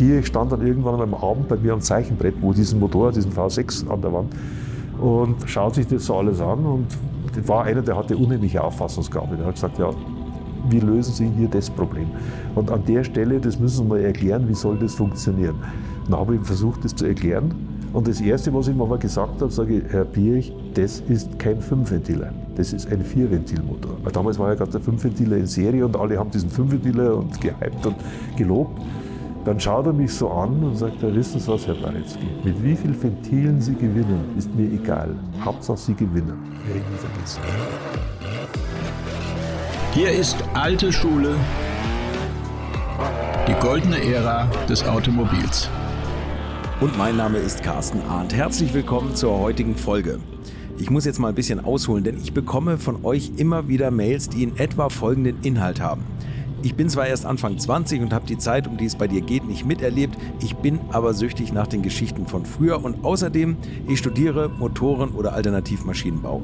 Pierre stand dann irgendwann am Abend bei mir am Zeichenbrett, wo diesen Motor, diesen V6 an der Wand, und schaut sich das so alles an. Und das war einer, der hatte unheimliche Auffassungsgabe. Der hat gesagt, ja, wie lösen Sie hier das Problem? Und an der Stelle, das müssen Sie mal erklären, wie soll das funktionieren? Dann habe ich versucht, das zu erklären. Und das Erste, was ich ihm aber gesagt habe, sage ich, Herr Pierich, das ist kein Fünfventiler, das ist ein Vierventilmotor. Weil damals war ja gerade der Fünfventiler in Serie und alle haben diesen Fünfventiler und gehypt und gelobt. Dann schaut er mich so an und sagt, ja, wissen Sie was, Herr Baretzky, mit wie vielen Ventilen Sie gewinnen, ist mir egal. Hauptsache Sie gewinnen. Werde ich nie vergessen. Hier ist alte Schule, die goldene Ära des Automobils. Und mein Name ist Carsten Arndt. Herzlich willkommen zur heutigen Folge. Ich muss jetzt mal ein bisschen ausholen, denn ich bekomme von euch immer wieder Mails, die in etwa folgenden Inhalt haben. Ich bin zwar erst Anfang 20 und habe die Zeit, um die es bei dir geht, nicht miterlebt, ich bin aber süchtig nach den Geschichten von früher und außerdem, ich studiere Motoren- oder Alternativmaschinenbau.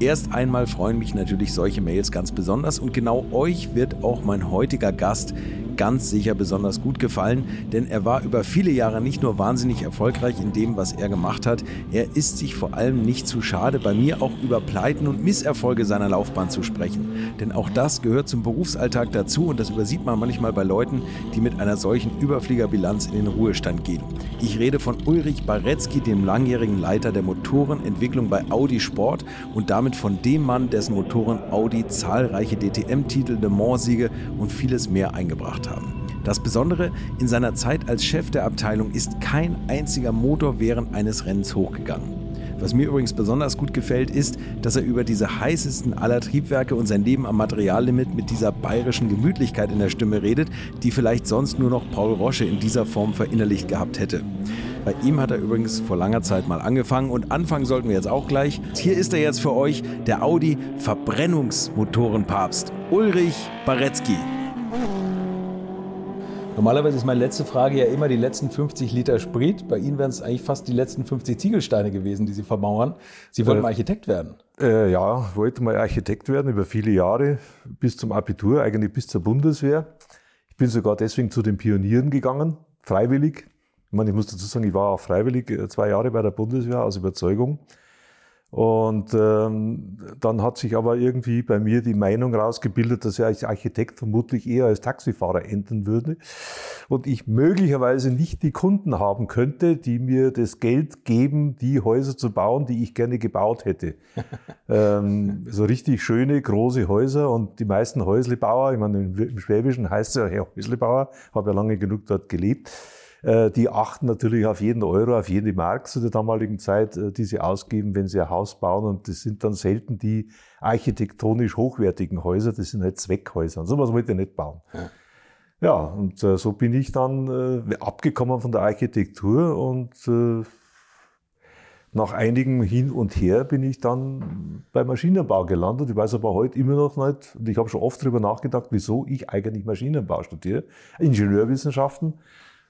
Erst einmal freuen mich natürlich solche Mails ganz besonders und genau euch wird auch mein heutiger Gast ganz sicher besonders gut gefallen, denn er war über viele Jahre nicht nur wahnsinnig erfolgreich in dem, was er gemacht hat, er ist sich vor allem nicht zu schade, bei mir auch über Pleiten und Misserfolge seiner Laufbahn zu sprechen. Denn auch das gehört zum Berufsalltag dazu und das übersieht man manchmal bei Leuten, die mit einer solchen Überfliegerbilanz in den Ruhestand gehen. Ich rede von Ulrich Baretzky, dem langjährigen Leiter der Motorenentwicklung bei Audi Sport und damit von dem Mann, dessen Motoren Audi zahlreiche DTM-Titel, Le Mans-Siege und vieles mehr eingebracht haben. Das Besondere, in seiner Zeit als Chef der Abteilung ist kein einziger Motor während eines Rennens hochgegangen. Was mir übrigens besonders gut gefällt, ist, dass er über diese heißesten aller Triebwerke und sein Leben am Materiallimit mit dieser bayerischen Gemütlichkeit in der Stimme redet, die vielleicht sonst nur noch Paul Rosche in dieser Form verinnerlicht gehabt hätte. Bei ihm hat er übrigens vor langer Zeit mal angefangen und anfangen sollten wir jetzt auch gleich. Hier ist er jetzt für euch, der Audi Verbrennungsmotorenpapst, Ulrich Baretzky. Normalerweise ist meine letzte Frage ja immer die letzten 50 Liter Sprit. Bei Ihnen wären es eigentlich fast die letzten 50 Ziegelsteine gewesen, die Sie vermauern. Sie wollten äh, Architekt werden. Äh, ja, wollte mal Architekt werden über viele Jahre, bis zum Abitur, eigentlich bis zur Bundeswehr. Ich bin sogar deswegen zu den Pionieren gegangen, freiwillig. Ich meine, ich muss dazu sagen, ich war auch freiwillig äh, zwei Jahre bei der Bundeswehr aus Überzeugung. Und ähm, dann hat sich aber irgendwie bei mir die Meinung rausgebildet, dass ich als Architekt vermutlich eher als Taxifahrer enden würde und ich möglicherweise nicht die Kunden haben könnte, die mir das Geld geben, die Häuser zu bauen, die ich gerne gebaut hätte. ähm, so richtig schöne, große Häuser und die meisten Häuslebauer, ich meine, im Schwäbischen heißt es ja Herr Häuslebauer, habe ja lange genug dort gelebt, die achten natürlich auf jeden Euro, auf jede Mark zu der damaligen Zeit, äh, die sie ausgeben, wenn sie ein Haus bauen. Und das sind dann selten die architektonisch hochwertigen Häuser, das sind halt Zweckhäuser. Und sowas wollte ich nicht bauen. Ja. Ja, und äh, so bin ich dann äh, abgekommen von der Architektur und äh, nach einigem Hin und Her bin ich dann beim Maschinenbau gelandet. Ich weiß aber heute immer noch nicht, und ich habe schon oft darüber nachgedacht, wieso ich eigentlich Maschinenbau studiere, Ingenieurwissenschaften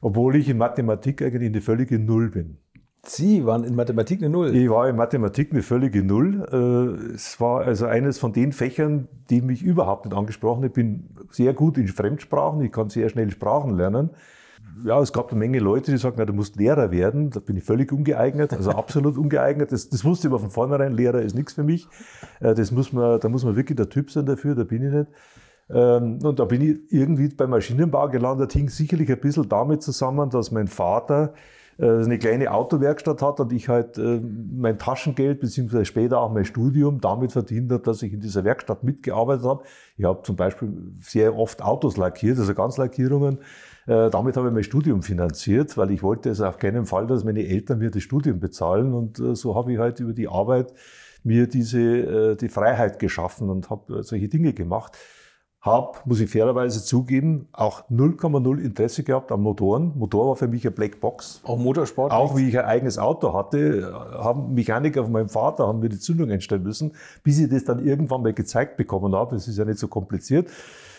obwohl ich in Mathematik eigentlich eine völlige Null bin. Sie waren in Mathematik eine Null? Ich war in Mathematik eine völlige Null. Äh, es war also eines von den Fächern, die mich überhaupt nicht angesprochen haben. Ich bin sehr gut in Fremdsprachen, ich kann sehr schnell Sprachen lernen. Ja, es gab eine Menge Leute, die sagten, du musst Lehrer werden. Da bin ich völlig ungeeignet, also absolut ungeeignet. Das, das wusste ich aber von vornherein, Lehrer ist nichts für mich. Äh, das muss man, da muss man wirklich der Typ sein dafür, da bin ich nicht. Ähm, und da bin ich irgendwie beim Maschinenbau gelandet, hing sicherlich ein bisschen damit zusammen, dass mein Vater äh, eine kleine Autowerkstatt hat und ich halt äh, mein Taschengeld beziehungsweise später auch mein Studium damit verdient habe, dass ich in dieser Werkstatt mitgearbeitet habe. Ich habe zum Beispiel sehr oft Autos lackiert, also Ganzlackierungen. Äh, damit habe ich mein Studium finanziert, weil ich wollte es auf keinen Fall, dass meine Eltern mir das Studium bezahlen. Und so habe ich halt über die Arbeit mir diese die Freiheit geschaffen und habe solche Dinge gemacht habe, muss ich fairerweise zugeben, auch 0,0 Interesse gehabt an Motoren. Motor war für mich eine Blackbox. Auch Motorsport? Auch wie ich ein eigenes Auto hatte, haben Mechaniker von meinem Vater haben mir die Zündung einstellen müssen, bis ich das dann irgendwann mal gezeigt bekommen habe. Das ist ja nicht so kompliziert.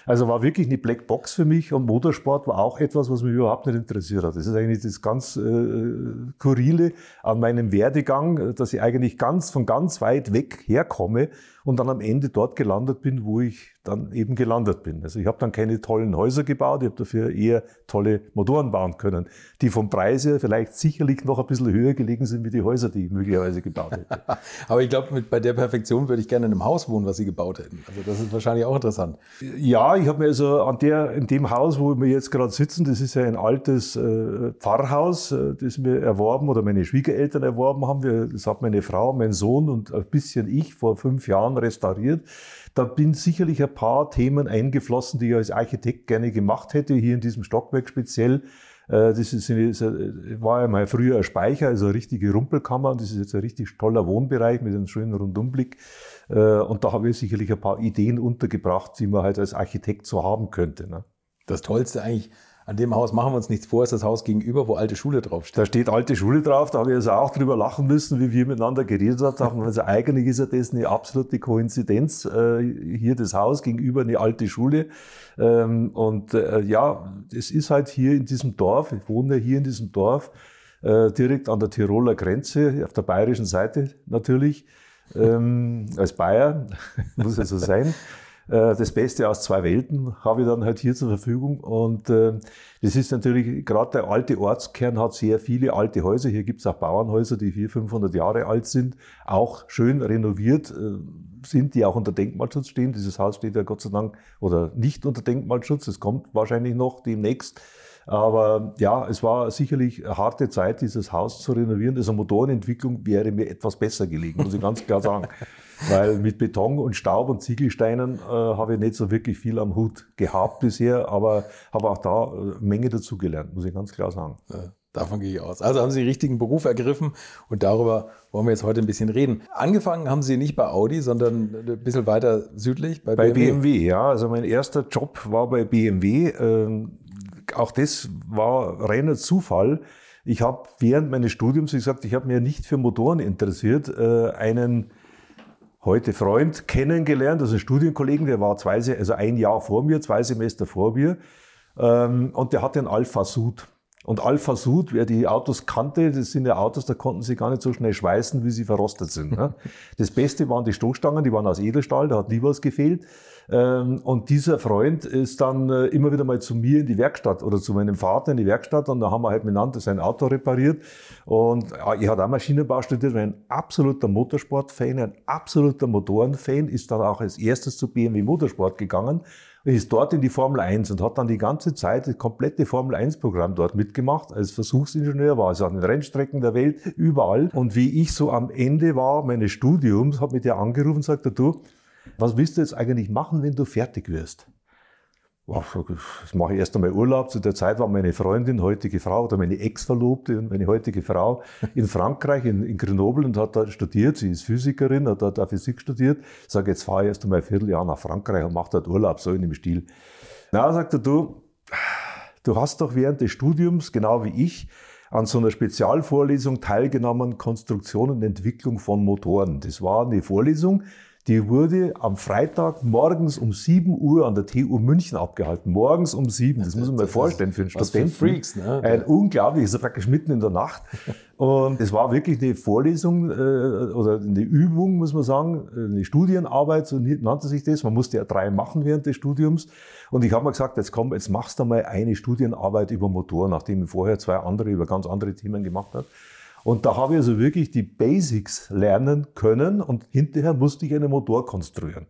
Also war wirklich eine Blackbox für mich und Motorsport war auch etwas, was mich überhaupt nicht interessiert hat. Das ist eigentlich das ganz äh, Kurile an meinem Werdegang, dass ich eigentlich ganz von ganz weit weg herkomme und dann am Ende dort gelandet bin, wo ich dann eben gelandet bin. Also ich habe dann keine tollen Häuser gebaut, ich habe dafür eher tolle Motoren bauen können, die vom Preis her vielleicht sicherlich noch ein bisschen höher gelegen sind wie die Häuser, die ich möglicherweise gebaut hätte. Aber ich glaube, bei der Perfektion würde ich gerne in einem Haus wohnen, was Sie gebaut hätten. Also das ist wahrscheinlich auch interessant. Ja, ich habe mir also an der, in dem Haus, wo wir jetzt gerade sitzen, das ist ja ein altes äh, Pfarrhaus, äh, das wir erworben oder meine Schwiegereltern erworben haben. Wir, das hat meine Frau, mein Sohn und ein bisschen ich vor fünf Jahren restauriert. Da bin sicherlich ein paar Themen eingeflossen, die ich als Architekt gerne gemacht hätte, hier in diesem Stockwerk speziell. Äh, das ist eine, war ja mal früher ein Speicher, also eine richtige Rumpelkammer. Und das ist jetzt ein richtig toller Wohnbereich mit einem schönen Rundumblick. Äh, und da habe ich sicherlich ein paar Ideen untergebracht, die man halt als Architekt so haben könnte. Ne? Das Tollste eigentlich an dem Haus machen wir uns nichts vor, ist das Haus gegenüber, wo alte Schule draufsteht. Da steht alte Schule drauf, da habe ich also auch drüber lachen müssen, wie wir miteinander geredet haben. Also eigentlich ist ja das eine absolute Koinzidenz. Äh, hier das Haus gegenüber eine alte Schule. Ähm, und äh, ja, es ist halt hier in diesem Dorf, ich wohne hier in diesem Dorf, äh, direkt an der Tiroler Grenze, auf der bayerischen Seite natürlich. Ähm, als Bayer muss ja so sein. Äh, das Beste aus zwei Welten habe ich dann halt hier zur Verfügung. Und äh, das ist natürlich, gerade der alte Ortskern hat sehr viele alte Häuser. Hier gibt es auch Bauernhäuser, die 400, 500 Jahre alt sind, auch schön renoviert äh, sind, die auch unter Denkmalschutz stehen. Dieses Haus steht ja Gott sei Dank oder nicht unter Denkmalschutz. Es kommt wahrscheinlich noch demnächst. Aber ja, es war sicherlich eine harte Zeit, dieses Haus zu renovieren. Also Motorenentwicklung wäre mir etwas besser gelegen, muss ich ganz klar sagen. Weil mit Beton und Staub und Ziegelsteinen äh, habe ich nicht so wirklich viel am Hut gehabt bisher, aber habe auch da eine äh, Menge dazugelernt, muss ich ganz klar sagen. Ja. Davon gehe ich aus. Also haben Sie den richtigen Beruf ergriffen und darüber wollen wir jetzt heute ein bisschen reden. Angefangen haben Sie nicht bei Audi, sondern ein bisschen weiter südlich bei, bei BMW. BMW. ja. Also mein erster Job war bei BMW. Ähm, auch das war reiner Zufall. Ich habe während meines Studiums, wie gesagt, ich habe mir nicht für Motoren interessiert, äh, einen heute Freund kennengelernt, also Studienkollegen, der war zwei, also ein Jahr vor mir, zwei Semester vor mir, ähm, und der hatte einen Alpha Sud. Und Alpha Sud, wer die Autos kannte, das sind ja Autos, da konnten sie gar nicht so schnell schweißen, wie sie verrostet sind. Ne? Das Beste waren die Stoßstangen, die waren aus Edelstahl, da hat nie was gefehlt. Ähm, und dieser Freund ist dann äh, immer wieder mal zu mir in die Werkstatt oder zu meinem Vater in die Werkstatt und da haben wir halt miteinander sein Auto repariert. Und er hat auch Maschinenbau studiert, war ein absoluter Motorsport-Fan, ein absoluter Motoren-Fan, ist dann auch als erstes zu BMW Motorsport gegangen ist dort in die Formel 1 und hat dann die ganze Zeit das komplette Formel 1 Programm dort mitgemacht. Als Versuchsingenieur war also an den Rennstrecken der Welt, überall. Und wie ich so am Ende war meines Studiums, hat mich der angerufen und sagt, du, was willst du jetzt eigentlich machen, wenn du fertig wirst? Das mache ich erst einmal Urlaub. Zu der Zeit war meine Freundin, heutige Frau oder meine Ex-Verlobte meine heutige Frau in Frankreich, in, in Grenoble und hat da studiert. Sie ist Physikerin, hat da Physik studiert. Ich sage, jetzt fahre ich erst einmal ein Vierteljahr nach Frankreich und mache dort Urlaub, so in dem Stil. Na, sagt er, du, du hast doch während des Studiums, genau wie ich, an so einer Spezialvorlesung teilgenommen, Konstruktion und Entwicklung von Motoren. Das war eine Vorlesung, die wurde am Freitag morgens um 7 Uhr an der TU München abgehalten. Morgens um 7. Das muss man mal vorstellen für einen Studenten. Für Freaks, ne? Ein unglaublich, ist praktisch mitten in der Nacht. Und es war wirklich eine Vorlesung äh, oder eine Übung, muss man sagen, eine Studienarbeit, so nannte sich das. Man musste ja drei machen während des Studiums. Und ich habe mir gesagt, jetzt komm, jetzt machst du mal eine Studienarbeit über Motor, nachdem ich vorher zwei andere über ganz andere Themen gemacht habe. Und da habe ich also wirklich die Basics lernen können und hinterher musste ich einen Motor konstruieren.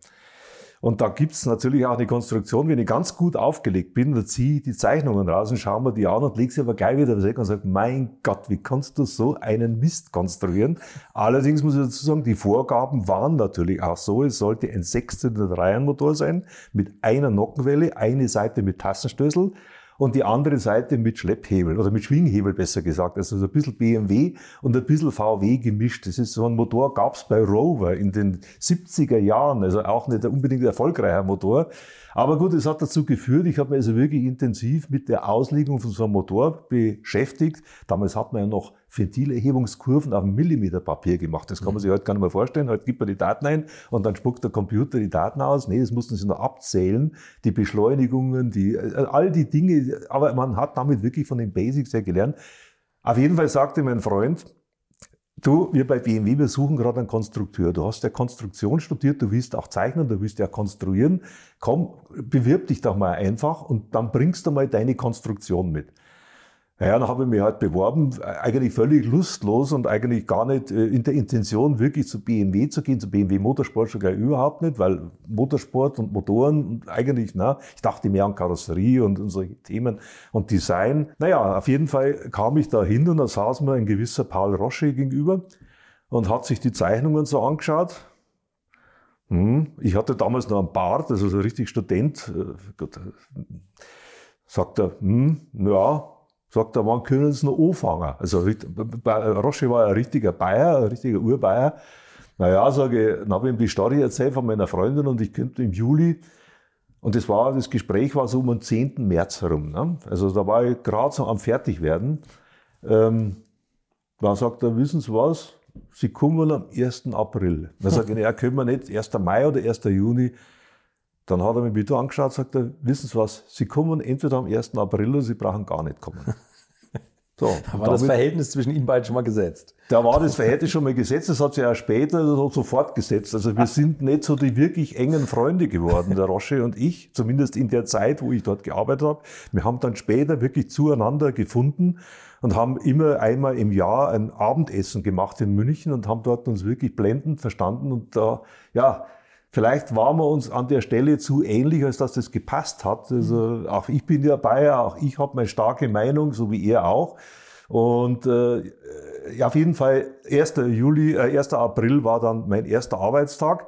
Und da gibt es natürlich auch eine Konstruktion, wenn ich ganz gut aufgelegt bin, dann ziehe ich die Zeichnungen raus und schaue mir die an und lege sie aber gleich wieder weg und sage, mein Gott, wie kannst du so einen Mist konstruieren? Allerdings muss ich dazu sagen, die Vorgaben waren natürlich auch so, es sollte ein Sechszylinder-Reihenmotor sein mit einer Nockenwelle, eine Seite mit Tassenstößel und die andere Seite mit Schlepphebel oder mit Schwinghebel besser gesagt. Also so ein bisschen BMW und ein bisschen VW gemischt. Das ist so ein Motor, gab's bei Rover in den 70er Jahren, also auch nicht unbedingt erfolgreicher Motor. Aber gut, es hat dazu geführt, ich habe mich also wirklich intensiv mit der Auslegung von so einem Motor beschäftigt. Damals hat man ja noch Ventilerhebungskurven auf Millimeterpapier gemacht. Das kann man sich heute gar nicht mehr vorstellen. Heute gibt man die Daten ein und dann spuckt der Computer die Daten aus. Nee, das mussten sie nur abzählen. Die Beschleunigungen, die, äh, all die Dinge. Aber man hat damit wirklich von den Basics her gelernt. Auf jeden Fall sagte mein Freund, Du, wir bei BMW, wir suchen gerade einen Konstrukteur. Du hast ja Konstruktion studiert, du willst auch zeichnen, du willst ja konstruieren. Komm, bewirb dich doch mal einfach und dann bringst du mal deine Konstruktion mit. Naja, dann habe ich mich halt beworben, eigentlich völlig lustlos und eigentlich gar nicht äh, in der Intention, wirklich zu BMW zu gehen, zu BMW Motorsport schon gleich überhaupt nicht, weil Motorsport und Motoren eigentlich, na, ich dachte mehr an Karosserie und, und solche Themen und Design. Naja, auf jeden Fall kam ich da hin und da saß mir ein gewisser Paul Roche gegenüber und hat sich die Zeichnungen so angeschaut. Hm, ich hatte damals noch einen Bart, also so richtig Student. Äh, äh, sagt er, hm, ja, Sagt er, wann können sie noch anfangen? Also Roche war ein richtiger Bayer, ein richtiger Urbayer. Naja, sage ich, dann habe ich ihm die Story erzählt von meiner Freundin und ich könnte im Juli, und das war, das Gespräch war so um den 10. März herum. Ne? Also da war ich gerade so am Fertigwerden. Ähm, dann sagt er, wissen Sie was? Sie kommen am 1. April. Dann sage ich, ja, können wir nicht 1. Mai oder 1. Juni? Dann hat er mich wieder angeschaut und sagt, wissen Sie was, Sie kommen entweder am 1. April oder Sie brauchen gar nicht kommen. So, da war damit, das Verhältnis zwischen Ihnen beiden schon mal gesetzt. Da war das Verhältnis schon mal gesetzt, das hat sich ja später so fortgesetzt. Also wir sind nicht so die wirklich engen Freunde geworden, der Rosche und ich, zumindest in der Zeit, wo ich dort gearbeitet habe. Wir haben dann später wirklich zueinander gefunden und haben immer einmal im Jahr ein Abendessen gemacht in München und haben dort uns wirklich blendend verstanden und da, ja, Vielleicht waren wir uns an der Stelle zu ähnlich, als dass das gepasst hat. Also auch ich bin ja Bayer, auch ich habe meine starke Meinung, so wie er auch. Und äh, ja, auf jeden Fall 1. Juli, äh, 1. April war dann mein erster Arbeitstag.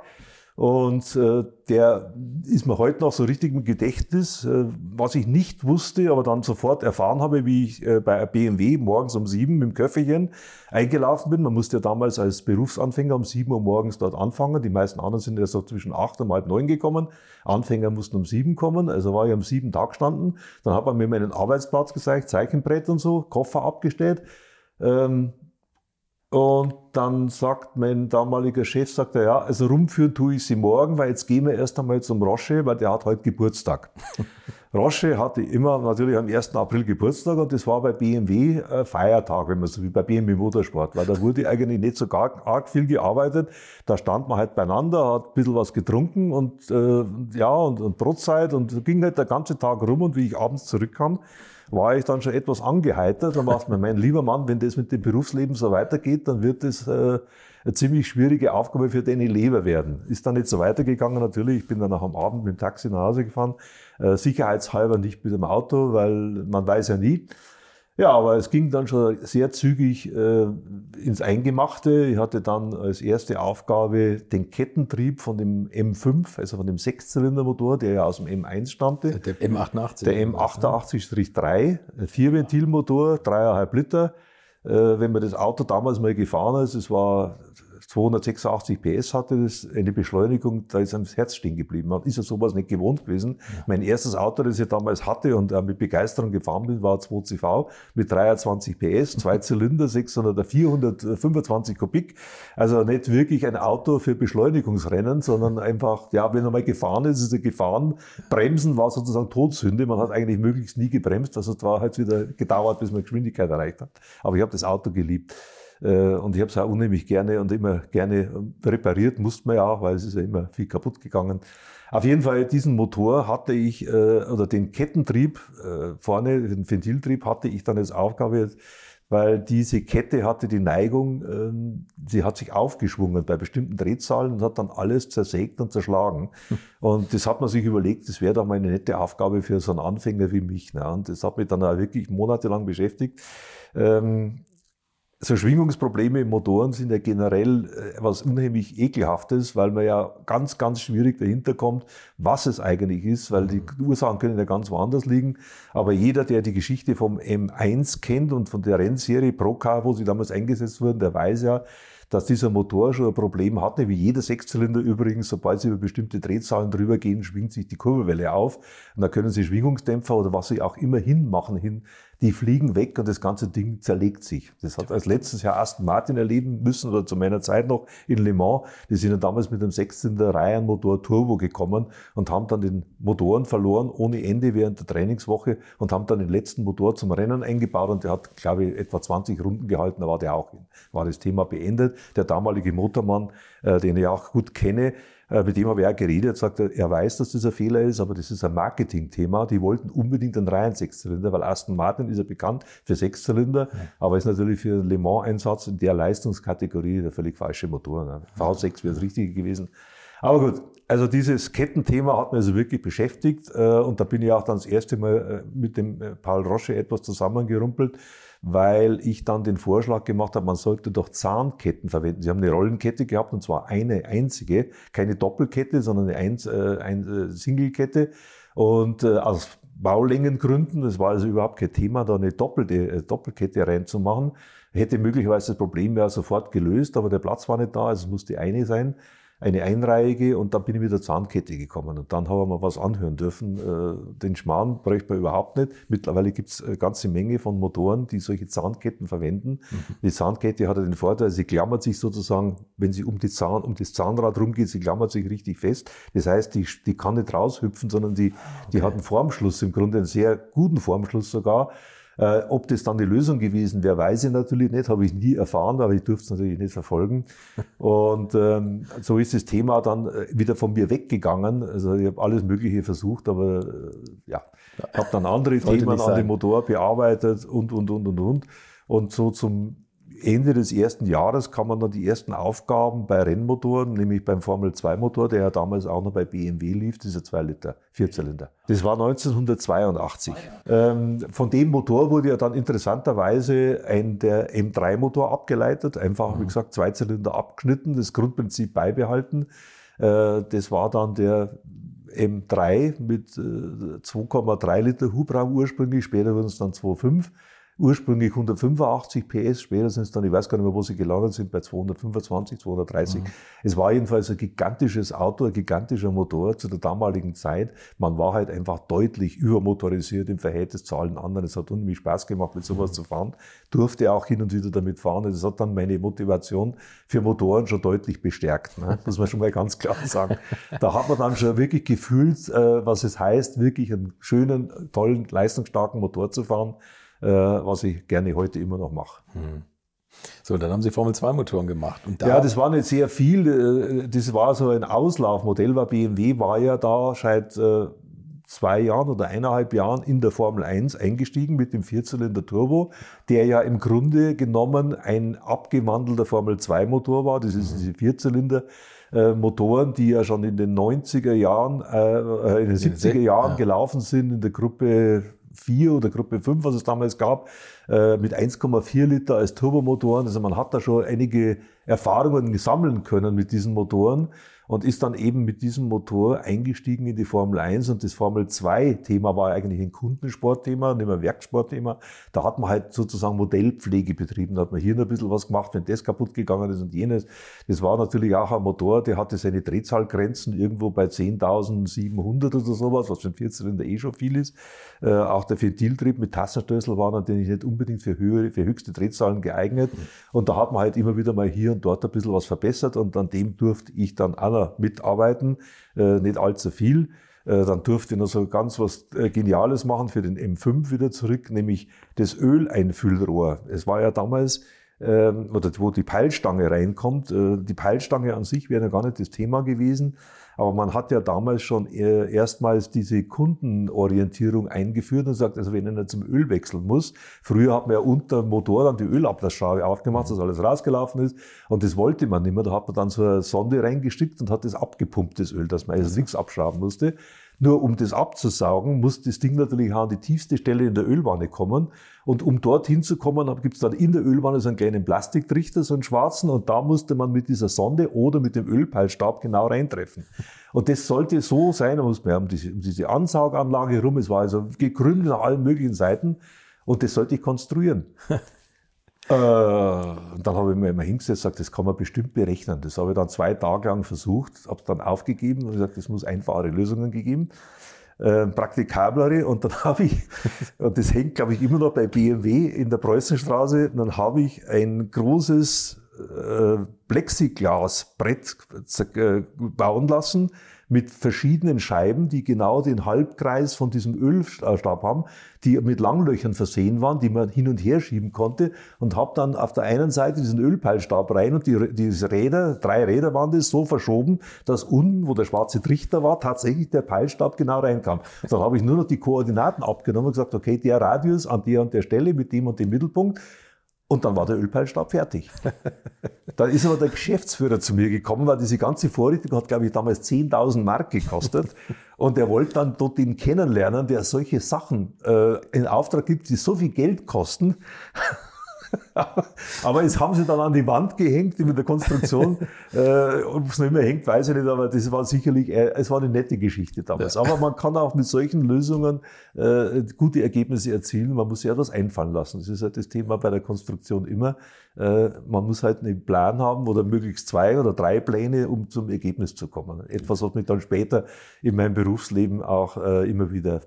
Und äh, der ist mir heute noch so richtig im Gedächtnis. Äh, was ich nicht wusste, aber dann sofort erfahren habe, wie ich äh, bei BMW morgens um sieben mit dem Köfferchen eingelaufen bin. Man musste ja damals als Berufsanfänger um sieben Uhr morgens dort anfangen. Die meisten anderen sind ja so zwischen acht und halb neun gekommen. Anfänger mussten um sieben kommen. Also war ich am sieben Tag gestanden. Dann hat man mir meinen Arbeitsplatz gezeigt, Zeichenbrett und so, Koffer abgestellt. Ähm, und dann sagt mein damaliger Chef, sagt er, ja, also rumführen tue ich sie morgen, weil jetzt gehen wir erst einmal zum Roche, weil der hat heute Geburtstag. Roche hatte immer natürlich am 1. April Geburtstag und das war bei BMW ein Feiertag, wenn man so wie bei BMW Motorsport, weil da wurde eigentlich nicht so gar, arg viel gearbeitet. Da stand man halt beieinander, hat ein bisschen was getrunken und äh, ja, und, und Brotzeit und ging halt der ganze Tag rum und wie ich abends zurückkam, war ich dann schon etwas angeheitert und dachte mir, mein lieber Mann, wenn das mit dem Berufsleben so weitergeht, dann wird das äh, eine ziemlich schwierige Aufgabe für den Leber werden. Ist dann nicht so weitergegangen natürlich. Ich bin dann auch am Abend mit dem Taxi nach Hause gefahren. Äh, sicherheitshalber nicht mit dem Auto, weil man weiß ja nie. Ja, aber es ging dann schon sehr zügig äh, ins Eingemachte. Ich hatte dann als erste Aufgabe den Kettentrieb von dem M5, also von dem Sechszylindermotor, der ja aus dem M1 stammte. Der M88. Der M88-3, Vierventilmotor, dreieinhalb Liter. Äh, wenn man das Auto damals mal gefahren ist, es war 286 PS hatte das, eine Beschleunigung, da ist einem das Herz stehen geblieben. Man ist ja sowas nicht gewohnt gewesen. Ja. Mein erstes Auto, das ich damals hatte und mit Begeisterung gefahren bin, war 2CV mit 23 PS, zwei Zylinder, 600 oder 425 Kubik. Also nicht wirklich ein Auto für Beschleunigungsrennen, sondern einfach, ja, wenn er mal gefahren ist, ist er gefahren. Bremsen war sozusagen Todsünde. Man hat eigentlich möglichst nie gebremst. Also es war halt wieder gedauert, bis man Geschwindigkeit erreicht hat. Aber ich habe das Auto geliebt. Äh, und ich habe es auch unheimlich gerne und immer gerne repariert, musste man ja auch, weil es ist ja immer viel kaputt gegangen. Auf jeden Fall, diesen Motor hatte ich, äh, oder den Kettentrieb äh, vorne, den Ventiltrieb hatte ich dann als Aufgabe, weil diese Kette hatte die Neigung, ähm, sie hat sich aufgeschwungen bei bestimmten Drehzahlen und hat dann alles zersägt und zerschlagen. Und das hat man sich überlegt, das wäre doch mal eine nette Aufgabe für so einen Anfänger wie mich. Ne? Und das hat mich dann auch wirklich monatelang beschäftigt. Ähm, so Schwingungsprobleme im Motoren sind ja generell äh, was unheimlich ekelhaftes, weil man ja ganz, ganz schwierig dahinter kommt, was es eigentlich ist, weil die mhm. Ursachen können ja ganz woanders liegen. Aber jeder, der die Geschichte vom M1 kennt und von der Rennserie Procar, wo sie damals eingesetzt wurden, der weiß ja, dass dieser Motor schon ein Problem hatte, wie jeder Sechszylinder übrigens, sobald sie über bestimmte Drehzahlen drüber gehen, schwingt sich die Kurbelwelle auf. Und da können sie Schwingungsdämpfer oder was sie auch immer hinmachen, hin die fliegen weg und das ganze Ding zerlegt sich. Das hat als letztes Jahr Aston Martin erleben müssen oder zu meiner Zeit noch in Le Mans. Die sind ja damals mit einem Sechszylinder Reihenmotor Turbo gekommen und haben dann den Motoren verloren ohne Ende während der Trainingswoche und haben dann den letzten Motor zum Rennen eingebaut und der hat, glaube ich, etwa 20 Runden gehalten. Da war der auch, war das Thema beendet. Der damalige Motormann, äh, den ich auch gut kenne, mit dem habe ich auch geredet, sagt er, er weiß, dass das ein Fehler ist, aber das ist ein Marketingthema. Die wollten unbedingt einen Reihen Sechszylinder, weil Aston Martin ist ja bekannt für Sechszylinder, ja. aber ist natürlich für einen Le Mans-Einsatz in der Leistungskategorie der völlig falsche Motor. Ne? V6 wäre das Richtige gewesen. Aber gut, also dieses Kettenthema hat mich also wirklich beschäftigt äh, und da bin ich auch dann das erste Mal äh, mit dem Paul Rosche etwas zusammengerumpelt weil ich dann den Vorschlag gemacht habe, man sollte doch Zahnketten verwenden. Sie haben eine Rollenkette gehabt und zwar eine einzige, keine Doppelkette, sondern eine, Einz-, äh, eine äh, Singlekette. Und äh, aus Baulängengründen, das war also überhaupt kein Thema, da eine doppelte, äh, Doppelkette reinzumachen, hätte möglicherweise das Problem ja sofort gelöst, aber der Platz war nicht da, also es musste eine sein eine einreihige und dann bin ich mit der Zahnkette gekommen und dann haben wir mal was anhören dürfen. Äh, den Schmarrn bräuchte man überhaupt nicht. Mittlerweile gibt es eine ganze Menge von Motoren, die solche Zahnketten verwenden. Mhm. Die Zahnkette hat ja den Vorteil, sie klammert sich sozusagen, wenn sie um, die Zahn, um das Zahnrad rumgeht, sie klammert sich richtig fest. Das heißt, die, die kann nicht raushüpfen, sondern die, okay. die hat einen Formschluss, im Grunde einen sehr guten Formschluss sogar. Äh, ob das dann die Lösung gewesen wäre, weiß ich natürlich nicht, habe ich nie erfahren, aber ich durfte es natürlich nicht verfolgen. Und ähm, so ist das Thema dann äh, wieder von mir weggegangen. Also ich habe alles Mögliche versucht, aber äh, ja, ich habe dann andere Themen an dem Motor bearbeitet und, und, und, und, und. Und so zum Ende des ersten Jahres kann man dann die ersten Aufgaben bei Rennmotoren, nämlich beim Formel-2-Motor, der ja damals auch noch bei BMW lief, dieser 2 Liter, Vierzylinder. Das war 1982. Ähm, von dem Motor wurde ja dann interessanterweise ein der M3-Motor abgeleitet, einfach, wie mhm. gesagt, Zweizylinder abgeschnitten, das Grundprinzip beibehalten. Äh, das war dann der M3 mit 2,3 äh, Liter Hubraum ursprünglich, später wurden es dann 2,5 ursprünglich 185 PS, später sind es dann, ich weiß gar nicht mehr, wo sie gelandet sind, bei 225, 230. Mhm. Es war jedenfalls ein gigantisches Auto, ein gigantischer Motor zu der damaligen Zeit. Man war halt einfach deutlich übermotorisiert im Verhältnis zu allen anderen. Es hat unheimlich Spaß gemacht, mit sowas mhm. zu fahren. Durfte auch hin und wieder damit fahren. Das hat dann meine Motivation für Motoren schon deutlich bestärkt. Ne? Muss man schon mal ganz klar sagen. Da hat man dann schon wirklich gefühlt, äh, was es heißt, wirklich einen schönen, tollen, leistungsstarken Motor zu fahren. Äh, was ich gerne heute immer noch mache. Hm. So, dann haben Sie Formel-2-Motoren gemacht. Da ja, das war nicht sehr viel. Äh, das war so ein Auslaufmodell, weil BMW war ja da seit äh, zwei Jahren oder eineinhalb Jahren in der Formel 1 eingestiegen mit dem Vierzylinder Turbo, der ja im Grunde genommen ein abgewandelter Formel 2 Motor war. Das ist mhm. diese Vierzylinder. Motoren, die ja schon in den 90er Jahren, äh, in den 70er Jahren ja. gelaufen sind in der Gruppe 4 oder Gruppe 5, was es damals gab, äh, mit 1,4 Liter als Turbomotoren. Also man hat da schon einige Erfahrungen sammeln können mit diesen Motoren und ist dann eben mit diesem Motor eingestiegen in die Formel 1 und das Formel 2 Thema war eigentlich ein Kundensportthema, nicht mehr Werksportthema. Da hat man halt sozusagen Modellpflege betrieben, da hat man hier noch ein bisschen was gemacht, wenn das kaputt gegangen ist und jenes. Das war natürlich auch ein Motor, der hatte seine Drehzahlgrenzen irgendwo bei 10.700 oder sowas, was für ein Vierzylinder eh schon viel ist. Äh, auch der Ventiltrieb mit Tassenstößel war natürlich nicht unbedingt für höhere, für höchste Drehzahlen geeignet. Und da hat man halt immer wieder mal hier und dort ein bisschen was verbessert und an dem durfte ich dann auch noch mitarbeiten, äh, nicht allzu viel. Äh, dann durfte ich noch so ganz was äh, Geniales machen für den M5 wieder zurück, nämlich das Öleinfüllrohr. Es war ja damals, ähm, oder wo die Peilstange reinkommt, äh, die Peilstange an sich wäre ja gar nicht das Thema gewesen. Aber man hat ja damals schon erstmals diese Kundenorientierung eingeführt und sagt, also wenn einer zum Öl wechseln muss, früher hat man ja unter dem Motor dann die Ölablassschraube aufgemacht, dass alles rausgelaufen ist und das wollte man nicht mehr. Da hat man dann so eine Sonde reingestickt und hat das abgepumpt, das Öl, dass man also nichts abschrauben musste. Nur um das abzusaugen, muss das Ding natürlich auch an die tiefste Stelle in der Ölwanne kommen. Und um dorthin zu kommen, gibt es dann in der Ölwanne so einen kleinen Plastiktrichter, so einen schwarzen, und da musste man mit dieser Sonde oder mit dem Ölpeilstab genau reintreffen. Und das sollte so sein, da muss man um diese, diese Ansauganlage rum, es war also gekrümmt nach allen möglichen Seiten, und das sollte ich konstruieren. Äh, dann habe ich mir immer hingesetzt und gesagt, das kann man bestimmt berechnen. Das habe ich dann zwei Tage lang versucht, habe es dann aufgegeben und gesagt, es muss einfache Lösungen gegeben. äh, praktikablere. Und dann habe ich, und das hängt, glaube ich, immer noch bei BMW in der Preußenstraße, dann habe ich ein großes äh, Plexiglasbrett bauen lassen mit verschiedenen Scheiben, die genau den Halbkreis von diesem Ölstab haben, die mit Langlöchern versehen waren, die man hin und her schieben konnte und habe dann auf der einen Seite diesen Ölpeilstab rein und die, diese Räder, drei Räder waren das, so verschoben, dass unten, wo der schwarze Trichter war, tatsächlich der Peilstab genau reinkam. Dann habe ich nur noch die Koordinaten abgenommen und gesagt, okay, der Radius an der und der Stelle mit dem und dem Mittelpunkt und dann war der Ölpeilstab fertig. dann ist aber der Geschäftsführer zu mir gekommen, weil diese ganze Vorrichtung hat, glaube ich, damals 10.000 Mark gekostet. Und er wollte dann dort ihn kennenlernen, der solche Sachen äh, in Auftrag gibt, die so viel Geld kosten. aber es haben sie dann an die Wand gehängt mit der Konstruktion. äh, Ob es noch immer hängt, weiß ich nicht, aber das war sicherlich, äh, es war eine nette Geschichte damals. Ja. Aber man kann auch mit solchen Lösungen äh, gute Ergebnisse erzielen. Man muss sich etwas einfallen lassen. Das ist halt das Thema bei der Konstruktion immer. Äh, man muss halt einen Plan haben oder möglichst zwei oder drei Pläne, um zum Ergebnis zu kommen. Etwas, was mich dann später in meinem Berufsleben auch äh, immer wieder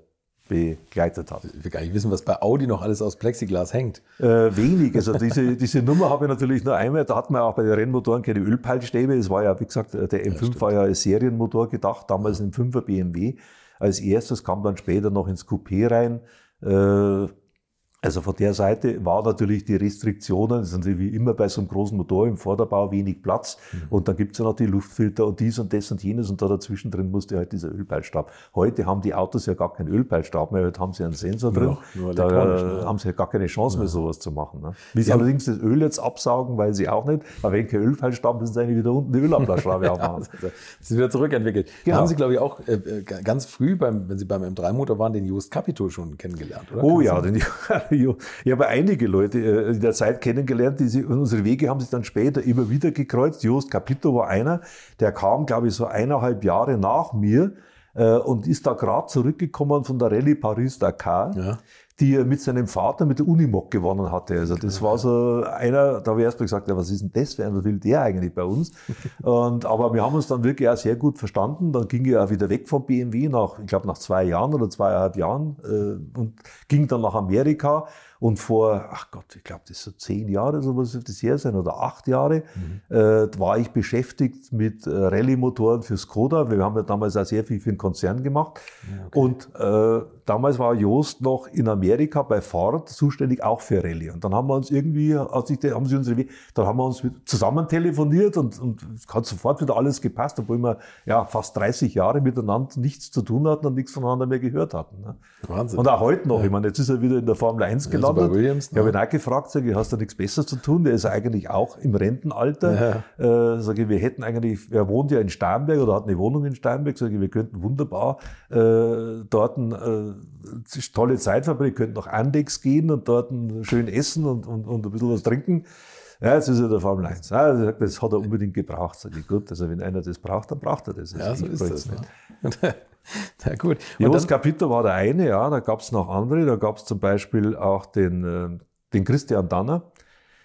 begleitet hat. Ich will gar nicht wissen, was bei Audi noch alles aus Plexiglas hängt. Äh, wenig. Also diese, diese Nummer habe ich natürlich nur einmal. Da hat man auch bei den Rennmotoren keine Ölpeilstäbe. Es war ja, wie gesagt, der M5 ja, war ja als Serienmotor gedacht, damals ein 5er BMW. Als erstes kam dann später noch ins Coupé rein. Äh, also von der Seite war natürlich die Restriktionen, das sind wie immer bei so einem großen Motor im Vorderbau wenig Platz mhm. und dann gibt's ja noch die Luftfilter und dies und das und jenes und da dazwischen drin musste halt dieser Ölpeilstab. Heute haben die Autos ja gar keinen Ölpeilstab mehr, heute haben sie einen Sensor drin. Ja, da ne? haben sie ja gar keine Chance mehr, sowas zu machen. Ne? Wie sie ja. allerdings das Öl jetzt absaugen, weil sie auch nicht, aber wenn kein Ölpeilstab, müssen sie eigentlich wieder unten die Ölablassschraube aufmachen. ja, sind wieder zurückentwickelt. Genau. Da haben Sie, glaube ich, auch äh, äh ganz früh, beim, wenn Sie beim M3-Motor waren, den Just Capito schon kennengelernt, oder? Oh ja, den ich habe einige Leute äh, in der Zeit kennengelernt, die sie, unsere Wege haben sich dann später immer wieder gekreuzt. Jost Capito war einer, der kam, glaube ich, so eineinhalb Jahre nach mir äh, und ist da gerade zurückgekommen von der Rallye Paris-Dakar. Ja die er mit seinem Vater mit der Unimog gewonnen hatte. Also das war so einer, da habe ich erst mal gesagt, ja, was ist denn das für ein, was will der eigentlich bei uns? Und, aber wir haben uns dann wirklich auch sehr gut verstanden. Dann ging er auch wieder weg vom BMW nach, ich glaube, nach zwei Jahren oder zweieinhalb Jahren äh, und ging dann nach Amerika und vor, ach Gott, ich glaube, das ist so zehn Jahre, so was das her sein, oder acht Jahre, mhm. äh, war ich beschäftigt mit äh, Rallye-Motoren für Skoda. Wir haben ja damals auch sehr viel für den Konzern gemacht. Ja, okay. Und äh, damals war Joost noch in Amerika bei Ford zuständig auch für Rallye. Und dann haben wir uns irgendwie, als ich, haben sie unsere, dann haben wir uns zusammen telefoniert und, und es hat sofort wieder alles gepasst, obwohl wir ja fast 30 Jahre miteinander nichts zu tun hatten und nichts voneinander mehr gehört hatten. Ne? Wahnsinn. Und auch heute noch. Ja. Ich meine, jetzt ist er wieder in der Formel 1 gelandet gelandet. Bei Williams, ne? Ich habe ihn auch gefragt, sage ich, hast du nichts Besseres zu tun? Der ist eigentlich auch im Rentenalter. Ja. Äh, sage ich, wir hätten eigentlich, er wohnt ja in Steinberg oder hat eine Wohnung in Steinberg, sage ich, wir könnten wunderbar äh, dort eine äh, tolle Zeit verbringen, könnten nach Andex gehen und dort schön essen und, und, und ein bisschen was trinken. Ja, jetzt ist er der Formel 1. Ja, er sagt, das hat er unbedingt gebraucht. Sag ich, gut, also wenn einer das braucht, dann braucht er das. Also ja, so ist das. Nicht. Na gut. Und Jos Capito war der eine, ja, da gab es noch andere. Da gab es zum Beispiel auch den, äh, den Christian Danner.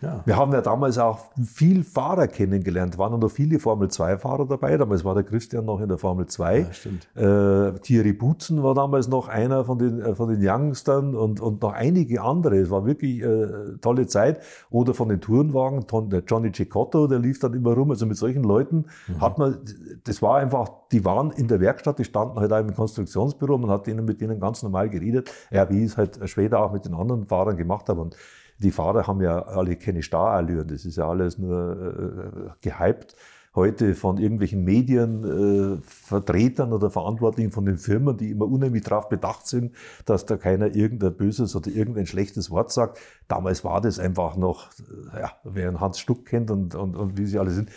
Ja. Wir haben ja damals auch viel Fahrer kennengelernt, waren noch viele Formel-2-Fahrer dabei. Damals war der Christian noch in der Formel 2. Ja, äh, Thierry Butzen war damals noch einer von den, äh, von den Youngstern und, und noch einige andere. Es war wirklich äh, tolle Zeit. Oder von den Tourenwagen, der Johnny Cicotto, der lief dann immer rum. Also mit solchen Leuten mhm. hat man, das war einfach, die waren in der Werkstatt, die standen halt auch im Konstruktionsbüro, man hat ihnen mit denen ganz normal geredet. Ja, wie ich es halt später auch mit den anderen Fahrern gemacht habe. Und die Fahrer haben ja alle keine Starallüren, das ist ja alles nur äh, gehypt. Heute von irgendwelchen Medienvertretern äh, oder Verantwortlichen von den Firmen, die immer unheimlich darauf bedacht sind, dass da keiner irgendein böses oder irgendein schlechtes Wort sagt. Damals war das einfach noch, ja, wer einen Hans Stuck kennt und, und, und wie sie alle sind,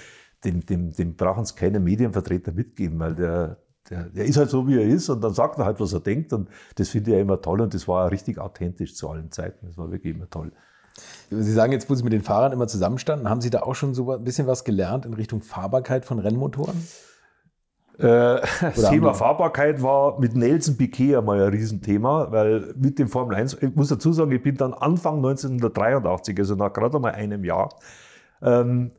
dem, dem, dem brauchen es keine Medienvertreter mitgeben, weil der, der, der ist halt so, wie er ist und dann sagt er halt, was er denkt und das finde ich ja immer toll und das war richtig authentisch zu allen Zeiten. Das war wirklich immer toll. Sie sagen jetzt, wo Sie mit den Fahrern immer zusammenstanden, haben Sie da auch schon so ein bisschen was gelernt in Richtung Fahrbarkeit von Rennmotoren? Äh, das Thema Fahrbarkeit war mit Nelson Piquet einmal ein Riesenthema, weil mit dem Formel 1, ich muss dazu sagen, ich bin dann Anfang 1983, also nach gerade mal einem Jahr, ähm,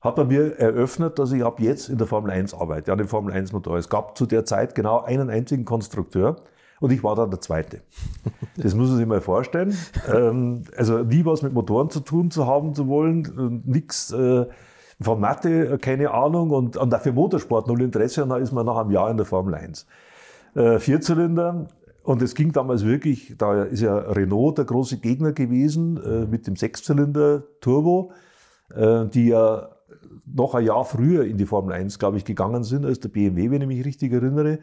hat bei mir eröffnet, dass ich ab jetzt in der Formel 1 arbeite, an dem Formel 1 Motor. Es gab zu der Zeit genau einen einzigen Konstrukteur und ich war dann der Zweite. Das muss man sich mal vorstellen. Ähm, also nie was mit Motoren zu tun zu haben zu wollen, nichts äh, von Mathe, äh, keine Ahnung und, und dafür Motorsport null Interesse und dann ist man nach einem Jahr in der Formel 1. Äh, Vierzylinder, und es ging damals wirklich, da ist ja Renault der große Gegner gewesen äh, mit dem Sechszylinder Turbo, äh, die ja noch ein Jahr früher in die Formel 1, glaube ich, gegangen sind als der BMW, wenn ich mich richtig erinnere.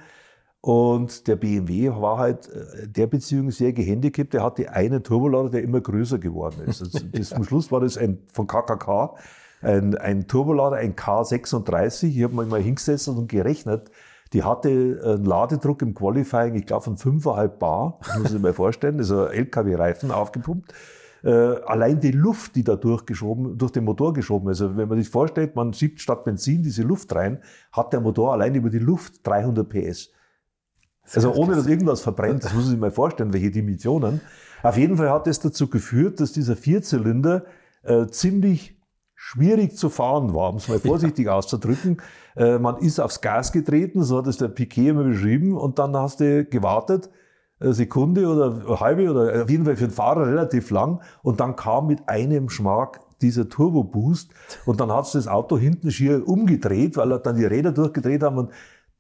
Und der BMW war halt äh, der Beziehung sehr gehandicapt. Er hatte einen Turbolader, der immer größer geworden ist. Also das, zum Schluss war das ein, von KKK ein, ein Turbolader, ein K36. Ich habe mal hingesetzt und gerechnet. Die hatte einen Ladedruck im Qualifying, ich glaube, von 5,5 Bar. Das muss ich mir vorstellen. Also LKW-Reifen aufgepumpt äh, allein die Luft, die da durchgeschoben, durch den Motor geschoben ist. Also wenn man sich vorstellt, man schiebt statt Benzin diese Luft rein, hat der Motor allein über die Luft 300 PS. Also ohne dass irgendwas verbrennt, das muss man sich mal vorstellen, welche Dimensionen. Auf jeden Fall hat es dazu geführt, dass dieser Vierzylinder äh, ziemlich schwierig zu fahren war, um es mal vorsichtig ja. auszudrücken. Äh, man ist aufs Gas getreten, so hat es der Piquet immer beschrieben, und dann hast du gewartet, eine Sekunde oder eine halbe oder auf jeden Fall für den Fahrer relativ lang. Und dann kam mit einem Schmack dieser Turbo Boost und dann hat es das Auto hinten schier umgedreht, weil er dann die Räder durchgedreht haben und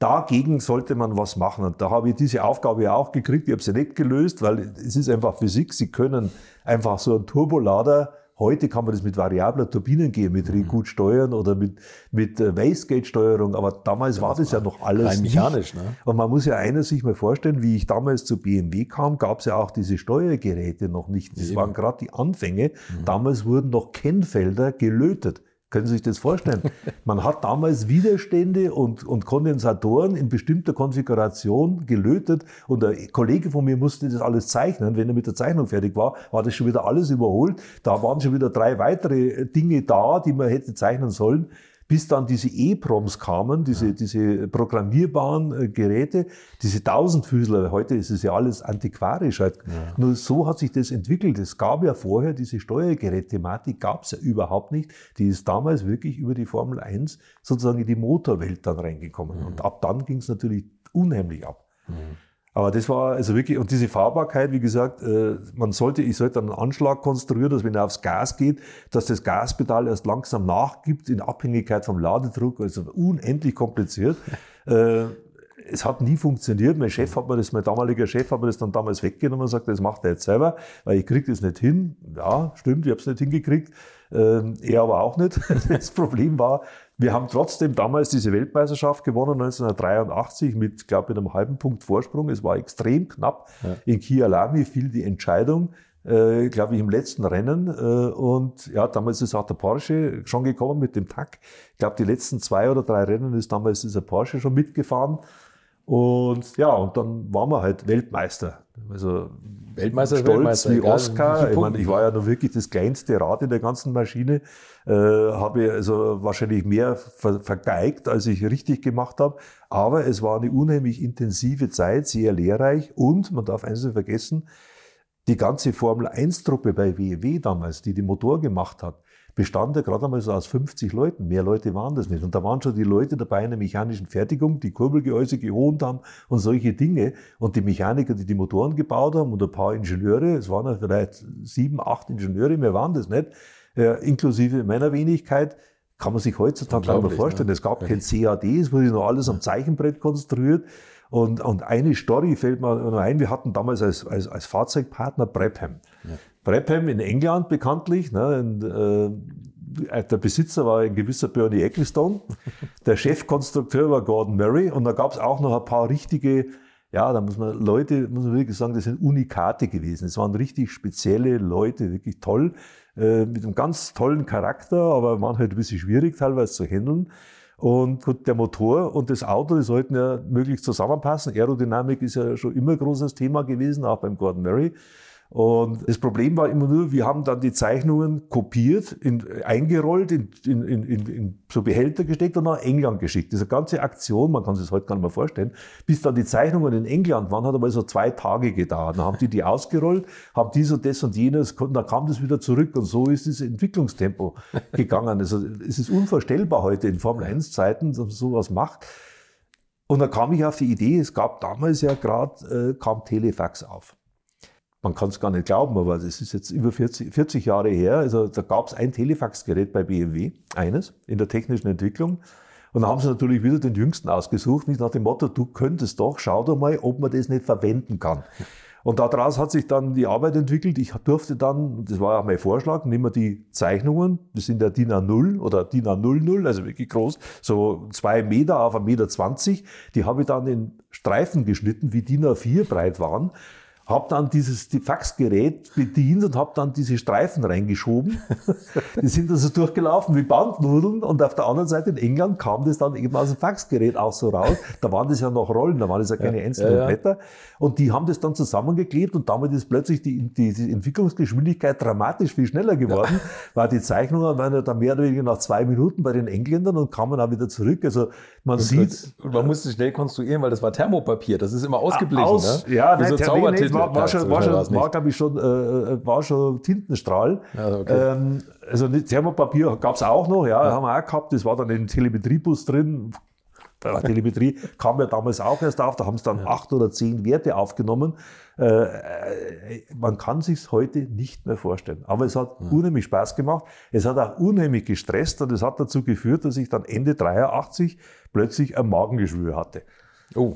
dagegen sollte man was machen. Und da habe ich diese Aufgabe auch gekriegt. Ich habe sie nicht gelöst, weil es ist einfach Physik. Sie können einfach so einen Turbolader Heute kann man das mit variabler Turbinengeometrie mhm. gut steuern oder mit, mit äh, Wastegate-Steuerung, aber damals ja, war das, das ja noch alles rein mechanisch. Ne? Und man muss ja eines sich mal vorstellen, wie ich damals zu BMW kam, gab es ja auch diese Steuergeräte noch nicht. Das waren gerade die Anfänge. Mhm. Damals wurden noch Kennfelder gelötet. Können Sie sich das vorstellen? Man hat damals Widerstände und, und Kondensatoren in bestimmter Konfiguration gelötet und ein Kollege von mir musste das alles zeichnen. Wenn er mit der Zeichnung fertig war, war das schon wieder alles überholt. Da waren schon wieder drei weitere Dinge da, die man hätte zeichnen sollen bis dann diese E-Proms kamen, diese, ja. diese programmierbaren äh, Geräte, diese Tausendfüßler. Heute ist es ja alles antiquarisch. Halt. Ja. Nur so hat sich das entwickelt. Es gab ja vorher diese Steuergerät-Thematik, gab es ja überhaupt nicht. Die ist damals wirklich über die Formel 1 sozusagen in die Motorwelt dann reingekommen. Mhm. Und ab dann ging es natürlich unheimlich ab. Mhm. Aber das war also wirklich, und diese Fahrbarkeit, wie gesagt, äh, man sollte, ich sollte einen Anschlag konstruieren, dass wenn er aufs Gas geht, dass das Gaspedal erst langsam nachgibt in Abhängigkeit vom Ladedruck, also unendlich kompliziert. Äh, es hat nie funktioniert. Mein Chef hat mir das, mein damaliger Chef hat mir das dann damals weggenommen und sagt, das macht er jetzt selber, weil ich kriege das nicht hin. Ja, stimmt, ich habe es nicht hingekriegt. Ähm, er aber auch nicht. Das Problem war, wir haben trotzdem damals diese Weltmeisterschaft gewonnen, 1983, mit, glaube ich, einem halben Punkt Vorsprung. Es war extrem knapp. Ja. In Kialami fiel die Entscheidung, äh, glaube ich, im letzten Rennen. Äh, und ja, damals ist auch der Porsche schon gekommen mit dem TAC. Ich glaube, die letzten zwei oder drei Rennen ist damals dieser Porsche schon mitgefahren. Und ja, und dann waren wir halt Weltmeister. Also Weltmeister, stolz Weltmeister, wie Oscar. Ich, meine, ich war ja nur wirklich das kleinste Rad in der ganzen Maschine. Äh, habe also wahrscheinlich mehr ver vergeigt, als ich richtig gemacht habe. Aber es war eine unheimlich intensive Zeit, sehr lehrreich. Und man darf eines nicht vergessen, die ganze Formel 1-Truppe bei WEW damals, die den Motor gemacht hat, bestand ja gerade einmal so aus 50 Leuten. Mehr Leute waren das nicht. Und da waren schon die Leute dabei in der mechanischen Fertigung, die Kurbelgehäuse geholt haben und solche Dinge. Und die Mechaniker, die die Motoren gebaut haben und ein paar Ingenieure, es waren ja vielleicht sieben, acht Ingenieure, mehr waren das nicht, äh, inklusive meiner Wenigkeit, kann man sich heutzutage gar nicht vorstellen. Ne? Es gab kein CAD, es wurde noch alles am Zeichenbrett konstruiert. Und, und eine Story fällt mir noch ein, wir hatten damals als, als, als Fahrzeugpartner Brabham. Ja. Brabham in England bekanntlich. Ne, und, äh, der Besitzer war ein gewisser Bernie Ecclestone. Der Chefkonstrukteur war Gordon Murray. Und da gab es auch noch ein paar richtige, ja, da muss man Leute, muss man wirklich sagen, das sind Unikate gewesen. Es waren richtig spezielle Leute, wirklich toll, äh, mit einem ganz tollen Charakter, aber waren halt ein bisschen schwierig teilweise zu handeln. Und gut, der Motor und das Auto, die sollten ja möglichst zusammenpassen. Aerodynamik ist ja schon immer ein großes Thema gewesen, auch beim Gordon Murray. Und das Problem war immer nur, wir haben dann die Zeichnungen kopiert, in, eingerollt, in, in, in, so Behälter gesteckt und nach England geschickt. Diese ganze Aktion, man kann sich das heute gar nicht mehr vorstellen, bis dann die Zeichnungen in England waren, hat aber so zwei Tage gedauert. Dann haben die die ausgerollt, haben dies und das und jenes, und dann kam das wieder zurück und so ist das Entwicklungstempo gegangen. Also es ist unvorstellbar heute in Formel 1 Zeiten, dass man sowas macht. Und dann kam ich auf die Idee, es gab damals ja gerade, äh, kam Telefax auf man kann es gar nicht glauben, aber das ist jetzt über 40, 40 Jahre her. Also da gab es ein Telefaxgerät bei BMW, eines, in der technischen Entwicklung. Und da haben sie natürlich wieder den Jüngsten ausgesucht, nicht nach dem Motto, du könntest doch, schau doch mal, ob man das nicht verwenden kann. Und daraus hat sich dann die Arbeit entwickelt. Ich durfte dann, das war auch mein Vorschlag, nehmen wir die Zeichnungen, das sind der DIN A0 oder DIN A00, also wirklich groß, so zwei Meter auf 1,20 Meter. Die habe ich dann in Streifen geschnitten, wie DIN A4 breit waren habe dann dieses die Faxgerät bedient und habe dann diese Streifen reingeschoben. die sind also durchgelaufen wie Bandnudeln und auf der anderen Seite in England kam das dann eben aus dem Faxgerät auch so raus. Da waren das ja noch Rollen, da waren das ja keine ja, einzelnen ja, Blätter. Und die haben das dann zusammengeklebt und damit ist plötzlich die, die, die Entwicklungsgeschwindigkeit dramatisch viel schneller geworden, ja. weil die Zeichnungen waren ja dann mehr oder weniger nach zwei Minuten bei den Engländern und kamen auch wieder zurück. Also man und sieht. man musste schnell konstruieren, weil das war Thermopapier, das ist immer ausgeblichen. Aus, ne? Ja, nein, so War, war, schon, war, schon, war glaube ich, schon, äh, äh, war schon Tintenstrahl. Ja, okay. ähm, also Thermopapier gab es auch noch, ja, ja, haben wir auch gehabt. Das war dann im Telemetriebus drin. Der Telemetrie kam ja damals auch erst auf, da haben es dann ja. acht oder zehn Werte aufgenommen. Äh, äh man kann sich heute nicht mehr vorstellen. Aber es hat unheimlich Spaß gemacht. Es hat auch unheimlich gestresst und es hat dazu geführt, dass ich dann Ende 83 plötzlich ein Magengeschwür hatte. Oh.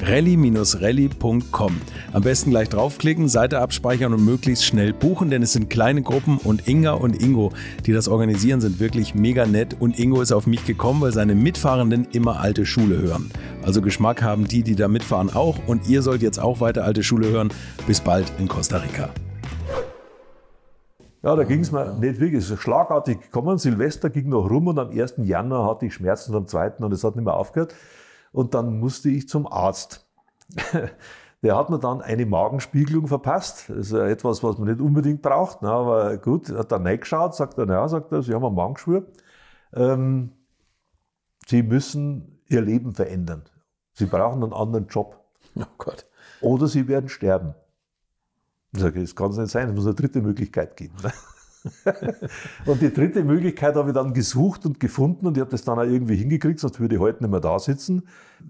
rally-rally.com. Am besten gleich draufklicken, Seite abspeichern und möglichst schnell buchen, denn es sind kleine Gruppen und Inga und Ingo, die das organisieren, sind wirklich mega nett und Ingo ist auf mich gekommen, weil seine Mitfahrenden immer alte Schule hören. Also Geschmack haben die, die da mitfahren auch und ihr sollt jetzt auch weiter alte Schule hören. Bis bald in Costa Rica. Ja, da ging es mir nicht wirklich. Schlagartig gekommen. Silvester ging noch rum und am 1. Januar hatte ich Schmerzen und am 2. und es hat nicht mehr aufgehört. Und dann musste ich zum Arzt. Der hat mir dann eine Magenspiegelung verpasst. Das ist etwas, was man nicht unbedingt braucht. Ne? Aber gut, hat dann reingeschaut, sagt er, naja, sagt er, Sie haben einen Magenschwur. Ähm, Sie müssen Ihr Leben verändern. Sie brauchen einen anderen Job. Oh Gott. Oder Sie werden sterben. Ich sage, das kann es nicht sein, es muss eine dritte Möglichkeit geben. und die dritte Möglichkeit habe ich dann gesucht und gefunden und ich habe das dann auch irgendwie hingekriegt, sonst würde ich heute nicht mehr da sitzen.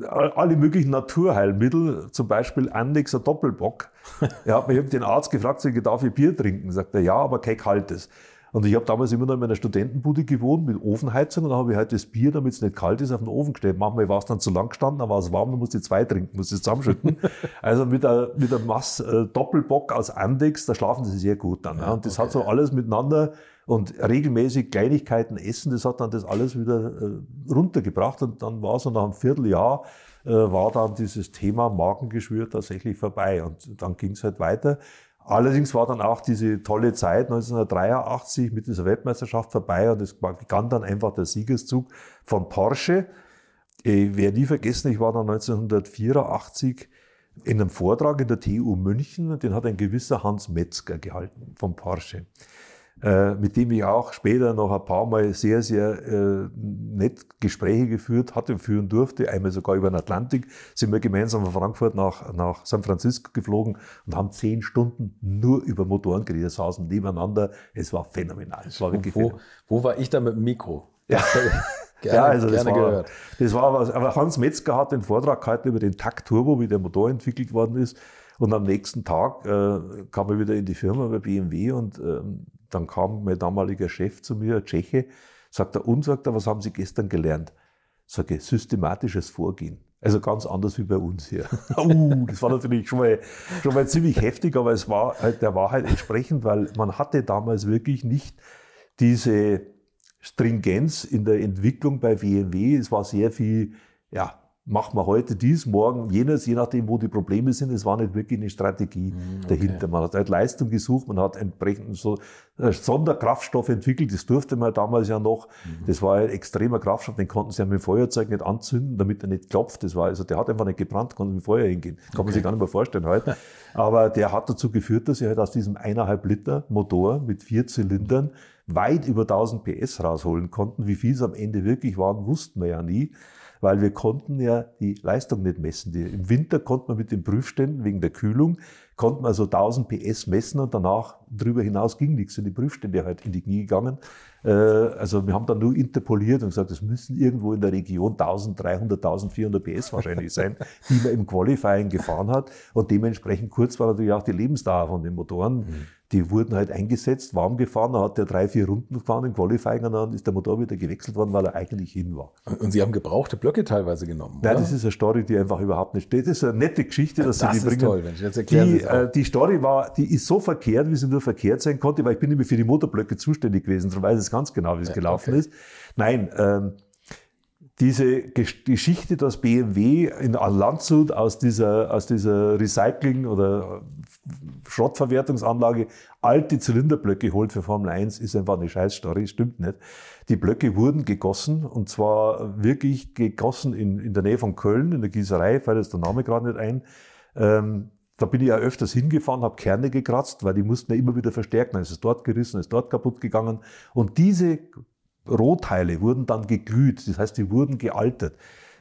Alle möglichen Naturheilmittel, zum Beispiel Andexer Doppelbock. Hat mich den Arzt gefragt, darf ich Bier trinken? Sagt er, ja, aber kein kaltes. Und ich habe damals immer noch in meiner Studentenbude gewohnt mit Ofenheizung und dann habe ich halt das Bier, damit es nicht kalt ist, auf den Ofen gestellt. Manchmal war es dann zu lang gestanden, dann war es warm, dann musste ich zwei trinken, musste es zusammenschütten. also mit der, mit der Mass äh, Doppelbock aus Andex, da schlafen sie sehr gut dann. Ja, und das okay. hat so alles miteinander und regelmäßig Kleinigkeiten essen, das hat dann das alles wieder äh, runtergebracht und dann war so nach einem Vierteljahr äh, war dann dieses Thema Magengeschwür tatsächlich vorbei und dann ging es halt weiter. Allerdings war dann auch diese tolle Zeit 1983 mit dieser Weltmeisterschaft vorbei und es begann dann einfach der Siegeszug von Porsche. Ich werde nie vergessen, ich war dann 1984 in einem Vortrag in der TU München, den hat ein gewisser Hans Metzger gehalten von Porsche. Äh, mit dem ich auch später noch ein paar Mal sehr, sehr äh, nett Gespräche geführt hatte und führen durfte. Einmal sogar über den Atlantik sind wir gemeinsam von Frankfurt nach, nach San Francisco geflogen und haben zehn Stunden nur über Motoren geredet, saßen nebeneinander. Es war phänomenal. Es war wirklich wo, wo war ich da mit dem Mikro? Ja. Gerne, ja, also das, war, gehört. das war was. Aber Hans Metzger hat den Vortrag gehalten über den Takt Turbo, wie der Motor entwickelt worden ist. Und am nächsten Tag äh, kam er wieder in die Firma bei BMW und ähm, dann kam mein damaliger Chef zu mir, Tscheche, sagt er, und sagt er, was haben Sie gestern gelernt? Sage, systematisches Vorgehen. Also ganz anders wie bei uns hier. uh, das war natürlich schon mal, schon mal ziemlich heftig, aber es war halt der Wahrheit entsprechend, weil man hatte damals wirklich nicht diese Stringenz in der Entwicklung bei BMW. Es war sehr viel, ja, machen wir heute dies, morgen jenes, je nachdem, wo die Probleme sind. Es war nicht wirklich eine Strategie mhm, okay. dahinter. Man hat halt Leistung gesucht, man hat entsprechend so äh, Sonderkraftstoff entwickelt. Das durfte man damals ja noch. Mhm. Das war ein extremer Kraftstoff, den konnten sie ja mit dem Feuerzeug nicht anzünden, damit er nicht klopft. Das war, also der hat einfach nicht gebrannt, konnte mit Feuer hingehen. Kann okay. man sich gar nicht mehr vorstellen heute. Aber der hat dazu geführt, dass sie halt aus diesem eineinhalb Liter Motor mit vier Zylindern weit über 1000 PS rausholen konnten. Wie viel es am Ende wirklich waren, wussten wir ja nie weil wir konnten ja die Leistung nicht messen. Die, Im Winter konnte man mit den Prüfständen wegen der Kühlung, konnte man also 1000 PS messen und danach darüber hinaus ging nichts und die Prüfstände halt in die Knie gegangen. Äh, also wir haben dann nur interpoliert und gesagt, es müssen irgendwo in der Region 1300, 1400 PS wahrscheinlich sein, die man im Qualifying gefahren hat und dementsprechend kurz war natürlich auch die Lebensdauer von den Motoren. Mhm die wurden halt eingesetzt, warm gefahren, dann hat der drei, vier Runden gefahren im Qualifying und dann ist der Motor wieder gewechselt worden, weil er eigentlich hin war. Und Sie haben gebrauchte Blöcke teilweise genommen? Nein, oder? das ist eine Story, die einfach überhaupt nicht steht. Das ist eine nette Geschichte, dass das Sie die bringen. Toll, Mensch. Jetzt erklären die, äh, die Story war, die ist so verkehrt, wie sie nur verkehrt sein konnte, weil ich bin nämlich für die Motorblöcke zuständig gewesen, darum weiß ich ganz genau, wie es ja, gelaufen okay. ist. Nein, ähm, diese Geschichte, dass BMW in Landshut aus dieser, aus dieser Recycling- oder Schrottverwertungsanlage alte Zylinderblöcke holt für Formel 1, ist einfach eine Scheißstory, stimmt nicht. Die Blöcke wurden gegossen und zwar wirklich gegossen in, in der Nähe von Köln, in der Gießerei, fällt jetzt der Name gerade nicht ein. Ähm, da bin ich ja öfters hingefahren, habe Kerne gekratzt, weil die mussten ja immer wieder verstärken. Dann ist es dort gerissen, ist dort kaputt gegangen. Und diese Rohteile wurden dann geglüht, das heißt, die wurden gealtert.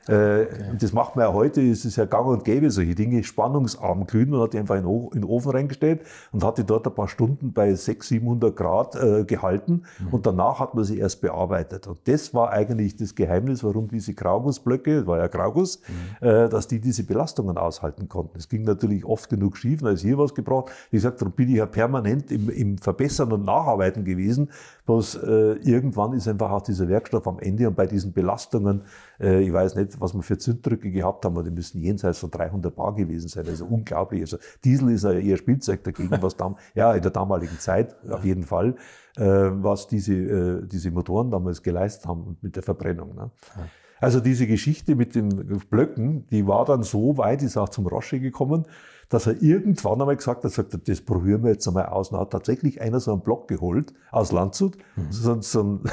Äh, okay. Das macht man ja heute, es ist ja gang und gäbe, solche Dinge, spannungsarm glühen. Man hat die einfach in den Ofen reingestellt und hat die dort ein paar Stunden bei 600, 700 Grad äh, gehalten mhm. und danach hat man sie erst bearbeitet. Und das war eigentlich das Geheimnis, warum diese Graugussblöcke, das war ja Grauguss, mhm. äh, dass die diese Belastungen aushalten konnten. Es ging natürlich oft genug schief, da ist hier was gebraucht. Wie gesagt, darum bin ich ja permanent im, im Verbessern und Nacharbeiten gewesen. Bloß äh, irgendwann ist einfach auch dieser Werkstoff am Ende und bei diesen Belastungen, ich weiß nicht, was wir für Zünddrücke gehabt haben, aber die müssen jenseits von 300 Bar gewesen sein. Also unglaublich. Also Diesel ist ja eher Spielzeug dagegen, was dann, ja, in der damaligen Zeit auf jeden Fall, äh, was diese, äh, diese Motoren damals geleistet haben mit der Verbrennung. Ne? Also diese Geschichte mit den Blöcken, die war dann so weit, ist auch zum Rosche gekommen, dass er irgendwann einmal gesagt hat, sagt, das probieren wir jetzt einmal aus. Und hat tatsächlich einer so einen Block geholt aus Landshut, mhm. so, so ein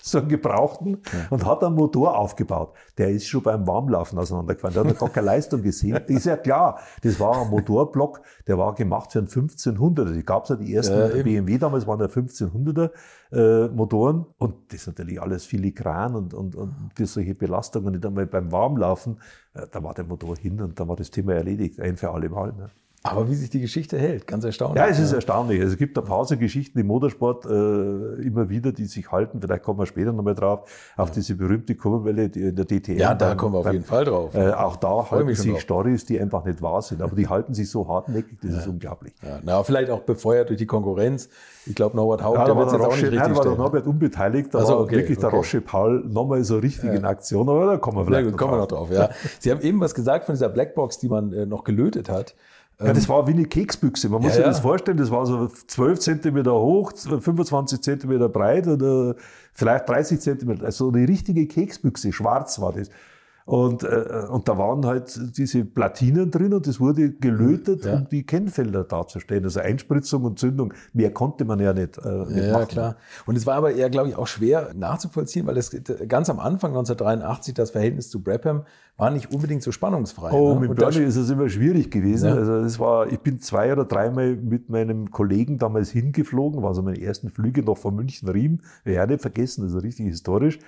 so einen gebrauchten, ja. und hat einen Motor aufgebaut. Der ist schon beim Warmlaufen auseinandergefallen. Der hat gar keine Leistung gesehen. ist ja klar, das war ein Motorblock, der war gemacht für einen 1500er. Die gab es ja die ersten ja, BMW damals, waren ja 1500er äh, Motoren. Und das ist natürlich alles filigran und, und, und für solche Belastungen, nicht einmal beim Warmlaufen, äh, da war der Motor hin und da war das Thema erledigt, ein für alle Mal. Ne? Aber wie sich die Geschichte hält, ganz erstaunlich. Ja, es ist erstaunlich. Also es gibt ein paar so Geschichten im Motorsport äh, immer wieder, die sich halten. Vielleicht kommen wir später nochmal drauf, auf ja. diese berühmte Kurbelwelle in der DTM. Ja, da beim, kommen wir auf beim, jeden Fall drauf. Äh, auch da halten sich. Stories, die einfach nicht wahr sind. Aber die halten sich so hartnäckig, das ja. ist unglaublich. Ja, na, vielleicht auch befeuert durch die Konkurrenz. Ich glaube, Norbert Haupt, ja, der wird jetzt auch nicht richtig nein, war der Norbert unbeteiligt. Da also, war okay, wirklich okay. der Roche Paul nochmal so richtig in Aktion. Aber da kommen wir vielleicht ja, gut, noch, kommen drauf. Wir noch drauf. Ja. Sie haben eben was gesagt von dieser Blackbox, die man äh, noch gelötet hat. Ja, das war wie eine Keksbüchse. Man muss ja, sich das vorstellen, das war so 12 Zentimeter hoch, 25 Zentimeter breit oder vielleicht 30 Zentimeter. Also eine richtige Keksbüchse, schwarz war das. Und, äh, und da waren halt diese Platinen drin und das wurde gelötet, ja. um die Kennfelder darzustellen. Also Einspritzung und Zündung. Mehr konnte man ja nicht, äh, nicht ja, machen. klar. Und es war aber eher, glaube ich, auch schwer nachzuvollziehen, weil das ganz am Anfang 1983 das Verhältnis zu Brabham war nicht unbedingt so spannungsfrei. Oh, ne? mit Bernie ist es immer schwierig gewesen. Ja. Also es war, ich bin zwei oder dreimal mit meinem Kollegen damals hingeflogen, war so meine ersten Flüge noch von München Riem. Werde ich nicht vergessen, das ist richtig historisch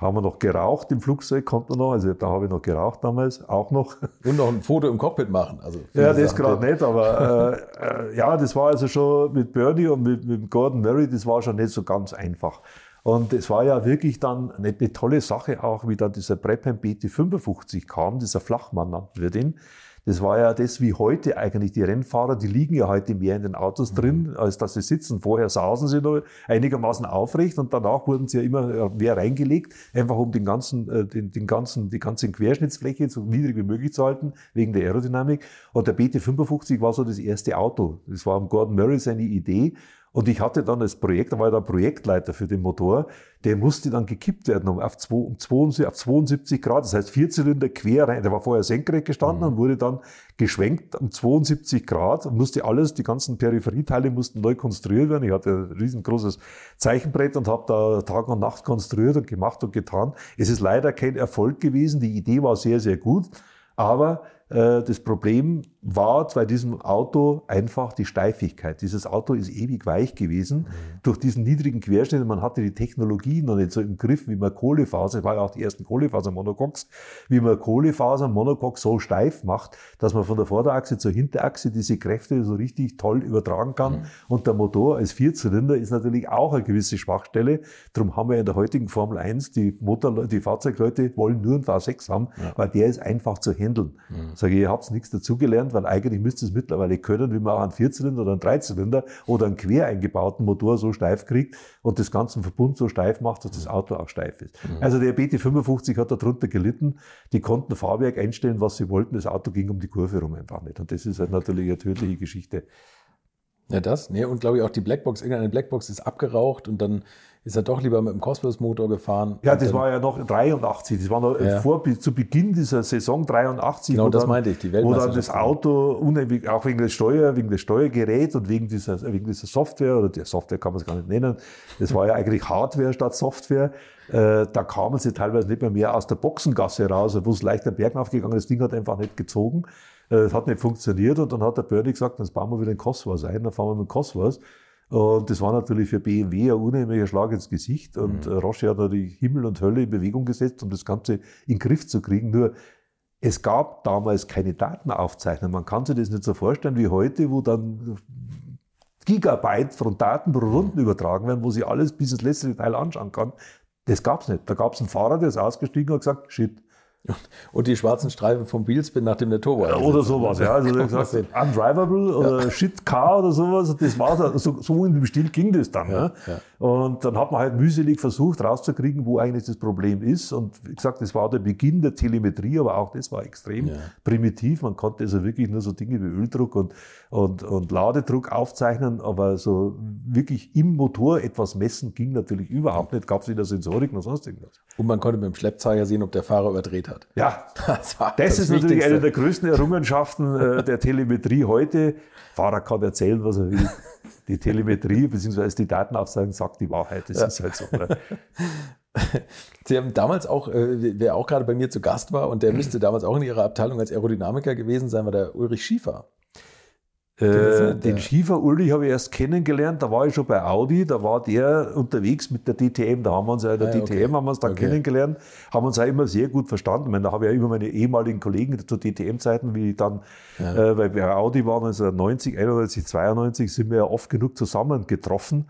haben wir noch geraucht im Flugzeug, kommt man noch. Also da habe ich noch geraucht damals, auch noch. Und noch ein Foto im Cockpit machen. Also ja, das gerade nicht, aber äh, äh, ja, das war also schon mit Bernie und mit, mit Gordon Murray, das war schon nicht so ganz einfach. Und es war ja wirklich dann eine, eine tolle Sache auch, wie dann dieser Brabham BT55 kam, dieser Flachmann nannten wir den. Das war ja das wie heute eigentlich. Die Rennfahrer, die liegen ja heute mehr in den Autos drin, mhm. als dass sie sitzen. Vorher saßen sie noch einigermaßen aufrecht und danach wurden sie ja immer mehr reingelegt, einfach um den ganzen, äh, den, den ganzen, die ganze Querschnittsfläche so niedrig wie möglich zu halten, wegen der Aerodynamik. Und der BT55 war so das erste Auto. Das war Gordon Murray seine Idee. Und ich hatte dann das Projekt, da war ich der Projektleiter für den Motor, der musste dann gekippt werden um, auf, 72, auf 72 Grad, das heißt Vierzylinder quer rein. Der war vorher senkrecht gestanden mhm. und wurde dann geschwenkt um 72 Grad und musste alles, die ganzen Peripherieteile mussten neu konstruiert werden. Ich hatte ein riesengroßes Zeichenbrett und habe da Tag und Nacht konstruiert und gemacht und getan. Es ist leider kein Erfolg gewesen. Die Idee war sehr, sehr gut, aber äh, das Problem war bei diesem Auto einfach die Steifigkeit. Dieses Auto ist ewig weich gewesen. Mhm. Durch diesen niedrigen Querschnitt, man hatte die Technologie noch nicht so im Griff, wie man Kohlefaser, war ja auch die ersten Kohlefaser-Monocoques, wie man Kohlefaser-Monocoque so steif macht, dass man von der Vorderachse zur Hinterachse diese Kräfte so richtig toll übertragen kann. Mhm. Und der Motor als Vierzylinder ist natürlich auch eine gewisse Schwachstelle. Darum haben wir in der heutigen Formel 1, die Motor, die Fahrzeugleute wollen nur einen V6 haben, ja. weil der ist einfach zu handeln. Mhm. Sage ich, ihr habt nichts dazugelernt, weil eigentlich müsst ihr es mittlerweile können, wie man auch einen Vierzylinder oder einen Dreizylinder oder einen quer eingebauten Motor so steif kriegt und das ganze Verbund so steif macht, dass das Auto auch steif ist. Mhm. Also der BT55 hat darunter gelitten. Die konnten Fahrwerk einstellen, was sie wollten. Das Auto ging um die Kurve rum einfach nicht. Und das ist halt natürlich eine tödliche Geschichte. Ja, das. Nee, und glaube ich auch die Blackbox, irgendeine Blackbox ist abgeraucht und dann ist er doch lieber mit dem Cosmos-Motor gefahren. Ja, das war ja noch 83. Das war noch ja. vor, zu Beginn dieser Saison 83. Genau, das dann, meinte ich, die Wo dann das Auto, auch wegen des Steuer, wegen des Steuergerät und wegen dieser, wegen dieser Software, oder der Software kann man es gar nicht nennen, das war ja eigentlich Hardware statt Software. Äh, da kamen sie teilweise nicht mehr, mehr aus der Boxengasse raus, wo es leicht den Berg aufgegangen ist. Das Ding hat einfach nicht gezogen. Äh, es hat nicht funktioniert und dann hat der Bernie gesagt, jetzt bauen wir wieder den Cosworth ein, dann fahren wir mit dem Cosworth. Und das war natürlich für BMW ein unheimlicher Schlag ins Gesicht. Und mhm. Roche hat natürlich Himmel und Hölle in Bewegung gesetzt, um das Ganze in den Griff zu kriegen. Nur es gab damals keine Datenaufzeichnung. Man kann sich das nicht so vorstellen wie heute, wo dann Gigabyte von Daten pro Runden mhm. übertragen werden, wo sie alles bis ins letzte Detail anschauen kann. Das gab's nicht. Da gab's einen Fahrer, der ist ausgestiegen und gesagt, shit, und die schwarzen Streifen vom Wheelspin nach dem der Turbo. Ja, oder sowas, ja. Also gesagt, undrivable oder ja. Shit Car oder sowas. Das war so, so in dem Stil ging das dann. Ja, ja. Und dann hat man halt mühselig versucht rauszukriegen, wo eigentlich das Problem ist. Und wie gesagt, das war der Beginn der Telemetrie, aber auch das war extrem ja. primitiv. Man konnte also wirklich nur so Dinge wie Öldruck und, und, und Ladedruck aufzeichnen, aber so wirklich im Motor etwas messen ging natürlich überhaupt nicht. Gab es weder Sensorik noch sonst irgendwas. Und man konnte mit dem Schleppzeiger sehen, ob der Fahrer überdreht hat. Ja, das, das, das ist natürlich eine der größten Errungenschaften äh, der Telemetrie heute. Fahrer kann erzählen, was er will die Telemetrie bzw. die Datenaufsagen sagt die Wahrheit. Das ja. ist halt so. Ne? Sie haben damals auch, äh, wer auch gerade bei mir zu Gast war und der müsste damals auch in Ihrer Abteilung als Aerodynamiker gewesen sein, war der Ulrich Schiefer. Äh, den Schiefer Uli habe ich erst kennengelernt, da war ich schon bei Audi, da war der unterwegs mit der DTM, da haben wir uns ja in der ah, DTM okay. haben wir uns dann okay. kennengelernt, haben uns auch immer sehr gut verstanden. Ich meine, da habe ich ja immer meine ehemaligen Kollegen zu DTM-Zeiten, wie ich dann ja. äh, bei Audi waren, also 90, 91, 92, sind wir ja oft genug zusammengetroffen,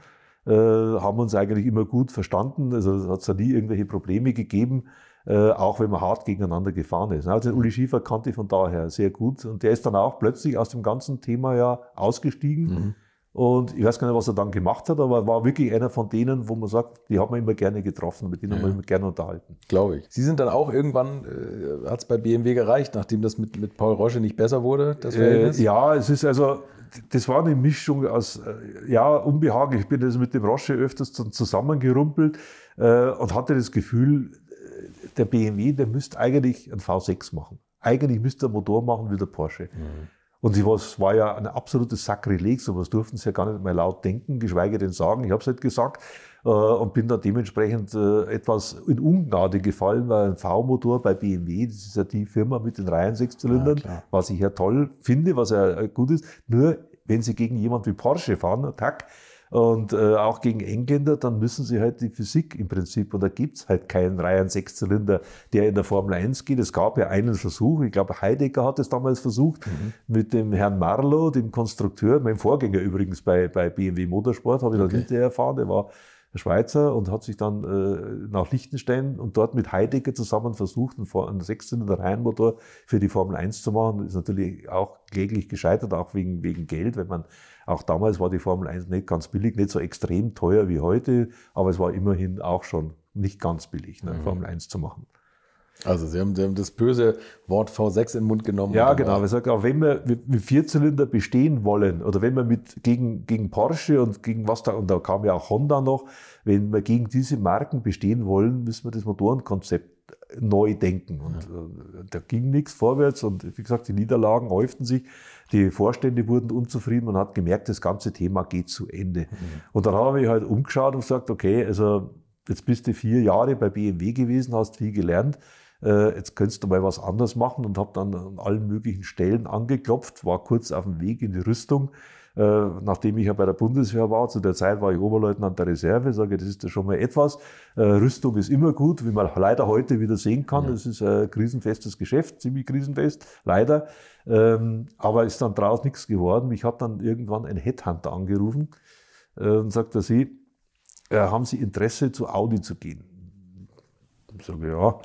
äh, haben uns eigentlich immer gut verstanden, also es hat ja nie irgendwelche Probleme gegeben. Äh, auch wenn man hart gegeneinander gefahren ist. Also den Uli Schiefer kannte ich von daher sehr gut und der ist dann auch plötzlich aus dem ganzen Thema ja ausgestiegen. Mhm. Und ich weiß gar nicht, was er dann gemacht hat, aber er war wirklich einer von denen, wo man sagt, die hat man immer gerne getroffen, mit denen ja. haben wir immer gerne unterhalten. Glaube ich. Sie sind dann auch irgendwann, äh, hat es bei BMW gereicht, nachdem das mit, mit Paul Rosche nicht besser wurde, das Äh, ja, es ist also, das war eine Mischung aus, äh, ja, unbehaglich. Ich bin also mit dem Rosche öfters zusammengerumpelt äh, und hatte das Gefühl, der BMW, der müsste eigentlich ein V6 machen. Eigentlich müsste er Motor machen wie der Porsche. Mhm. Und es war ja ein absolutes Sakrileg, sowas durften sie ja gar nicht mehr laut denken, geschweige denn sagen. Ich habe es halt gesagt äh, und bin da dementsprechend äh, etwas in Ungnade gefallen, weil ein V-Motor bei BMW, das ist ja die Firma mit den Reihen Sechszylindern, ja, was ich ja toll finde, was ja äh, gut ist. Nur wenn sie gegen jemand wie Porsche fahren, tack, und äh, auch gegen Engländer, dann müssen sie halt die Physik im Prinzip, und da gibt's halt keinen Reihen Sechszylinder, der in der Formel 1 geht. Es gab ja einen Versuch, ich glaube Heidegger hat es damals versucht, mhm. mit dem Herrn Marlow, dem Konstrukteur, mein Vorgänger übrigens bei, bei BMW Motorsport, habe ich okay. dann hinterher erfahren, der war Schweizer und hat sich dann äh, nach Liechtenstein und dort mit Heidegger zusammen versucht, einen, einen Sechszylinder Reihenmotor für die Formel 1 zu machen. Ist natürlich auch kläglich gescheitert, auch wegen, wegen Geld, wenn man auch damals war die Formel 1 nicht ganz billig, nicht so extrem teuer wie heute, aber es war immerhin auch schon nicht ganz billig, ne, mhm. Formel 1 zu machen. Also Sie haben, Sie haben, das böse Wort V6 in den Mund genommen. Ja, genau. Ich sage auch, wenn wir mit Vierzylinder bestehen wollen oder wenn wir mit gegen, gegen Porsche und gegen was da, und da kam ja auch Honda noch, wenn wir gegen diese Marken bestehen wollen, müssen wir das Motorenkonzept neu denken. Und ja. Äh, da ging nichts vorwärts und wie gesagt, die Niederlagen häuften sich. Die Vorstände wurden unzufrieden. Man hat gemerkt, das ganze Thema geht zu Ende. Mhm. Und dann habe ich halt umgeschaut und gesagt, okay, also jetzt bist du vier Jahre bei BMW gewesen, hast viel gelernt. Äh, jetzt könntest du mal was anderes machen und habe dann an allen möglichen Stellen angeklopft, war kurz auf dem Weg in die Rüstung. Äh, nachdem ich ja bei der Bundeswehr war, zu der Zeit war ich Oberleutnant der Reserve, sage, das ist ja schon mal etwas. Äh, Rüstung ist immer gut, wie man leider heute wieder sehen kann. Ja. Das ist ein krisenfestes Geschäft, ziemlich krisenfest, leider. Ähm, aber ist dann draus nichts geworden. Mich hat dann irgendwann ein Headhunter angerufen äh, und sagt, Sie, haben Sie Interesse zu Audi zu gehen? Ich sage, ja,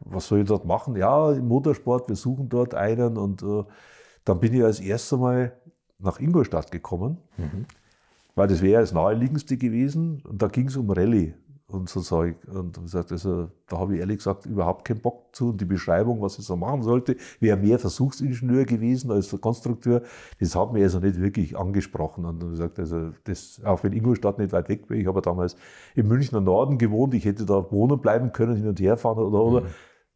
was soll ich dort machen? Ja, im Motorsport, wir suchen dort einen und dann bin ich als erstes Mal nach Ingolstadt gekommen, mhm. weil das wäre das naheliegendste gewesen und da ging es um Rallye und so Zeug. Und gesagt, also, da habe ich ehrlich gesagt überhaupt keinen Bock zu. Und die Beschreibung, was ich so machen sollte, wäre mehr Versuchsingenieur gewesen als Konstrukteur. Das hat mich also nicht wirklich angesprochen. Und ich gesagt, also das, auch wenn Ingolstadt nicht weit weg wäre, ich habe damals im Münchner Norden gewohnt, ich hätte da wohnen bleiben können, hin und her fahren oder, oder. Mhm.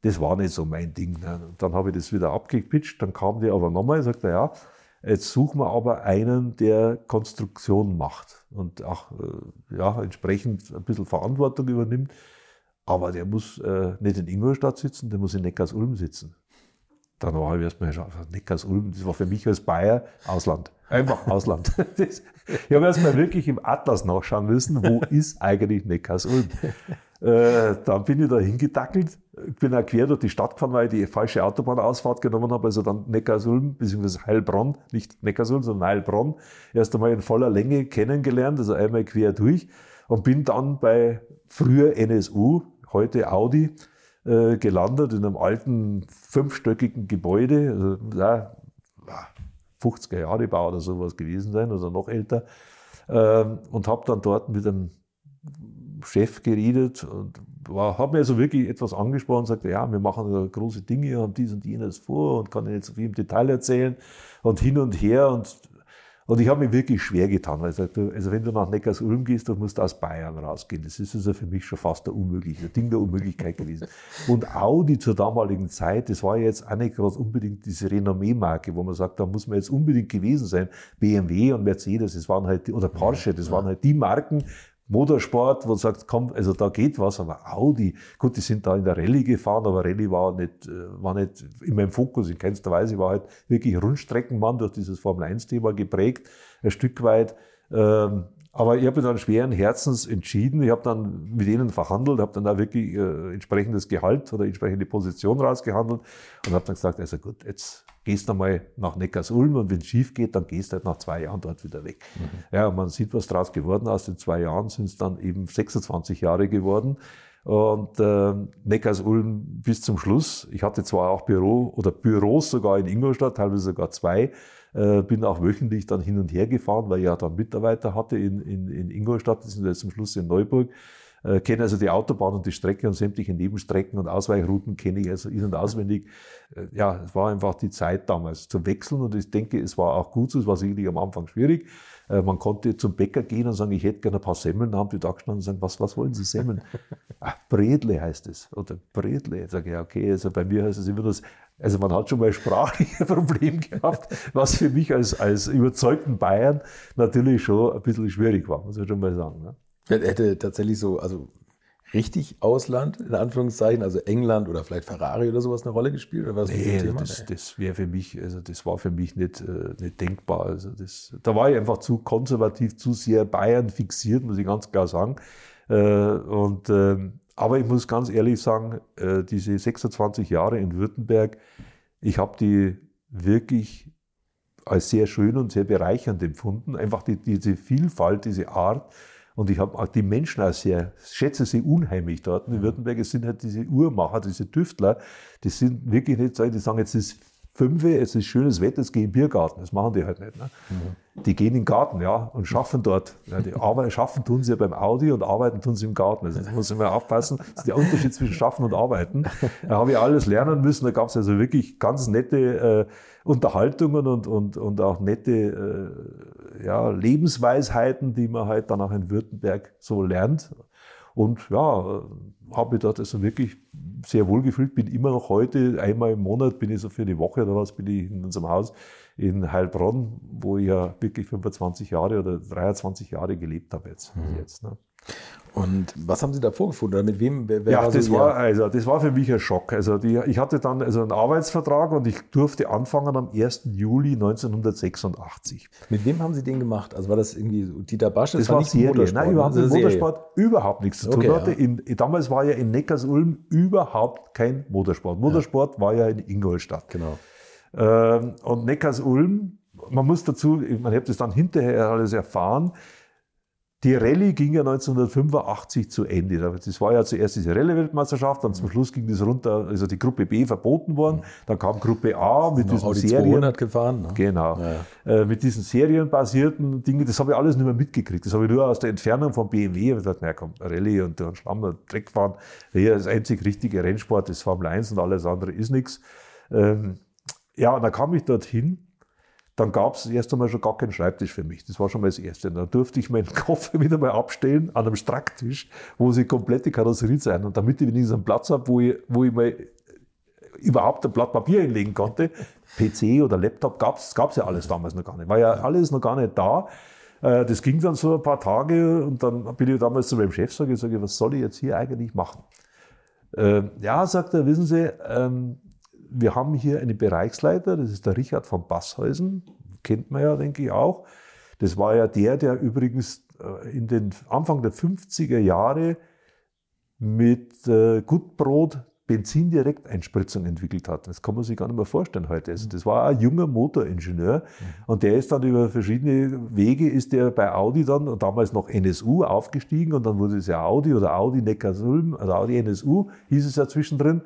Das war nicht so mein Ding. Ne. Dann habe ich das wieder abgepitcht, dann kam der aber nochmal, sagt er, ja, Jetzt suchen wir aber einen, der Konstruktion macht und auch äh, ja, entsprechend ein bisschen Verantwortung übernimmt. Aber der muss äh, nicht in Ingolstadt sitzen, der muss in Neckars-Ulm sitzen. Dann war ich erstmal Neckars-Ulm, das war für mich als Bayer Ausland. Einfach Ausland. Das, ich habe erstmal wirklich im Atlas nachschauen müssen, wo ist eigentlich Neckars-Ulm. Äh, dann bin ich da hingedackelt, bin auch quer durch die Stadt gefahren, weil ich die falsche Autobahnausfahrt genommen habe, also dann Neckarsulm bzw. Heilbronn, nicht Neckarsulm, sondern Heilbronn, erst einmal in voller Länge kennengelernt, also einmal quer durch. Und bin dann bei früher NSU, heute Audi, äh, gelandet in einem alten fünfstöckigen Gebäude, also, ja, 50er Jahre Bau oder sowas gewesen sein oder noch älter. Ähm, und habe dann dort mit einem Chef geredet und habe mir also wirklich etwas angesprochen und sagte, ja, wir machen große Dinge, haben dies und jenes vor und kann nicht so viel im Detail erzählen und hin und her und und ich habe mir wirklich schwer getan, weil ich sagte, also wenn du nach Neckars-Ulm gehst, dann musst du aus Bayern rausgehen. Das ist also für mich schon fast der unmögliche, Ding der Unmöglichkeit gewesen. Und Audi zur damaligen Zeit, das war jetzt auch nicht gerade unbedingt diese Renommee-Marke, wo man sagt, da muss man jetzt unbedingt gewesen sein. BMW und Mercedes, das waren halt, oder Porsche, das waren halt die Marken, Motorsport, wo du sagst, komm, also da geht was, aber Audi, gut, die sind da in der Rallye gefahren, aber Rallye war nicht, äh, war nicht in meinem Fokus. In keinster Weise war halt wirklich Rundstreckenmann durch dieses Formel-1-Thema geprägt, ein Stück weit. Ähm, aber ich habe dann schweren Herzens entschieden. Ich habe dann mit ihnen verhandelt, habe dann da wirklich äh, entsprechendes Gehalt oder entsprechende Position rausgehandelt und habe dann gesagt, also gut, jetzt gehst du mal nach Neckarsulm und wenn es schief geht, dann gehst du halt nach zwei Jahren dort wieder weg. Mhm. Ja, man sieht, was draus geworden Aus den zwei Jahren sind es dann eben 26 Jahre geworden. Und äh, Neckarsulm bis zum Schluss. Ich hatte zwar auch Büro oder Büros sogar in Ingolstadt, teilweise sogar zwei. Äh, bin auch wöchentlich dann hin und her gefahren, weil ich ja dann Mitarbeiter hatte in, in, in Ingolstadt, die sind jetzt zum Schluss in Neuburg. Äh, kenne also die Autobahn und die Strecke und sämtliche Nebenstrecken und Ausweichrouten kenne ich also in- und auswendig. Äh, ja, es war einfach die Zeit damals zu wechseln und ich denke, es war auch gut so, es war sicherlich am Anfang schwierig. Äh, man konnte zum Bäcker gehen und sagen, ich hätte gerne ein paar Semmeln, haben die da gestanden und sagen, was, was wollen Sie Semmeln? Ach, Bredle heißt es, oder Bredle. Ich sage, ja, okay, also bei mir heißt es immer das, also man hat schon mal sprachliche Probleme gehabt, was für mich als, als überzeugten Bayern natürlich schon ein bisschen schwierig war, muss ich schon mal sagen. Ne? Hätte tatsächlich so, also richtig Ausland, in Anführungszeichen, also England oder vielleicht Ferrari oder sowas eine Rolle gespielt? Oder was nee, das, das, das wäre für mich, also das war für mich nicht, äh, nicht denkbar. Also das, da war ich einfach zu konservativ, zu sehr Bayern fixiert, muss ich ganz klar sagen. Äh, und ähm, aber ich muss ganz ehrlich sagen, äh, diese 26 Jahre in Württemberg, ich habe die wirklich als sehr schön und sehr bereichernd empfunden. Einfach die, diese Vielfalt, diese Art. Und ich habe die Menschen auch sehr, schätze sie unheimlich dort. In Württemberg es sind halt diese Uhrmacher, diese Tüftler, die sind wirklich nicht so, die sagen, jetzt ist Fünfe, es ist schönes Wetter, es geht im Biergarten. Das machen die halt nicht. Ne? Mhm. Die gehen in den Garten, ja, und schaffen dort. Ja, die arbeiten, schaffen tun sie ja beim Audi und arbeiten tun sie im Garten. Also muss mal aufpassen. Das ist der Unterschied zwischen Schaffen und Arbeiten. Da habe ich alles lernen müssen. Da gab es also wirklich ganz nette äh, Unterhaltungen und, und, und auch nette äh, ja, Lebensweisheiten, die man halt dann auch in Württemberg so lernt. Und ja, habe mich dort also wirklich sehr wohl gefühlt, bin immer noch heute, einmal im Monat bin ich so für eine Woche oder was, bin ich in unserem Haus in Heilbronn, wo ich ja wirklich 25 Jahre oder 23 Jahre gelebt habe jetzt. Mhm. jetzt ne? Und was haben Sie da vorgefunden? Oder mit wem? Ja, war das, so war, also, das war für mich ein Schock. Also die, ich hatte dann also einen Arbeitsvertrag und ich durfte anfangen am 1. Juli 1986. Mit wem haben Sie den gemacht? Also war das irgendwie Dieter Basch? Das, das war, nicht Serie. Motorsport, Nein, überhaupt ne? mit Motorsport überhaupt nichts zu tun okay, hatte. Ja. In, damals war ja in Neckarsulm überhaupt kein Motorsport. Motorsport ja. war ja in Ingolstadt. Genau. Ähm, und Neckarsulm, man muss dazu, man hat das dann hinterher alles erfahren, die Rallye ging ja 1985 zu Ende. Das war ja zuerst diese Rallye-Weltmeisterschaft, dann zum Schluss ging das runter, also die Gruppe B verboten worden. Dann kam Gruppe A mit diesen Audi Serien. 200 gefahren. Ne? Genau. Ja. Äh, mit diesen serienbasierten Dingen, das habe ich alles nicht mehr mitgekriegt. Das habe ich nur aus der Entfernung von BMW. Ich habe gesagt, naja, komm, Rallye und dann Schlamm und Dreck fahren. Hier das einzig richtige Rennsport ist Formel 1 und alles andere ist nichts. Ähm, ja, und dann kam ich dorthin dann gab es erst einmal schon gar keinen Schreibtisch für mich. Das war schon mal das Erste. dann durfte ich meinen Koffer wieder mal abstellen an einem Stracktisch, wo sie komplette Karosserie sein. Und damit ich wenigstens einen Platz habe, wo ich, wo ich mal überhaupt ein Blatt Papier hinlegen konnte. PC oder Laptop gab es ja alles damals noch gar nicht. War ja alles noch gar nicht da. Äh, das ging dann so ein paar Tage und dann bin ich damals zu meinem Chef sage, sage, was soll ich jetzt hier eigentlich machen? Ähm, ja, sagt er, wissen Sie, ähm, wir haben hier einen Bereichsleiter, das ist der Richard von Basshäusen, kennt man ja, denke ich auch. Das war ja der, der übrigens äh, in den Anfang der 50er Jahre mit äh, Gutbrot Benzindirekteinspritzung entwickelt hat. Das kann man sich gar nicht mehr vorstellen heute. Also das war ein junger Motoringenieur und der ist dann über verschiedene Wege ist der bei Audi dann, damals noch NSU, aufgestiegen und dann wurde es ja Audi oder Audi Neckarsulm, also Audi NSU hieß es ja zwischendrin.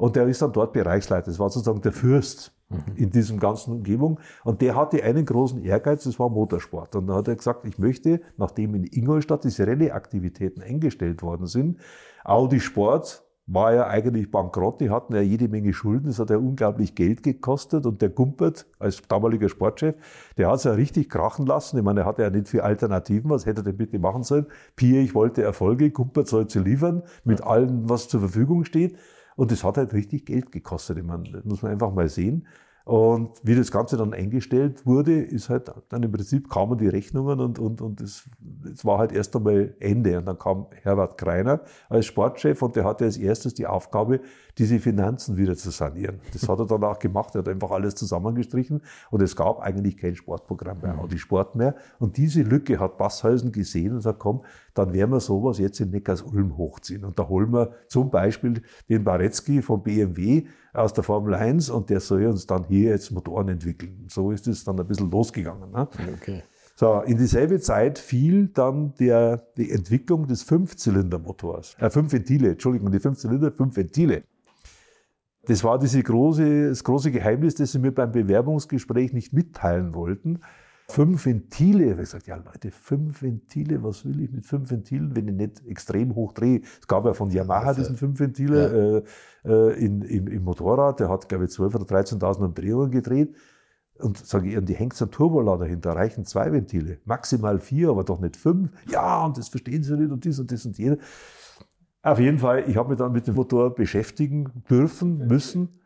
Und der ist dann dort Bereichsleiter. Das war sozusagen der Fürst in diesem ganzen Umgebung. Und der hatte einen großen Ehrgeiz, das war Motorsport. Und dann hat er gesagt, ich möchte, nachdem in Ingolstadt diese Rallye-Aktivitäten eingestellt worden sind, Audi Sport war ja eigentlich bankrott, die hatten ja jede Menge Schulden, das hat ja unglaublich Geld gekostet und der Gumpert als damaliger Sportchef, der hat es ja richtig krachen lassen. Ich meine, er hatte ja nicht viel Alternativen, was hätte er denn bitte machen sollen? Pier, ich wollte Erfolge, Gumpert soll sie liefern mit allem, was zur Verfügung steht. Und das hat halt richtig Geld gekostet. Ich meine, das muss man einfach mal sehen. Und wie das Ganze dann eingestellt wurde, ist halt dann im Prinzip kamen die Rechnungen und, und, und es, es war halt erst einmal Ende. Und dann kam Herbert Greiner als Sportchef und der hatte als erstes die Aufgabe, diese Finanzen wieder zu sanieren. Das hat er dann auch gemacht. Er hat einfach alles zusammengestrichen und es gab eigentlich kein Sportprogramm bei Audi Sport mehr. Und diese Lücke hat Basshausen gesehen und sagt, komm, dann werden wir sowas jetzt in Neckars-Ulm hochziehen. Und da holen wir zum Beispiel den Baretzky von BMW, aus der Formel 1 und der soll uns dann hier jetzt Motoren entwickeln. So ist es dann ein bisschen losgegangen. Ne? Okay. So, in dieselbe Zeit fiel dann der, die Entwicklung des Fünfzylindermotors. Äh, fünf Ventile, Entschuldigung, die fünf Zylinder, fünf Ventile. Das war diese große, das große Geheimnis, das sie mir beim Bewerbungsgespräch nicht mitteilen wollten fünf Ventile. Ich habe gesagt, ja Leute, fünf Ventile, was will ich mit fünf Ventilen, wenn ich nicht extrem hoch drehe? Es gab ja von Yamaha diesen fünf Ventile ja. äh, äh in, im, im, Motorrad, der hat, glaube ich, 12.000 oder 13.000 Umdrehungen gedreht. Und sage ich, und die hängt so ein Turbolader hinter, reichen zwei Ventile, maximal vier, aber doch nicht fünf. Ja, und das verstehen sie nicht und dies und das und jenes. Auf jeden Fall, ich habe mich dann mit dem Motor beschäftigen dürfen, müssen.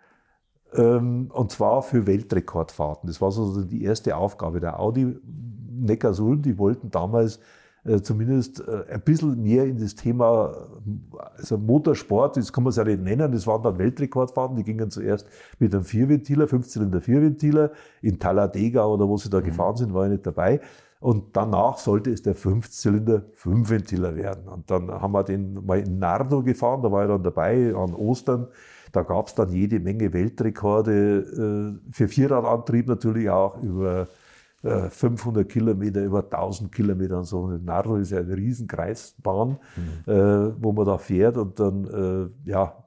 Ähm, und zwar für Weltrekordfahrten. Das war so die erste Aufgabe. Der Audi Neckarsulm, die wollten damals äh, zumindest äh, ein bisschen mehr in das Thema also Motorsport, das kann man es ja nicht nennen, das waren dann Weltrekordfahrten, die gingen zuerst mit einem Vierventiler, 15 Vierventiler in Talladega oder wo sie da mhm. gefahren sind, war ich nicht dabei. Und danach sollte es der Fünfzylinder Fünfventiler werden. Und dann haben wir den mal in Nardo gefahren, da war ich dann dabei an Ostern. Da gab es dann jede Menge Weltrekorde äh, für Vierradantrieb natürlich auch über 500 äh, Kilometer, über 1000 Kilometer und so. Nardo ist ja eine Riesenkreisbahn, mhm. äh, wo man da fährt und dann, ja,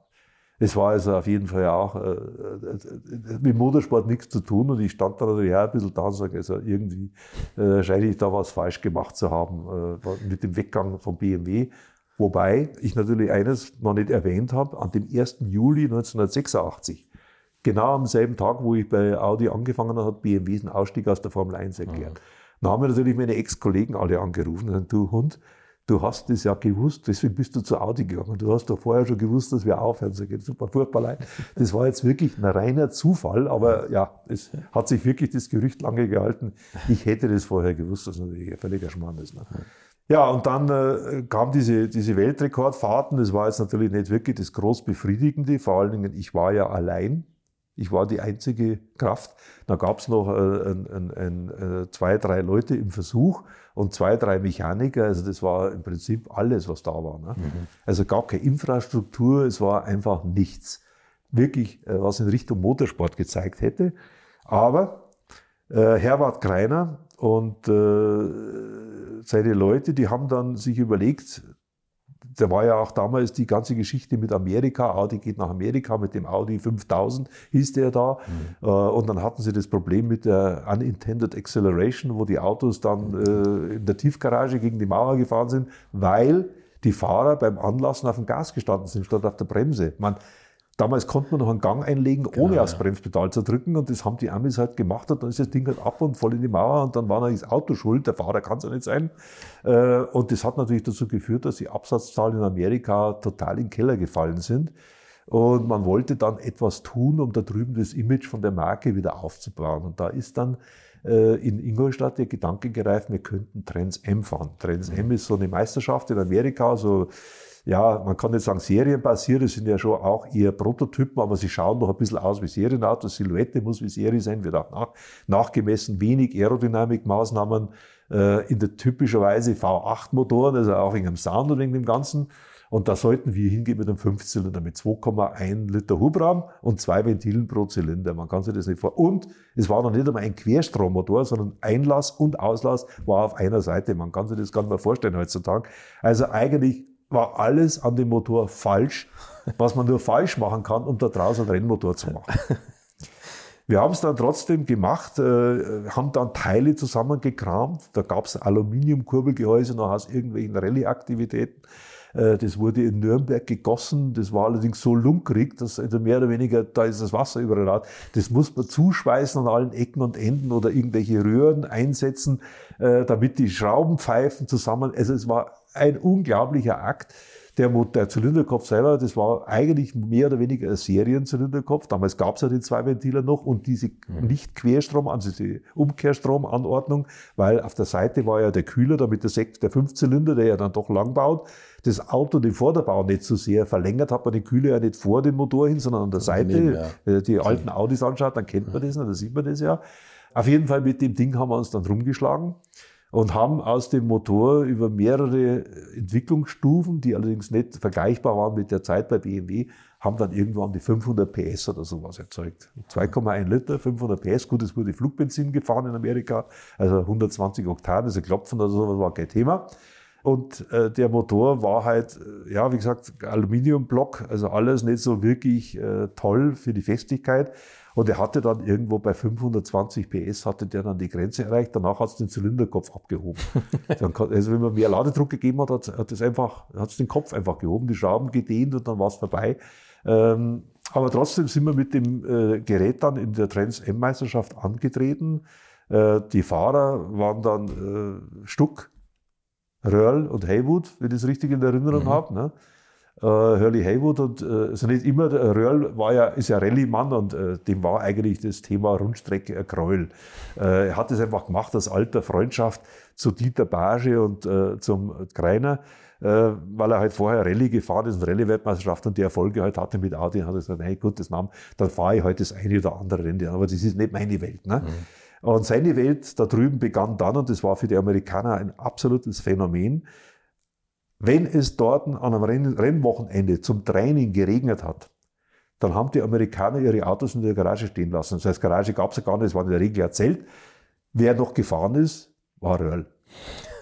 es war also auf jeden Fall auch äh, äh, mit Motorsport nichts zu tun und ich stand da natürlich auch ein bisschen da und sage, also irgendwie äh, scheine ich da was falsch gemacht zu haben äh, mit dem Weggang von BMW. Wobei ich natürlich eines noch nicht erwähnt habe, an dem 1. Juli 1986, genau am selben Tag, wo ich bei Audi angefangen habe, hat BMW den Ausstieg aus der Formel 1 erklärt. Mhm. Da haben wir natürlich meine Ex-Kollegen alle angerufen und gesagt, du Hund, du hast das ja gewusst, deswegen bist du zu Audi gegangen. Du hast doch vorher schon gewusst, dass wir aufhören. So geht super furchtbar leid. Das war jetzt wirklich ein reiner Zufall, aber ja, es hat sich wirklich das Gerücht lange gehalten. Ich hätte das vorher gewusst, das ist natürlich völliger Schmarrn ist. Ne? Ja, und dann äh, kam diese, diese Weltrekordfahrten. Das war jetzt natürlich nicht wirklich das groß Befriedigende. Vor allen Dingen, ich war ja allein. Ich war die einzige Kraft. Da gab es noch äh, ein, ein, ein, äh, zwei, drei Leute im Versuch und zwei, drei Mechaniker. Also das war im Prinzip alles, was da war. Ne? Mhm. Also gab keine Infrastruktur, es war einfach nichts. Wirklich, äh, was in Richtung Motorsport gezeigt hätte. Aber äh, Herbert Kreiner und äh, seine Leute, die haben dann sich überlegt, da war ja auch damals die ganze Geschichte mit Amerika. Audi geht nach Amerika mit dem Audi 5000, hieß der da. Mhm. Äh, und dann hatten sie das Problem mit der Unintended Acceleration, wo die Autos dann äh, in der Tiefgarage gegen die Mauer gefahren sind, weil die Fahrer beim Anlassen auf dem Gas gestanden sind statt auf der Bremse. Man, Damals konnte man noch einen Gang einlegen, ohne genau, aufs Bremspedal zu drücken. Und das haben die Amis halt gemacht. Und dann ist das Ding halt ab und voll in die Mauer. Und dann war natürlich das Auto schuld. Der Fahrer kann es ja nicht sein. Äh, und das hat natürlich dazu geführt, dass die Absatzzahlen in Amerika total in den Keller gefallen sind. Und man wollte dann etwas tun, um da drüben das Image von der Marke wieder aufzubauen. Und da ist dann äh, in Ingolstadt der Gedanke gereift, wir könnten Trends M fahren. Trends M ist so eine Meisterschaft in Amerika, so ja, man kann nicht sagen serienbasiert, das sind ja schon auch eher Prototypen, aber sie schauen noch ein bisschen aus wie Serienautos. Silhouette muss wie Serie sein, wird auch nach, nachgemessen, wenig Aerodynamikmaßnahmen äh, in der typischerweise V8-Motoren, also auch wegen dem Sound und wegen dem Ganzen. Und da sollten wir hingehen mit einem Fünfzylinder mit 2,1 Liter Hubraum und zwei Ventilen pro Zylinder. Man kann sich das nicht vor. Und es war noch nicht einmal ein Querstrommotor, sondern Einlass und Auslass war auf einer Seite. Man kann sich das gar nicht mehr vorstellen heutzutage. Also eigentlich war alles an dem Motor falsch, was man nur falsch machen kann, um da draußen einen Rennmotor zu machen. Wir haben es dann trotzdem gemacht, äh, haben dann Teile zusammengekramt. Da gab es Aluminiumkurbelgehäuse noch aus irgendwelchen Rallye-Aktivitäten. Äh, das wurde in Nürnberg gegossen. Das war allerdings so lunkrig, dass also mehr oder weniger, da ist das Wasser überall. Das muss man zuschweißen an allen Ecken und Enden oder irgendwelche Röhren einsetzen, äh, damit die Schraubenpfeifen zusammen, also es war ein unglaublicher Akt. Der, der Zylinderkopf selber, das war eigentlich mehr oder weniger ein Serienzylinderkopf. Damals gab es ja den Zweiventiler noch und diese nicht Querstrom, also diese Umkehrstromanordnung, weil auf der Seite war ja der Kühler, damit der, Sekt, der Fünfzylinder, der ja dann doch lang baut, das Auto den Vorderbau nicht so sehr verlängert, hat man den Kühler ja nicht vor den Motor hin, sondern an der Seite. Ja. Wenn man die alten Audis anschaut, dann kennt man das, dann sieht man das ja. Auf jeden Fall mit dem Ding haben wir uns dann rumgeschlagen und haben aus dem Motor über mehrere Entwicklungsstufen, die allerdings nicht vergleichbar waren mit der Zeit bei BMW, haben dann irgendwann die 500 PS oder sowas erzeugt. 2,1 Liter, 500 PS, gut, es wurde Flugbenzin gefahren in Amerika, also 120 Oktan, also Klopfen oder sowas war kein Thema. Und äh, der Motor war halt, äh, ja, wie gesagt, Aluminiumblock, also alles nicht so wirklich äh, toll für die Festigkeit. Und er hatte dann irgendwo bei 520 PS hatte der dann die Grenze erreicht. Danach hat es den Zylinderkopf abgehoben. also wenn man mehr Ladedruck gegeben hat, hat es einfach, hat es den Kopf einfach gehoben, die Schrauben gedehnt und dann war es vorbei. Ähm, aber trotzdem sind wir mit dem äh, Gerät dann in der Trans M-Meisterschaft angetreten. Äh, die Fahrer waren dann äh, Stuck, Röhrl und Haywood, wenn ich das richtig in Erinnerung mhm. habe. Ne? Äh, Hurley Haywood und äh, also nicht immer, Röhrl war ja, ist ja Rallye-Mann und äh, dem war eigentlich das Thema Rundstrecke ein Gräuel. Äh, er hat es einfach gemacht aus alter Freundschaft zu Dieter Barge und äh, zum Greiner, äh, weil er halt vorher Rallye gefahren ist und Rallye-Weltmeisterschaft und die Erfolge halt hatte mit Audi, hat er gesagt, hey gut, das Namen, dann fahre ich halt das eine oder andere Rennen, aber das ist nicht meine Welt. Ne? Mhm. Und seine Welt da drüben begann dann, und das war für die Amerikaner ein absolutes Phänomen, wenn es dort an einem Rennwochenende zum Training geregnet hat, dann haben die Amerikaner ihre Autos in der Garage stehen lassen. Das heißt, Garage gab es ja gar nicht, es war in der Regel erzählt. Wer noch gefahren ist, war Röhrl.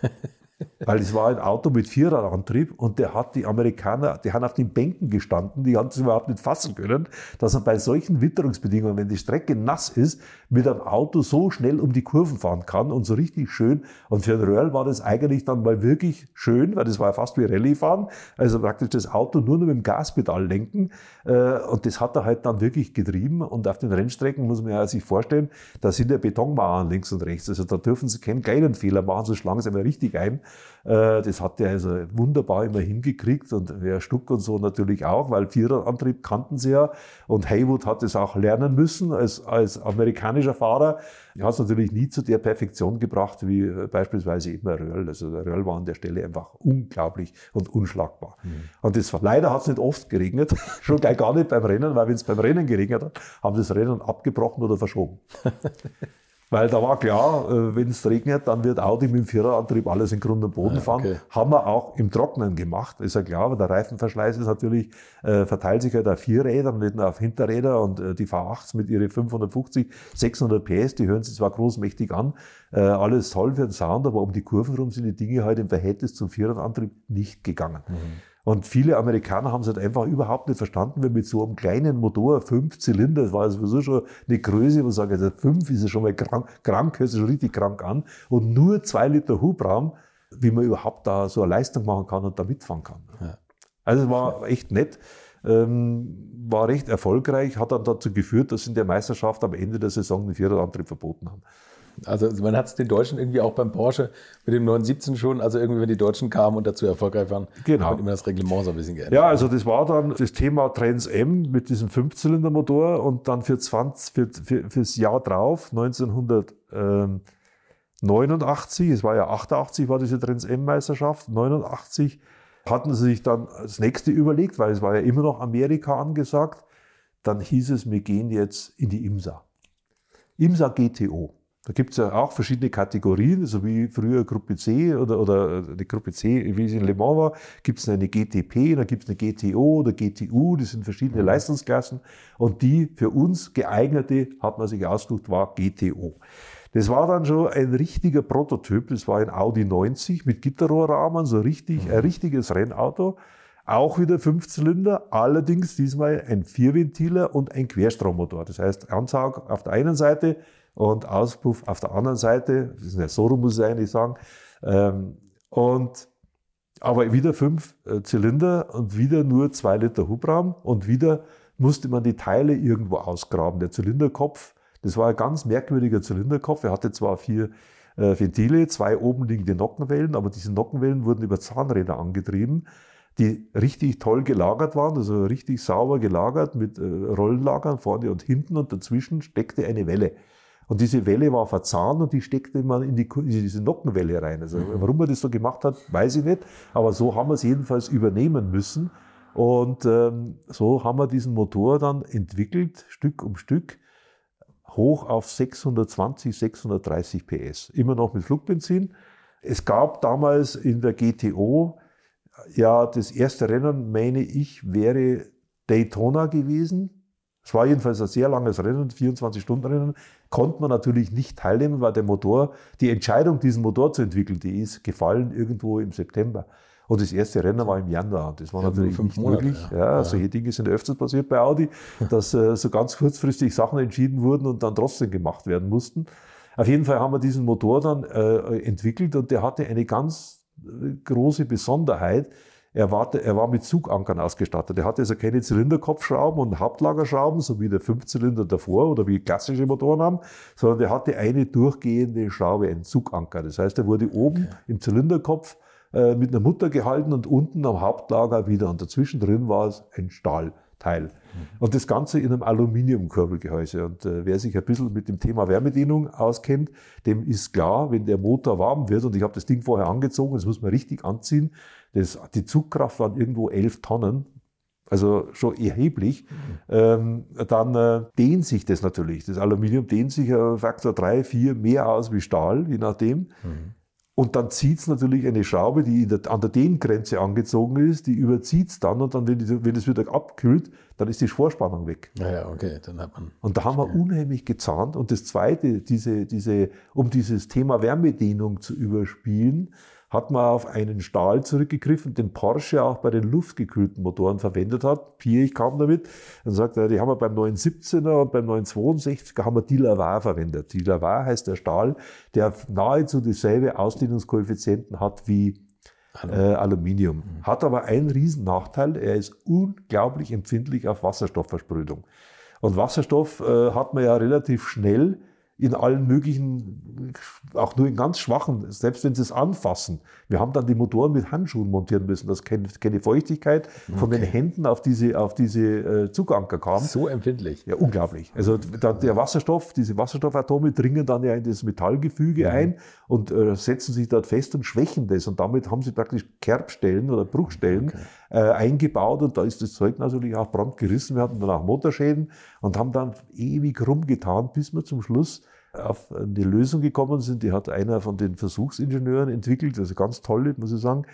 Weil es war ein Auto mit Vierradantrieb und der hat die Amerikaner, die haben auf den Bänken gestanden, die haben es überhaupt nicht fassen können, dass er bei solchen Witterungsbedingungen, wenn die Strecke nass ist, mit einem Auto so schnell um die Kurven fahren kann und so richtig schön. Und für den Röhrl war das eigentlich dann mal wirklich schön, weil das war ja fast wie Rallye fahren. Also praktisch das Auto nur noch mit dem Gaspedal lenken. Äh, und das hat er halt dann wirklich getrieben. Und auf den Rennstrecken muss man ja sich vorstellen, da sind ja Betonmauern links und rechts. Also da dürfen sie keinen kleinen Fehler machen, so schlagen sie einmal richtig ein. Äh, das hat er also wunderbar immer hingekriegt und wer Stuck und so natürlich auch, weil Viererantrieb kannten sie ja. Und Haywood hat es auch lernen müssen als, als amerikanischer Fahrer. Er hat es natürlich nie zu der Perfektion gebracht wie äh, beispielsweise eben Röhrl. Also der Röhrl war an der Stelle einfach unglaublich und unschlagbar. Mhm. Und das, leider hat es nicht oft geregnet, schon gleich gar nicht beim Rennen, weil wenn es beim Rennen geregnet hat, haben das Rennen abgebrochen oder verschoben. Weil da war klar, äh, wenn es regnet, dann wird Audi mit dem Viererantrieb alles in Grund und Boden fahren. Okay. Haben wir auch im Trocknen gemacht, ist ja klar, aber der Reifenverschleiß ist natürlich, äh, verteilt sich halt auf vier Räder, nicht nur auf Hinterräder und äh, die V8s mit ihren 550, 600 PS, die hören sich zwar großmächtig an, äh, alles toll für den Sound, aber um die Kurven rum sind die Dinge halt im Verhältnis zum Viererantrieb nicht gegangen. Mhm. Und viele Amerikaner haben es halt einfach überhaupt nicht verstanden, wenn mit so einem kleinen Motor, fünf Zylinder, das war sowieso schon eine Größe, wo man sagt, also fünf ist ja schon mal krank, krank hört sich schon richtig krank an, und nur zwei Liter Hubraum, wie man überhaupt da so eine Leistung machen kann und da mitfahren kann. Ja. Also es war echt nett, ähm, war recht erfolgreich, hat dann dazu geführt, dass in der Meisterschaft am Ende der Saison den Vierradantrieb verboten haben. Also man hat es den Deutschen irgendwie auch beim Porsche mit dem 917 schon, also irgendwie, wenn die Deutschen kamen und dazu erfolgreich waren, genau. hat immer das Reglement so ein bisschen geändert. Ja, also das war dann das Thema Trans M mit diesem Fünfzylindermotor und dann für 20, für, für, fürs Jahr drauf, 1989, es war ja 88 war diese Trans M-Meisterschaft, 89 hatten sie sich dann das nächste überlegt, weil es war ja immer noch Amerika angesagt. Dann hieß es, wir gehen jetzt in die IMSA. IMSA GTO. Da gibt es ja auch verschiedene Kategorien, so wie früher Gruppe C oder, oder die Gruppe C, wie es in Le Mans war, gibt es eine GTP, da gibt es eine GTO oder GTU, das sind verschiedene mhm. Leistungsklassen. Und die für uns geeignete, hat man sich ausgesucht, war GTO. Das war dann schon ein richtiger Prototyp, das war ein Audi 90 mit Gitterrohrrahmen, so richtig, mhm. ein richtiges Rennauto. Auch wieder Fünfzylinder, allerdings diesmal ein Vierventiler und ein Querstrommotor. Das heißt, Ansaug auf der einen Seite, und Auspuff auf der anderen Seite. Das ist ja so rum, muss ich eigentlich sagen. Ähm, und, aber wieder fünf äh, Zylinder und wieder nur zwei Liter Hubraum und wieder musste man die Teile irgendwo ausgraben. Der Zylinderkopf, das war ein ganz merkwürdiger Zylinderkopf. Er hatte zwar vier äh, Ventile, zwei oben liegende Nockenwellen, aber diese Nockenwellen wurden über Zahnräder angetrieben. die richtig toll gelagert waren, also richtig sauber gelagert mit äh, Rollenlagern vorne und hinten und dazwischen steckte eine Welle. Und diese Welle war verzahnt und die steckte man in, die, in diese Nockenwelle rein. Also mhm. warum man das so gemacht hat, weiß ich nicht. Aber so haben wir es jedenfalls übernehmen müssen. Und ähm, so haben wir diesen Motor dann entwickelt, Stück um Stück, hoch auf 620, 630 PS. Immer noch mit Flugbenzin. Es gab damals in der GTO, ja, das erste Rennen, meine ich, wäre Daytona gewesen. Es war jedenfalls ein sehr langes Rennen, 24-Stunden-Rennen. Konnte man natürlich nicht teilnehmen, weil der Motor, die Entscheidung, diesen Motor zu entwickeln, die ist gefallen irgendwo im September. Und das erste Rennen war im Januar. Das war ja, natürlich nicht Monate, möglich. Ja. ja. solche Dinge sind öfters passiert bei Audi, dass äh, so ganz kurzfristig Sachen entschieden wurden und dann trotzdem gemacht werden mussten. Auf jeden Fall haben wir diesen Motor dann äh, entwickelt und der hatte eine ganz äh, große Besonderheit. Er war, er war mit Zugankern ausgestattet. Er hatte also keine Zylinderkopfschrauben und Hauptlagerschrauben, so wie der Fünfzylinder davor oder wie klassische Motoren haben, sondern er hatte eine durchgehende Schraube, einen Zuganker. Das heißt, er wurde oben okay. im Zylinderkopf äh, mit einer Mutter gehalten und unten am Hauptlager wieder. Und dazwischen drin war es ein Stahlteil. Mhm. Und das Ganze in einem Aluminiumkurbelgehäuse. Und äh, wer sich ein bisschen mit dem Thema Wärmedienung auskennt, dem ist klar, wenn der Motor warm wird, und ich habe das Ding vorher angezogen, das muss man richtig anziehen, das, die Zugkraft waren irgendwo 11 Tonnen, also schon erheblich, mhm. ähm, dann äh, dehnt sich das natürlich. Das Aluminium dehnt sich äh, Faktor 3, 4 mehr aus wie Stahl, je nachdem. Mhm. Und dann zieht es natürlich eine Schraube, die der, an der Dehngrenze angezogen ist, die überzieht es dann und dann, wenn, die, wenn es wieder abkühlt, dann ist die Vorspannung weg. Ja, okay, dann hat man. Und da haben wir unheimlich gezahnt. Und das Zweite, diese, diese, um dieses Thema Wärmedehnung zu überspielen, hat man auf einen Stahl zurückgegriffen, den Porsche auch bei den luftgekühlten Motoren verwendet hat. Piech kam damit und sagt, die haben wir beim 917er und beim 962er haben wir Dilavar verwendet. Dilavar heißt der Stahl, der nahezu dieselbe Ausdehnungskoeffizienten hat wie äh, Aluminium. Mhm. Hat aber einen riesen Nachteil, er ist unglaublich empfindlich auf Wasserstoffversprödung. Und Wasserstoff äh, hat man ja relativ schnell in allen möglichen, auch nur in ganz schwachen, selbst wenn sie es anfassen. Wir haben dann die Motoren mit Handschuhen montieren müssen, dass keine, keine Feuchtigkeit okay. von den Händen auf diese, auf diese äh, Zuganker kam. So empfindlich. Ja, unglaublich. Also der Wasserstoff, diese Wasserstoffatome dringen dann ja in das Metallgefüge mhm. ein und äh, setzen sich dort fest und schwächen das. Und damit haben sie praktisch Kerbstellen oder Bruchstellen okay. Äh, eingebaut und da ist das Zeug natürlich auch brandgerissen. Wir hatten dann auch Motorschäden und haben dann ewig rumgetan, bis wir zum Schluss auf eine Lösung gekommen sind. Die hat einer von den Versuchsingenieuren entwickelt, also ganz toll, muss ich sagen.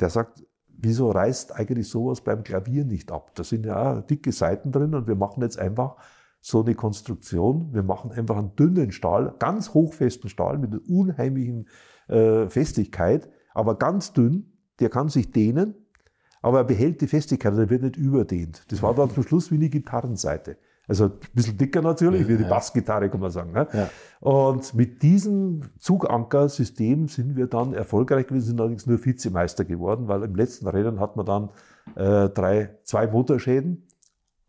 Der sagt, wieso reißt eigentlich sowas beim Klavier nicht ab? Da sind ja dicke Seiten drin und wir machen jetzt einfach so eine Konstruktion. Wir machen einfach einen dünnen Stahl, ganz hochfesten Stahl mit einer unheimlichen äh, Festigkeit, aber ganz dünn. Der kann sich dehnen, aber er behält die Festigkeit, er wird nicht überdehnt. Das war dann zum Schluss wie eine Gitarrenseite. Also ein bisschen dicker natürlich, ja, wie die ja. Bassgitarre, kann man sagen. Ne? Ja. Und mit diesem Zugankersystem sind wir dann erfolgreich gewesen, sind allerdings nur Vizemeister geworden, weil im letzten Rennen hat man dann äh, drei, zwei Motorschäden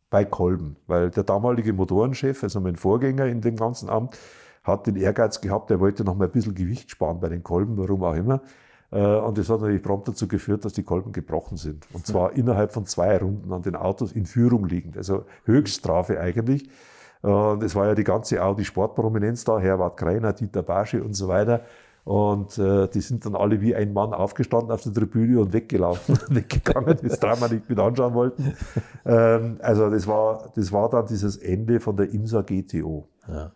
bei Kolben, weil der damalige Motorenchef, also mein Vorgänger in dem ganzen Amt, hat den Ehrgeiz gehabt, er wollte noch mal ein bisschen Gewicht sparen bei den Kolben, warum auch immer. Äh, und das hat natürlich prompt dazu geführt, dass die Kolben gebrochen sind. Und zwar ja. innerhalb von zwei Runden an den Autos in Führung liegend. Also Höchststrafe eigentlich. Und es war ja die ganze Audi Sportprominenz da, Herbert Kreiner, Dieter Basche und so weiter. Und äh, die sind dann alle wie ein Mann aufgestanden auf der Tribüne und weggelaufen, weggegangen, das Drama nicht mit anschauen wollten. Ähm, also das war, das war dann dieses Ende von der IMSA GTO. Ja.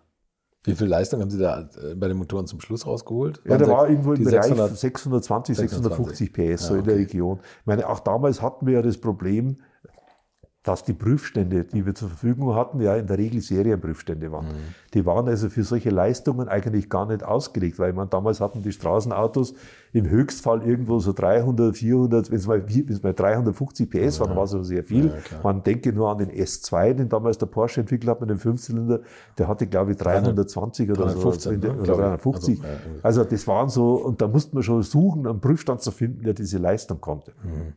Wie viel Leistung haben Sie da äh, bei den Motoren zum Schluss rausgeholt? Ja, da war irgendwo im Bereich 600, 620, 650 PS, so in der Region. Ich meine, auch damals hatten wir ja das Problem, dass die Prüfstände, die wir zur Verfügung hatten, ja in der Regel Serienprüfstände waren. Mhm. Die waren also für solche Leistungen eigentlich gar nicht ausgelegt, weil man damals hatten die Straßenautos im Höchstfall irgendwo so 300, 400, wenn es mal, wenn's mal 350 PS ja. waren, war so sehr viel. Ja, man denke nur an den S2, den damals der Porsche entwickelt hat mit dem Fünfzylinder, der hatte glaube ich 320 oder 315, so. Ne? Oder 350. Also, also, das waren so, und da musste man schon suchen, einen Prüfstand zu finden, der diese Leistung konnte. Mhm.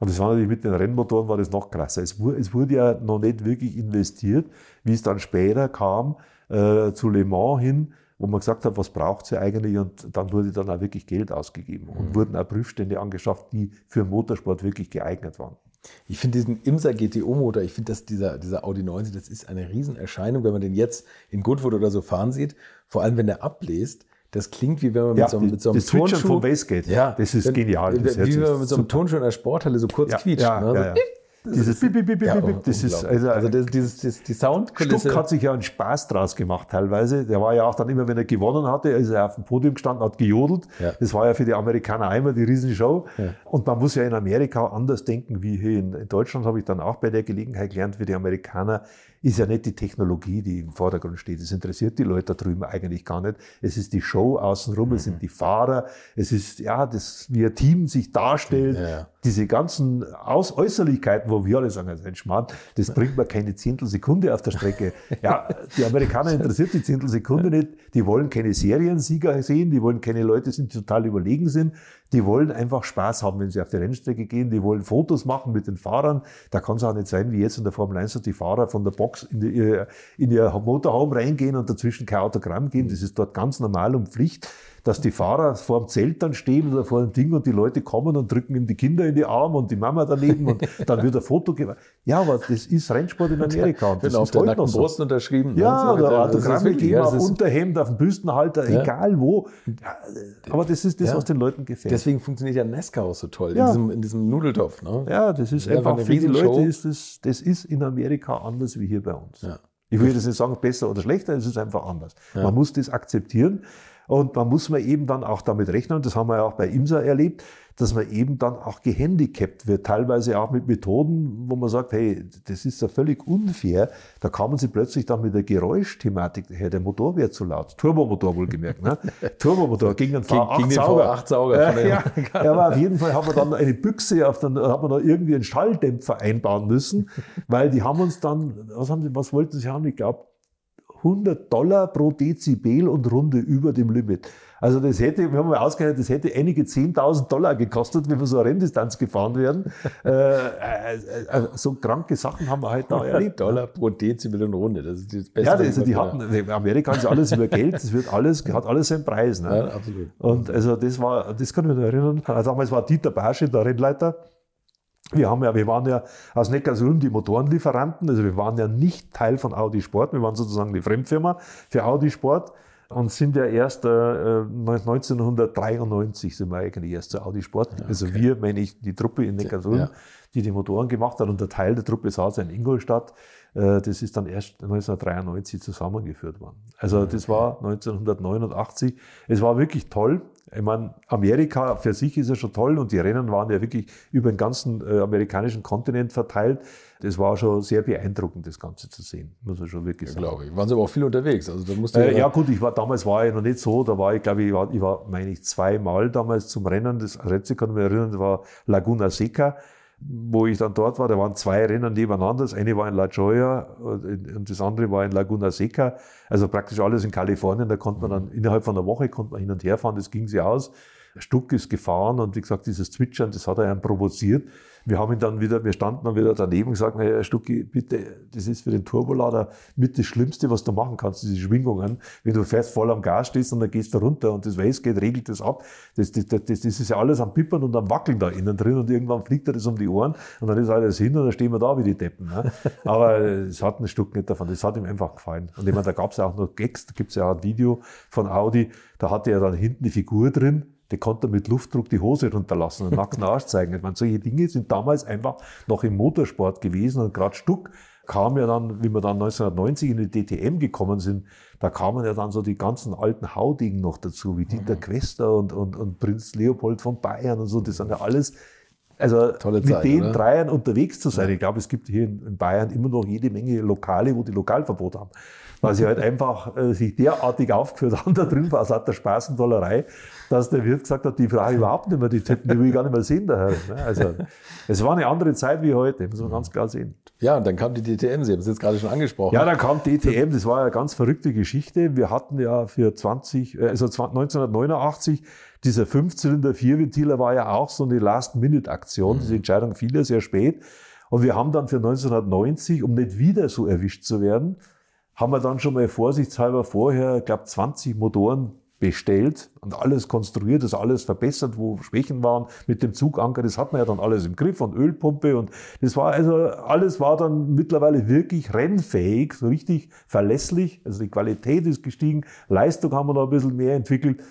Und das war natürlich mit den Rennmotoren war das noch krasser. Es wurde, es wurde ja noch nicht wirklich investiert, wie es dann später kam, äh, zu Le Mans hin, wo man gesagt hat, was braucht sie eigentlich und dann wurde dann auch wirklich Geld ausgegeben und Mhm. wurden auch Prüfstände angeschafft, die für Motorsport wirklich geeignet waren. Ich finde diesen Imsa GTO-Motor, ich finde, dass dieser, dieser Audi 90, das ist eine Riesenerscheinung, wenn man den jetzt in Goodwood oder so fahren sieht. Vor allem, wenn der abbläst. Das klingt wie wenn man Ja, mit so, einem- mit so einem das Turnschuh. vom Wastegate, Ja, das ist wenn, genial, das wie wenn man mit so einem super. Turnschuh in der Sporthalle so kurz Ja, quietscht. ja, ne? ja, ja. Dieses Bip, Bip, Bip, Bip, Ja, Bip, das ist unglaublich. also, also das, dieses, das, die Soundkulisse. Stuck hat sich ja einen Spaß draus gemacht teilweise. Der war ja auch dann immer, wenn er gewonnen hatte, ist er auf dem Podium gestanden, hat gejodelt. Ja. Das war ja für die Amerikaner einmal die Riesenshow. Ja. Und man muss ja in Amerika anders denken wie hier in, in Deutschland, habe ich dann auch bei der Gelegenheit gelernt, für die Amerikaner ist ja nicht die Technologie, die im Vordergrund steht. Das interessiert die Leute da drüben eigentlich gar nicht. Es ist die Show außenrum, es sind die Fahrer, es ist, ja, das, wie ein Team sich darstellt. Ja. Diese ganzen Aus Äußerlichkeiten, wo wir alle sagen, das ist ein Schmarrn, das bringt mir keine Zehntelsekunde auf der Strecke. Ja, die Amerikaner interessiert die Zehntelsekunde nicht. Die wollen keine Seriensieger sehen, die wollen keine Leute sehen, die total überlegen sind. Die wollen einfach Spaß haben, wenn sie auf die Rennstrecke gehen. Die wollen Fotos machen mit den Fahrern. Da kann es auch nicht sein, wie jetzt in der Formel 1, dass die Fahrer von der Box in, die, ihr- in ihr Motorhome reingehen und dazwischen kein Autogramm geben. Das ist dort ganz normal und Pflicht dass die Fahrer vor dem Zelt dann stehen oder vor dem Ding und die Leute kommen und drücken ihm die Kinder in die Arme und die Mama daneben und dann wird ein Foto gemacht. Ja, aber das ist Rennsport in Amerika und das Genau, ist heute noch so. Brust unterschrieben. Ja, ne? oder Das ist Autogramme wirklich, geben ja, auf Unterhemd, auf dem Büstenhalter, Ja. egal wo. Ja, aber das ist das, Ja. was den Leuten gefällt. Deswegen funktioniert ja Nesca auch so toll, Ja. in, diesem, in diesem Nudeltopf. Ne? ja, das ist einfach für die. Leute ist das, das ist in Amerika anders wie hier bei uns. Ja. Ich will jetzt nicht sagen, besser oder schlechter, es ist einfach anders. Man muss das akzeptieren und man muss man eben dann auch damit rechnen, das haben wir ja auch bei IMSA erlebt, dass man eben dann auch gehandicapt wird, teilweise auch mit Methoden, wo man sagt, hey, das ist ja völlig unfair. Da kamen sie plötzlich dann mit der Geräuschthematik her, der Motor wäre zu laut. Turbomotor wohlgemerkt, ne? Turbomotor gegen den Gegen- V8 gegen den Sauger. V8-Sauger von Ja, ja. aber auf jeden Fall haben wir dann eine Büchse, auf den, hat man da irgendwie einen Schalldämpfer einbauen müssen, weil die haben uns dann, was haben sie, was wollten sie haben? Ich glaube, 100 Dollar pro Dezibel und Runde über dem Limit. Also das hätte, wir haben mal ausgerechnet, das hätte einige 10.000 Dollar gekostet, wenn wir so eine Renndistanz gefahren wären. äh, äh, äh, so kranke Sachen haben wir halt da erlebt. Dollar pro Dezibel und Runde. Das ist das Beste. Ja, also die hatten, in Amerika ist alles über Geld, das wird alles, hat alles seinen Preis. Ne? Ja, absolut. Und also das war, das kann ich mich noch erinnern. Also damals war Dieter Barsche der Rennleiter. Wir haben ja, wir waren ja aus Neckarsulm die Motorenlieferanten, also wir waren ja nicht Teil von Audi Sport, wir waren sozusagen die Fremdfirma für Audi Sport und sind ja erst äh, 1993 sind wir eigentlich erst zu Audi Sport. Also wir, meine ich, die Truppe in Neckarsulm, Ja. die die Motoren gemacht hat und der Teil der Truppe saß in Ingolstadt. Äh, Das ist dann erst 1993 zusammengeführt worden. Also das war 1989. Es war wirklich toll. Ich meine, Amerika für sich ist ja schon toll und die Rennen waren ja wirklich über den ganzen äh, amerikanischen Kontinent verteilt. Das war schon sehr beeindruckend, das Ganze zu sehen, muss man schon wirklich sagen. Glaube ich. Waren sie aber auch viel unterwegs. Also da musste Äh, ja gut, ich war damals war ich noch nicht so, da war ich glaube ich war, ich war meine ich zweimal damals zum Rennen, das letzte kann ich mich erinnern, das war Laguna Seca, wo ich dann dort war, da waren zwei Rennen nebeneinander, das eine war in La Jolla und und das andere war in Laguna Seca, also praktisch alles in Kalifornien, da konnte man dann innerhalb von einer Woche konnte man hin und her fahren, das ging sie aus. Stuck ist gefahren und wie gesagt, dieses Zwitschern, das hat er einen provoziert. Wir haben ihn dann wieder, wir standen dann wieder daneben und gesagt, naja, Stucki, bitte, das ist für den Turbolader mit das Schlimmste, was du machen kannst, diese Schwingungen. Wenn du fest voll am Gas stehst und dann gehst du runter und das Wastegate regelt das ab. Das, das, das, das ist ja alles am Pippern und am Wackeln da innen drin und irgendwann fliegt er das um die Ohren und dann ist alles hin und dann stehen wir da wie die Deppen. Ne? Aber es hat ein Stück nicht davon, das hat ihm einfach gefallen. Und ich meine, da gab es ja auch noch Gags, da gibt es ja auch ein Video von Audi, da hatte er dann hinten die Figur drin, die konnte mit Luftdruck die Hose runterlassen und nackten Arsch zeigen. Ich meine, solche Dinge sind damals einfach noch im Motorsport gewesen und gerade Stuck kam ja dann, wie wir dann 1990 in die DTM gekommen sind, da kamen ja dann so die ganzen alten Haudingen noch dazu, wie Dieter Quester und, und, und Prinz Leopold von Bayern und so, das sind ja alles, also Tolle mit Zeit, den oder? Dreiern unterwegs zu sein. Ich glaube, es gibt hier in in Bayern immer noch jede Menge Lokale, wo die Lokalverbot haben. Weil sie halt einfach äh, sich derartig aufgeführt haben da drüben aus lauter Spaß und Dollerei, dass der Wirt gesagt hat, die Frau überhaupt nicht mehr, die die will ich gar nicht mehr sehen daher. Ne? Also, es war eine andere Zeit wie heute, muss man ganz klar sehen. Ja, und dann kam die DTM, Sie haben es jetzt gerade schon angesprochen. Ja, dann kam DTM, das war ja eine ganz verrückte Geschichte. Wir hatten ja für 20, äh, also 1989, dieser Fünfzylinder-Vierventiler war ja auch so eine Last-Minute-Aktion. Diese Entscheidung fiel ja sehr spät. Und wir haben dann für 1990, um nicht wieder so erwischt zu werden, haben wir dann schon mal vorsichtshalber vorher, ich glaube 20 Motoren bestellt und alles konstruiert, das alles verbessert, wo Schwächen waren mit dem Zuganker, das hat man ja dann alles im Griff und Ölpumpe und das war also, alles war dann mittlerweile wirklich rennfähig, so richtig verlässlich, also die Qualität ist gestiegen, Leistung haben wir noch ein bisschen mehr entwickelt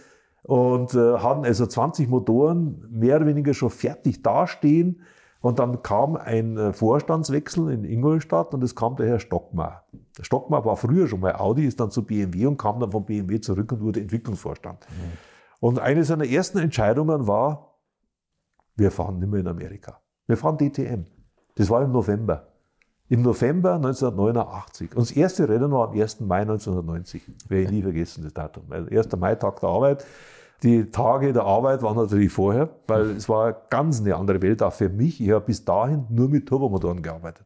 und äh, hatten also 20 Motoren mehr oder weniger schon fertig dastehen und dann kam ein äh, Vorstandswechsel in Ingolstadt und es kam der Herr Stockmar. Der Stockmar war früher schon mal Audi, ist dann zu BMW und kam dann von BMW zurück und wurde Entwicklungsvorstand. Mhm. Und eine seiner ersten Entscheidungen war, wir fahren nicht mehr in Amerika. Wir fahren DTM. Das war im November. Im November 1989. Und das erste Rennen war am 1. Mai 1990. Werde ich nie vergessen, das Datum. Weil 1. Mai, Tag der Arbeit. Die Tage der Arbeit waren natürlich vorher, weil es war ganz eine andere Welt auch für mich. Ich habe bis dahin nur mit Turbomotoren gearbeitet.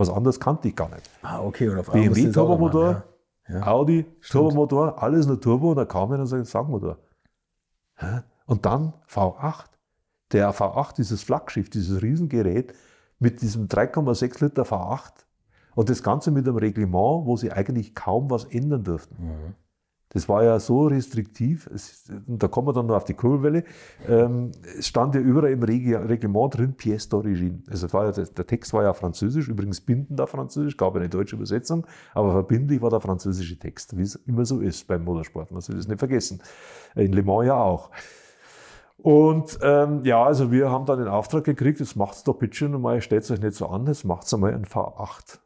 Was anderes kannte ich gar nicht. Ah, okay. Und auf BMW Turbomotor, ja. Ja. Audi Turbomotor, alles nur Turbo und dann kam einer und sagt, Sangmotor. Und dann V8. Der V8, dieses Flaggschiff, dieses Riesengerät mit diesem 3,6 Liter V8 und das Ganze mit einem Reglement, wo sie eigentlich kaum was ändern durften. Mhm. Das war ja so restriktiv, es, da kommen wir dann noch auf die Kurbelwelle. Ähm, es stand ja überall im Reglement drin, Pièce d'origine. Also war ja, der Text war ja französisch, übrigens bindend auf französisch, gab eine deutsche Übersetzung, aber verbindlich war der französische Text, wie es immer so ist beim Motorsport. Man soll das nicht vergessen. In Le Mans ja auch. Und ähm, ja, also wir haben dann den Auftrag gekriegt, jetzt macht's doch bitte schon mal, stellt euch nicht so an, jetzt macht's einmal ein V8.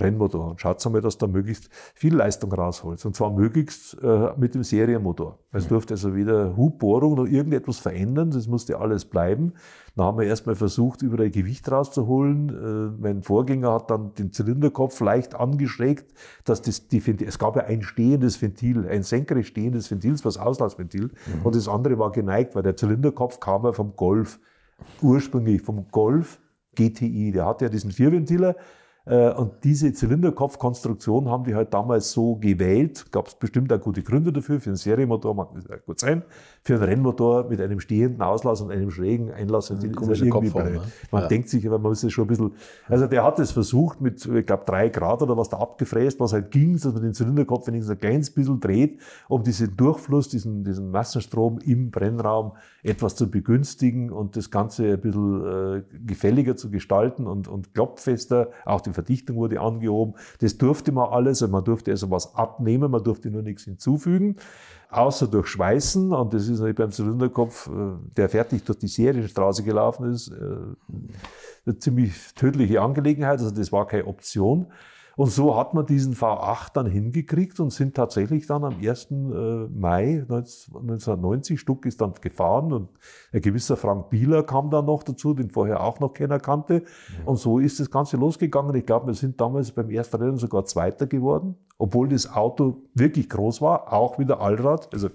Rennmotor und schaut einmal, dass da möglichst viel Leistung rausholt. Und zwar möglichst äh, mit dem Serienmotor. Es durfte also weder Hubbohrung noch irgendetwas verändern, das musste alles bleiben. Dann haben wir erstmal versucht, überall Gewicht rauszuholen. Äh, mein Vorgänger hat dann den Zylinderkopf leicht angeschrägt, dass das, die Ventil, es gab ja ein stehendes Ventil, ein senkrecht stehendes Ventil, das war das Auslassventil, mhm. und das andere war geneigt, weil der Zylinderkopf kam ja vom Golf, ursprünglich vom Golf GTI. Der hatte ja diesen Vierventiler, und diese Zylinderkopfkonstruktion haben die halt damals so gewählt. Gab es bestimmt auch gute Gründe dafür. Für einen Serienmotor mag das auch gut sein. Für einen Rennmotor mit einem stehenden Auslass und einem schrägen Einlass ist irgendwie Kopfform, ne? Man ja. denkt sich, aber man muss es schon ein bisschen. Also der hat es versucht mit, ich glaube, drei Grad oder was da abgefräst, was halt ging, dass man den Zylinderkopf wenigstens ein kleines bisschen dreht, um diesen Durchfluss, diesen, diesen Massenstrom im Brennraum etwas zu begünstigen und das Ganze ein bisschen äh, gefälliger zu gestalten und, und klopffester, auch die die Verdichtung wurde angehoben. Das durfte man alles, also man durfte also was abnehmen, man durfte nur nichts hinzufügen, außer durch Schweißen. Und das ist natürlich beim Zylinderkopf, äh, der fertig durch die Serienstraße gelaufen ist, äh, eine ziemlich tödliche Angelegenheit. Also das war keine Option. Und so hat man diesen V8 dann hingekriegt und sind tatsächlich dann am 1. Äh, Mai 1990, Stuck ist dann gefahren und ein gewisser Frank Bieler kam dann noch dazu, den vorher auch noch keiner kannte. Mhm. Und so ist das Ganze losgegangen. Ich glaube, wir sind damals beim ersten Rennen sogar Zweiter geworden, obwohl das Auto wirklich groß war, auch wieder Allrad, also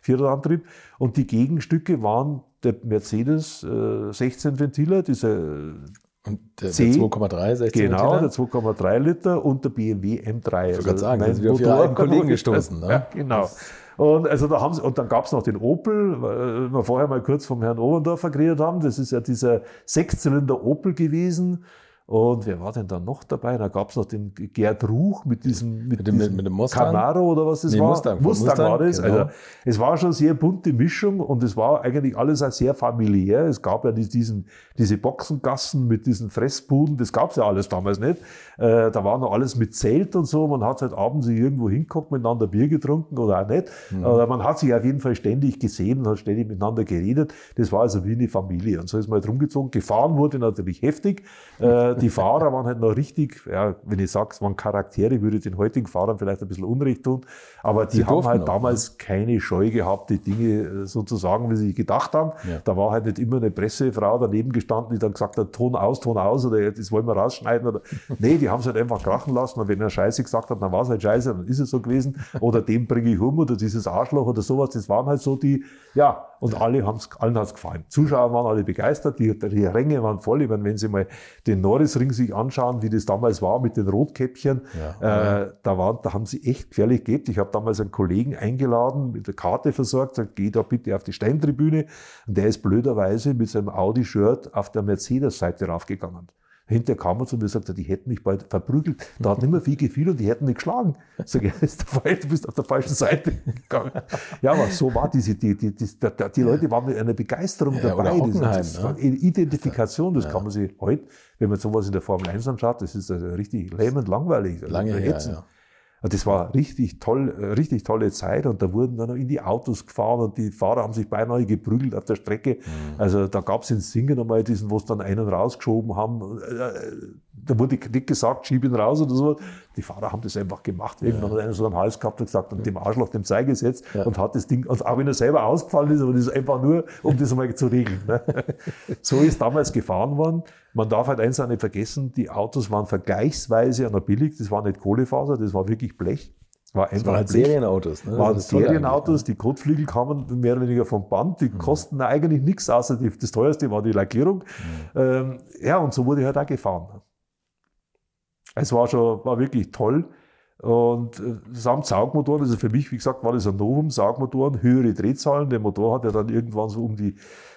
Vierradantrieb. Und die Gegenstücke waren der Mercedes äh, 16 Ventiler, dieser und der, der 2,3, 16 Genau, der 2,3 Liter und der BMW M3. Ich würde also sagen, da sind wir auf Ihre Kollegen gestoßen. Ne? Ja, genau. Und, also da haben sie, und dann gab es noch den Opel, weil wir vorher mal kurz vom Herrn Oberndorfer geredet haben. Das ist ja dieser Sechszylinder Opel gewesen. Und wer war denn da noch dabei? Da gab es noch den Gerd Ruch mit diesem, mit, mit dem, diesem mit dem? Camaro oder was das nee, war. Mustang, Mustang, Mustang war das. Genau. Also, es war schon eine sehr bunte Mischung und es war eigentlich alles auch sehr familiär. Es gab ja diesen, diese Boxengassen mit diesen Fressbuden, das gab es ja alles damals nicht. Äh, da war noch alles mit Zelt und so. Man hat halt abends irgendwo hingeguckt, miteinander Bier getrunken oder auch nicht. Mhm. Aber man hat sich auf jeden Fall ständig gesehen und hat ständig miteinander geredet. Das war also wie eine Familie. Und so ist man halt rumgezogen. Gefahren wurde natürlich heftig. Äh, die Fahrer waren halt noch richtig, ja, wenn ich sage, es waren Charaktere, würde ich den heutigen Fahrern vielleicht ein bisschen Unrecht tun, aber die haben halt auch, damals ne? keine Scheu gehabt, die Dinge äh, sozusagen, wie sie gedacht haben. Ja. Da war halt nicht immer eine Pressefrau daneben gestanden, die dann gesagt hat, Ton aus, Ton aus oder das wollen wir rausschneiden. Oder, nee, die haben es halt einfach krachen lassen und wenn er Scheiße gesagt hat, dann war es halt Scheiße, dann ist es so gewesen. Oder dem bringe ich um oder dieses Arschloch oder sowas. Das waren halt so die, ja, und alle haben's, allen hat es gefallen. Zuschauer waren alle begeistert, die, die Ränge waren voll. Ich meine, wenn Sie mal den Norrisring sich anschauen, wie das damals war mit den Rotkäppchen, ja. äh, da, waren, da haben sie echt gefährlich gelebt. Ich habe damals einen Kollegen eingeladen, mit der Karte versorgt, sagt, geh da bitte auf die Steintribüne. Und der ist blöderweise mit seinem Audi-Shirt auf der Mercedes-Seite raufgegangen. Hinterher kam er zu mir und sagte, die hätten mich bald verprügelt. Da hat nicht mehr viel gefiel und die hätten mich geschlagen. Sag ich, du bist auf der falschen Seite gegangen. Ja, aber so war diese, die, die, die, die Leute waren mit einer Begeisterung ja, dabei. Das, das ne? Identifikation, das ja. kann man sich heute, wenn man sowas in der Formel 1 anschaut, das ist also richtig lähmend langweilig. Lange her, ja. Das war richtig toll, äh, richtig tolle Zeit und da wurden dann noch in die Autos gefahren und die Fahrer haben sich beinahe geprügelt auf der Strecke. Mhm. Also da gab es in Singen einmal diesen, wo es dann einen rausgeschoben haben. Da wurde nicht gesagt, schieb ihn raus oder so. Die Fahrer haben das einfach gemacht. Ja. Irgendwann hat einer so einen Hals gehabt und gesagt, und dem Arschloch dem Zeige gesetzt ja. und hat das Ding, und auch wenn er selber ausgefallen ist, aber das ist einfach nur, um das einmal zu regeln. Ne? so ist damals gefahren worden. Man darf halt eins auch nicht vergessen, die Autos waren vergleichsweise noch billig. Das war nicht Kohlefaser, das war wirklich Blech. War einfach das waren halt Serienautos. Ne? Waren Serienautos, die Kotflügel kamen mehr oder weniger vom Band, die mhm. kosten eigentlich nichts, außer die, das teuerste war die Lackierung. Mhm. Ähm, ja, und so wurde halt auch gefahren. Es war schon, war wirklich toll. Und äh, samt Saugmotoren, also für mich, wie gesagt, war das ein Novum, Saugmotoren, höhere Drehzahlen. Der Motor hat ja dann irgendwann so um die,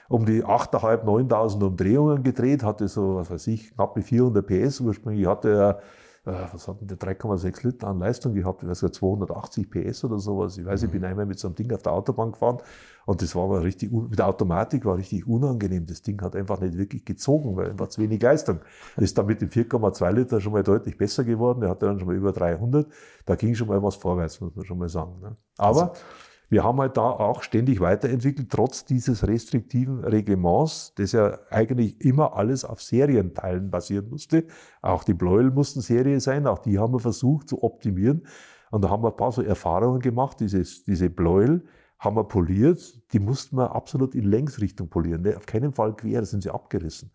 um die 8.500, 9.000 Umdrehungen gedreht, hatte so, was weiß ich, knappe 400 PS. Ursprünglich hatte er was hat denn der 3,6 Liter an Leistung gehabt? Ich weiß gar 280 PS oder sowas. Ich weiß, ich bin mhm. einmal mit so einem Ding auf der Autobahn gefahren und das war aber richtig, mit der Automatik war richtig unangenehm. Das Ding hat einfach nicht wirklich gezogen, weil einfach zu wenig Leistung. Das ist dann mit dem 4,2 Liter schon mal deutlich besser geworden. Der hatte dann schon mal über 300. Da ging schon mal was vorwärts, muss man schon mal sagen. Ne? Aber also, wir haben halt da auch ständig weiterentwickelt, trotz dieses restriktiven Reglements, das ja eigentlich immer alles auf Serienteilen basieren musste. Auch die Bleuel mussten Serie sein, auch die haben wir versucht zu optimieren. Und da haben wir ein paar so Erfahrungen gemacht. Dieses, diese Bleuel haben wir poliert, die mussten wir absolut in Längsrichtung polieren. Ne? Auf keinen Fall quer, da sind sie abgerissen.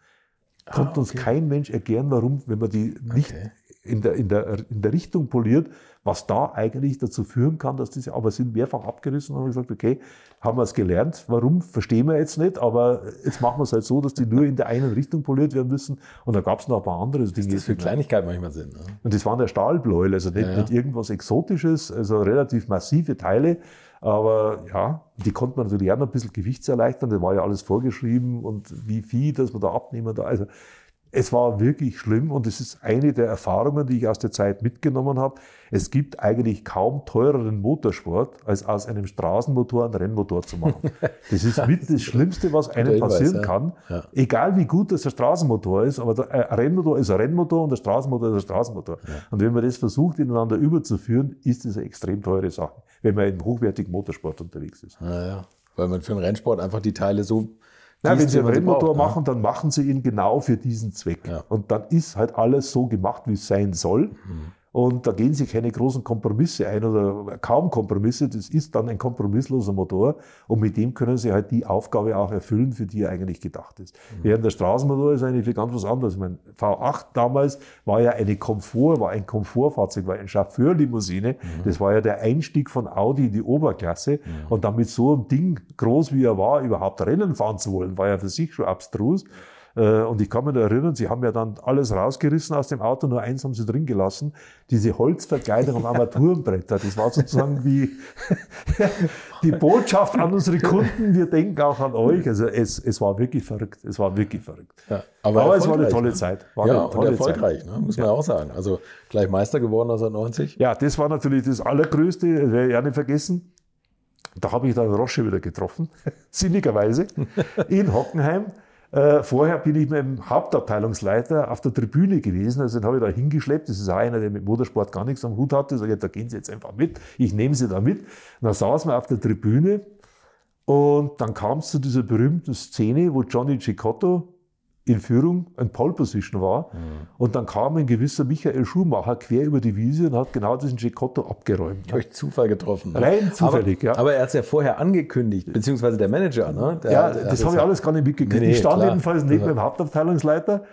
Ah, Konnte okay. uns kein Mensch erklären, warum, wenn man die nicht okay. in, der, in, der, in der Richtung poliert, was da eigentlich dazu führen kann, dass diese, aber sind mehrfach abgerissen und haben gesagt, okay, haben wir es gelernt, warum, verstehen wir jetzt nicht, aber jetzt machen wir es halt so, dass die nur in der einen Richtung poliert werden müssen und da gab es noch ein paar andere Dinge. Das für Kleinigkeiten manchmal sind. Ne? Und das waren der Stahlbläuel, also nicht, ja, ja. nicht irgendwas Exotisches, also relativ massive Teile, aber ja, die konnte man natürlich auch noch ein bisschen gewichtserleichtern, das war ja alles vorgeschrieben und wie viel, dass man da abnehmen da, also es war wirklich schlimm und es ist eine der Erfahrungen, die ich aus der Zeit mitgenommen habe. Es gibt eigentlich kaum teureren Motorsport, als aus einem Straßenmotor einen Rennmotor zu machen. Das ist mit das Schlimmste, was einem passieren kann. Egal wie gut das der Straßenmotor ist, aber der, äh, Rennmotor ist ein Rennmotor und der Straßenmotor ist ein Straßenmotor. Und wenn man das versucht, ineinander überzuführen, ist das eine extrem teure Sache, wenn man im hochwertigen Motorsport unterwegs ist. Naja, weil man für den Rennsport einfach die Teile so. Na, wenn Sie einen Rennmotor machen, dann machen Sie ihn genau für diesen Zweck. Ja. Und dann ist halt alles so gemacht, wie es sein soll. Mhm. Und da gehen Sie keine großen Kompromisse ein oder kaum Kompromisse. Das ist dann ein kompromissloser Motor. Und mit dem können Sie halt die Aufgabe auch erfüllen, für die er eigentlich gedacht ist. Mhm. Während der Straßenmotor ist eigentlich für ganz was anderes. Ich meine, V8 damals war ja eine Komfort, war ein Komfortfahrzeug, war ein Chauffeurlimousine. Mhm. Das war ja der Einstieg von Audi in die Oberklasse. Und damit so ein Ding, groß wie er war, überhaupt Rennen fahren zu wollen, war ja für sich schon abstrus. Äh, Und ich kann mich da erinnern, sie haben ja dann alles rausgerissen aus dem Auto, nur eins haben sie drin gelassen, diese Holzverkleidung am Armaturenbretter. Das war sozusagen wie die Botschaft an unsere Kunden, wir denken auch an euch. Also es, es war wirklich verrückt, es war wirklich verrückt. Ja, Aber, es war eine tolle ne? Zeit. War ja, eine und tolle erfolgreich, Zeit. ne? muss man ja auch sagen. Also gleich Meister geworden 1990. Ja, das war natürlich das Allergrößte, das werde ich auch nicht vergessen. Da habe ich dann Rosche wieder getroffen, sinnigerweise, in Hockenheim. Äh, vorher bin ich mit dem Hauptabteilungsleiter auf der Tribüne gewesen, also den habe ich da hingeschleppt. Das ist auch einer, der mit Motorsport gar nichts am Hut hatte. Sag ich, da gehen Sie jetzt einfach mit, ich nehme Sie da mit. Und dann saßen wir auf der Tribüne und dann kam es zu dieser berühmten Szene, wo Johnny Cicotto in Führung in Pole Position war. Und dann kam ein gewisser Michael Schumacher quer über die Wiese und hat genau diesen Cicotto abgeräumt. Durch Zufall getroffen. ne? Rein zufällig, aber, ja. Aber er hat es ja vorher angekündigt, beziehungsweise der Manager. Ne? Der, Ja, der das hat habe ich alles gar nicht mitgekriegt. Nee, ich stand klar. jedenfalls neben dem Hauptabteilungsleiter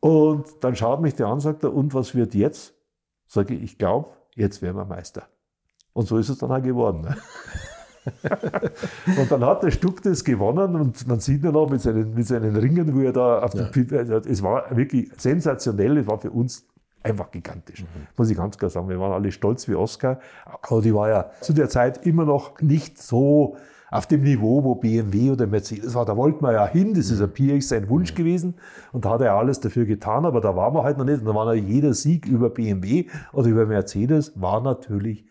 und dann schaut mich der an und sagt, er, und was wird jetzt? Sage ich, ich glaube, jetzt werden wir Meister. Und so ist es dann auch geworden. Ne? und dann hat der Stuck das gewonnen und man sieht ihn noch mit seinen, mit seinen Ringen, wo er da auf dem Pit, also es war wirklich sensationell, es war für uns einfach gigantisch, muss ich ganz klar sagen. Wir waren alle stolz wie Oscar. Audi war ja zu der Zeit immer noch nicht so auf dem Niveau, wo BMW oder Mercedes war. Da wollten wir ja hin, das ist ein PX sein Wunsch gewesen und da hat er alles dafür getan, aber da waren wir halt noch nicht. Und da war ja jeder Sieg über BMW oder über Mercedes war natürlich,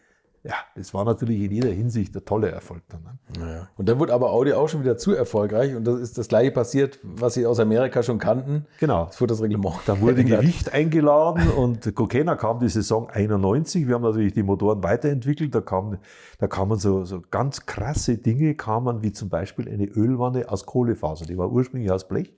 ja, das war natürlich in jeder Hinsicht der tolle Erfolg dann. Ne? Naja. Und dann wurde aber Audi auch schon wieder zu erfolgreich und das ist das gleiche passiert, was sie aus Amerika schon kannten. Genau. Es wurde das Reglement. Da wurde. Gewicht eingeladen und Kokena kam die Saison 91. Wir haben natürlich die Motoren weiterentwickelt. Da, kam, da kamen so, so ganz krasse Dinge, kamen wie zum Beispiel eine Ölwanne aus Kohlefaser. Die war ursprünglich aus Blech.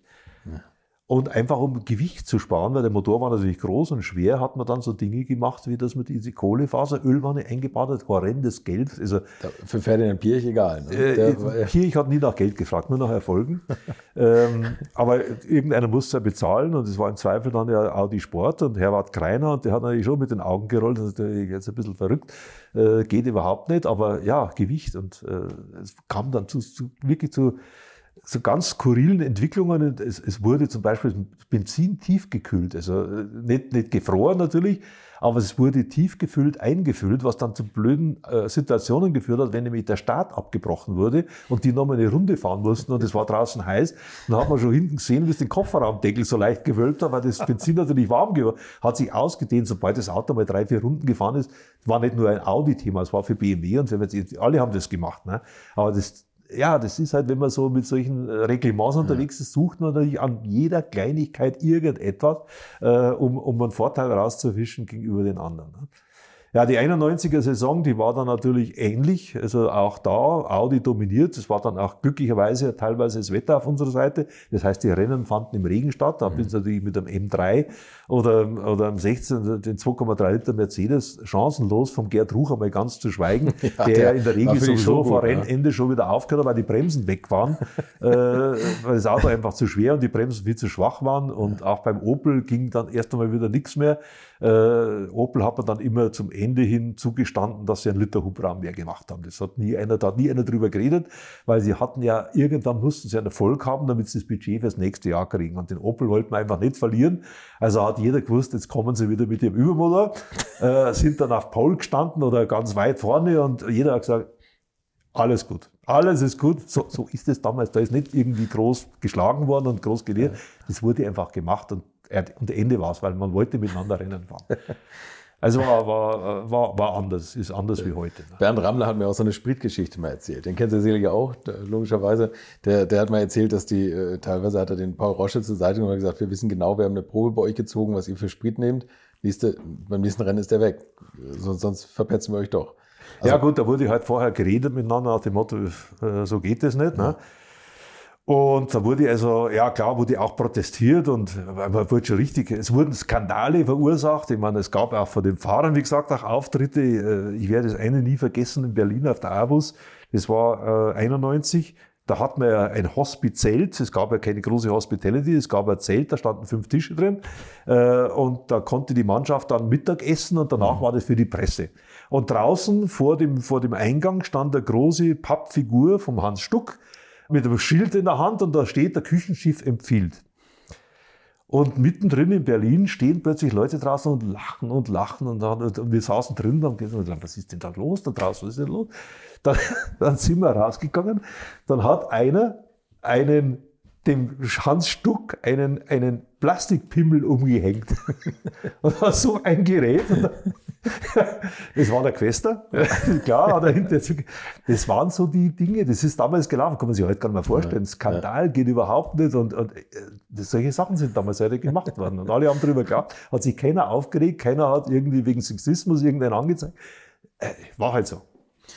Und einfach um Gewicht zu sparen, weil der Motor war natürlich groß und schwer, hat man dann so Dinge gemacht, wie dass man diese Kohlefaser-Ölwanne eingebaut hat. Horrendes Geld. Also Für Ferdinand Pirch egal. Ne? äh, ich hat nie nach Geld gefragt, nur nach Erfolgen. ähm, aber irgendeiner musste ja bezahlen und es war im Zweifel dann ja Audi Sport und Herbert Kreiner und der hat natürlich schon mit den Augen gerollt, das ist natürlich jetzt ein bisschen verrückt, äh, geht überhaupt nicht, aber ja, Gewicht und äh, es kam dann zu, zu wirklich zu so ganz skurrilen Entwicklungen. Es, es wurde zum Beispiel Benzin tiefgekühlt, also äh, nicht, nicht gefroren natürlich, aber es wurde tiefgefüllt eingefüllt, was dann zu blöden äh, Situationen geführt hat, wenn nämlich der Start abgebrochen wurde und die nochmal eine Runde fahren mussten und es war draußen heiß. Dann hat man schon hinten gesehen, wie es den Kofferraumdeckel so leicht gewölbt hat, weil das Benzin natürlich warm geworden hat sich ausgedehnt, sobald das Auto mal drei, vier Runden gefahren ist. War nicht nur ein Audi-Thema, es war für BMW und Mercedes. alle haben das gemacht. Ne? Aber das, ja, das ist halt, wenn man so mit solchen äh, Reglements unterwegs ist, sucht man natürlich an jeder Kleinigkeit irgendetwas, äh, um, um einen Vorteil rauszufischen gegenüber den anderen. Ne? Ja, die 91er Saison, die war dann natürlich ähnlich. Also auch da Audi dominiert. Es war dann auch glücklicherweise teilweise das Wetter auf unserer Seite. Das heißt, die Rennen fanden im Regen statt. Da bin ich natürlich mit dem M3 oder, oder am 16, den 2,3 Liter Mercedes chancenlos vom Gerd Ruch einmal ganz zu schweigen, Ja, der, der in der Regel sowieso vor gut, ja. Rennende schon wieder aufgehört hat, weil die Bremsen weg waren, äh, weil das Auto einfach zu schwer und die Bremsen viel zu schwach waren. Und auch beim Opel ging dann erst einmal wieder nichts mehr. Äh, Opel hat man dann immer zum Ende hin zugestanden, dass sie einen Liter Hubraum mehr gemacht haben. Das hat nie einer, da hat nie einer drüber geredet, weil sie hatten ja, irgendwann mussten sie einen Erfolg haben, damit sie das Budget fürs nächste Jahr kriegen. Und den Opel wollten wir einfach nicht verlieren. Also hat jeder gewusst, jetzt kommen sie wieder mit ihrem Übermotor, äh, sind dann auf Pole gestanden oder ganz weit vorne und jeder hat gesagt, alles gut. Alles ist gut. So, so ist es damals. Da ist nicht irgendwie groß geschlagen worden und groß gelehrt. Das wurde einfach gemacht und und Ende war es, weil man wollte miteinander Rennen fahren. Also war, war, war, war anders, ist anders wie heute. Ne? Bernd Rammler hat mir auch so eine Spritgeschichte mal erzählt. Den kennt ihr sicherlich auch, logischerweise. Der, der hat mal erzählt, dass die, äh, teilweise hat er den Paul Rosche zur Seite und gesagt, wir wissen genau, wir haben eine Probe bei euch gezogen, was ihr für Sprit nehmt. Nächste, beim nächsten Rennen ist der weg. Sonst, sonst verpetzen wir euch doch. Also, ja gut, da wurde halt vorher geredet miteinander nach dem Motto, äh, so geht es nicht. Ne? Und da wurde also, ja klar, wurde auch protestiert und man wurde schon richtig, es wurden Skandale verursacht. Ich meine, es gab auch von den Fahrern, wie gesagt, auch Auftritte. Äh, ich werde das eine nie vergessen in Berlin auf der Avus. Das war äh, 91. Da hatten wir ja ein Hospizelt. Es gab ja keine große Hospitality. Es gab ein Zelt, da standen fünf Tische drin. Äh, und da konnte die Mannschaft dann Mittag essen und danach war das für die Presse. Und draußen vor dem, vor dem Eingang stand eine große Pappfigur vom Hans Stuck mit einem Schild in der Hand und da steht, der Küchenschiff empfiehlt. Und mittendrin in Berlin stehen plötzlich Leute draußen und lachen und lachen. Und, dann, und wir saßen drin und haben gesagt, was ist denn da los da draußen? Was ist denn los? Dann, dann sind wir rausgegangen. Dann hat einer einen, dem Hans Stuck einen, einen Plastikpimmel umgehängt. Und war so ein Gerät. Das war der Quester. Klar, dahinter. Das waren so die Dinge, das ist damals gelaufen, kann man sich heute gar nicht mehr vorstellen. Skandal geht überhaupt nicht und, und äh, solche Sachen sind damals heute gemacht worden. Und alle haben darüber geglaubt, hat sich keiner aufgeregt, keiner hat irgendwie wegen Sexismus irgendeinen angezeigt. Äh, war halt so.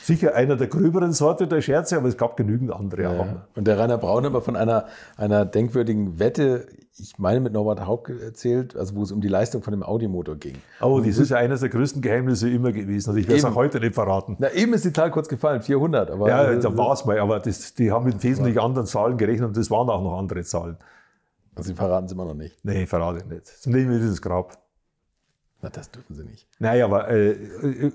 Sicher einer der gröberen Sorte der Scherze, aber es gab genügend andere ja, auch. Und der Rainer Braun hat aber von einer, einer denkwürdigen Wette, ich meine mit Norbert Haupt erzählt, also wo es um die Leistung von dem Audi-Motor ging. Oh, das ist ja eines der größten Geheimnisse immer gewesen. Also ich werde es auch heute nicht verraten. Na, eben ist die Zahl kurz gefallen, 400. Aber ja, da war es mal, aber das, die haben mit wesentlich anderen Zahlen gerechnet und das waren auch noch andere Zahlen. Also Sie verraten es immer noch nicht? Nee, verrate ich nicht. Das nehmen wir dieses Grab. Na, das dürfen sie nicht. Naja, aber äh,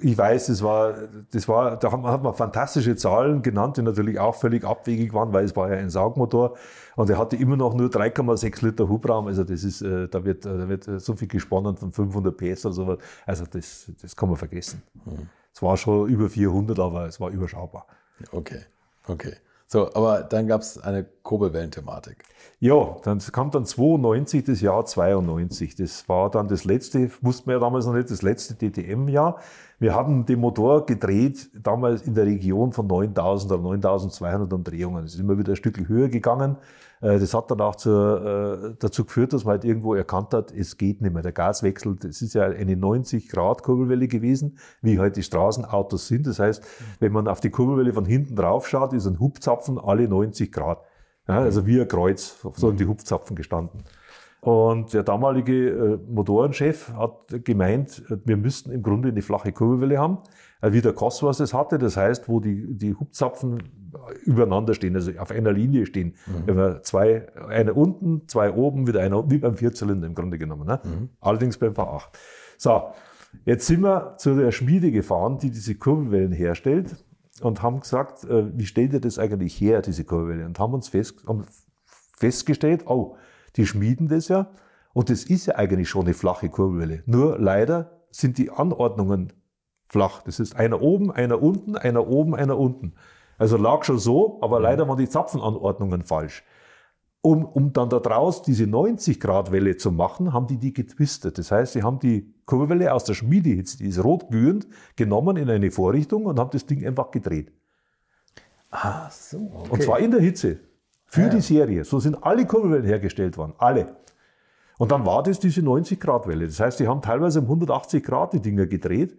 ich weiß, das war, das war, da hat man fantastische Zahlen genannt, die natürlich auch völlig abwegig waren, weil es war ja ein Saugmotor und er hatte immer noch nur 3,6 Liter Hubraum. Also das ist, äh, da wird, da wird so viel gesponnen von 500 PS oder sowas. Also das, das kann man vergessen. Hm. Es war schon über 400, aber es war überschaubar. Okay, okay. So, aber dann gab es eine Kurbelwellenthematik. Ja, dann kam dann 92, das Jahr 92. Das war dann das letzte, wussten wir ja damals noch nicht, das letzte DTM-Jahr. Wir haben den Motor gedreht, damals in der Region von 9000 oder 9200 Umdrehungen. Es ist immer wieder ein Stück höher gegangen. Äh, das hat dann auch zu, äh, dazu geführt, dass man halt irgendwo erkannt hat, es geht nicht mehr. Der Gaswechsel, das ist ja eine 90 Grad Kurbelwelle gewesen, wie halt die Straßenautos sind. Das heißt, wenn man auf die Kurbelwelle von hinten drauf schaut, ist ein Hubzapfen alle 90 Grad. Ja, also wie ein Kreuz, so sind die Hubzapfen gestanden. Und der damalige äh, Motorenchef hat gemeint, wir müssten im Grunde eine flache Kurbelwelle haben, äh, wie der Cosworth es hatte. Das heißt, wo die, die Hubzapfen übereinander stehen, also auf einer Linie stehen. Mhm. Wenn wir zwei, einer unten, zwei oben, wieder einer, wie beim Vierzylinder im Grunde genommen. Ne? Mhm. Allerdings beim V8. So, jetzt sind wir zu der Schmiede gefahren, die diese Kurbelwellen herstellt und haben gesagt, äh, wie stellt ihr das eigentlich her, diese Kurbelwelle? Und haben uns fest, haben festgestellt, oh, die schmieden das ja. Und das ist ja eigentlich schon eine flache Kurbelwelle. Nur leider sind die Anordnungen flach. Das ist einer oben, einer unten, einer oben, einer unten. Also lag schon so, aber leider waren die Zapfenanordnungen falsch. Um, um dann da draus diese 90-Grad-Welle zu machen, haben die die getwistet. Das heißt, sie haben die Kurbelwelle aus der Schmiedehitze, die ist rot glühend, genommen in eine Vorrichtung und haben das Ding einfach gedreht. Ah, so. Okay. Und zwar in der Hitze. Für ja. die Serie. So sind alle Kurbelwellen hergestellt worden. Alle. Und dann war das diese 90-Grad-Welle. Das heißt, die haben teilweise um 180 Grad die Dinger gedreht.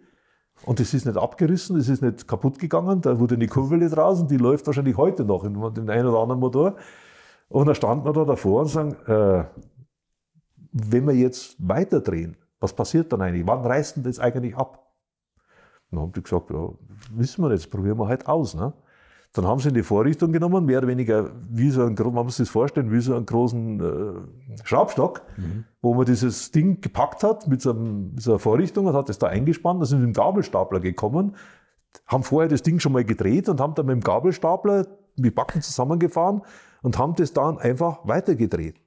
Und das ist nicht abgerissen, das ist nicht kaputt gegangen. Da wurde eine Kurbelwelle draus und die läuft wahrscheinlich heute noch in dem einen oder anderen Motor. Und da standen wir da davor und sagen, äh, wenn wir jetzt weiterdrehen, was passiert dann eigentlich? Wann reißt denn das eigentlich ab? Und dann haben die gesagt, ja, wissen wir das probieren wir halt aus. Ne? Dann haben sie in die Vorrichtung genommen, mehr oder weniger wie so ein, man muss sich das vorstellen, wie so einen großen äh, Schraubstock, mhm. wo man dieses Ding gepackt hat mit so, einem, mit so einer Vorrichtung und hat es da eingespannt, dann sind mit dem Gabelstapler gekommen, haben vorher das Ding schon mal gedreht und haben dann mit dem Gabelstapler die Backen zusammengefahren und haben das dann einfach weitergedreht.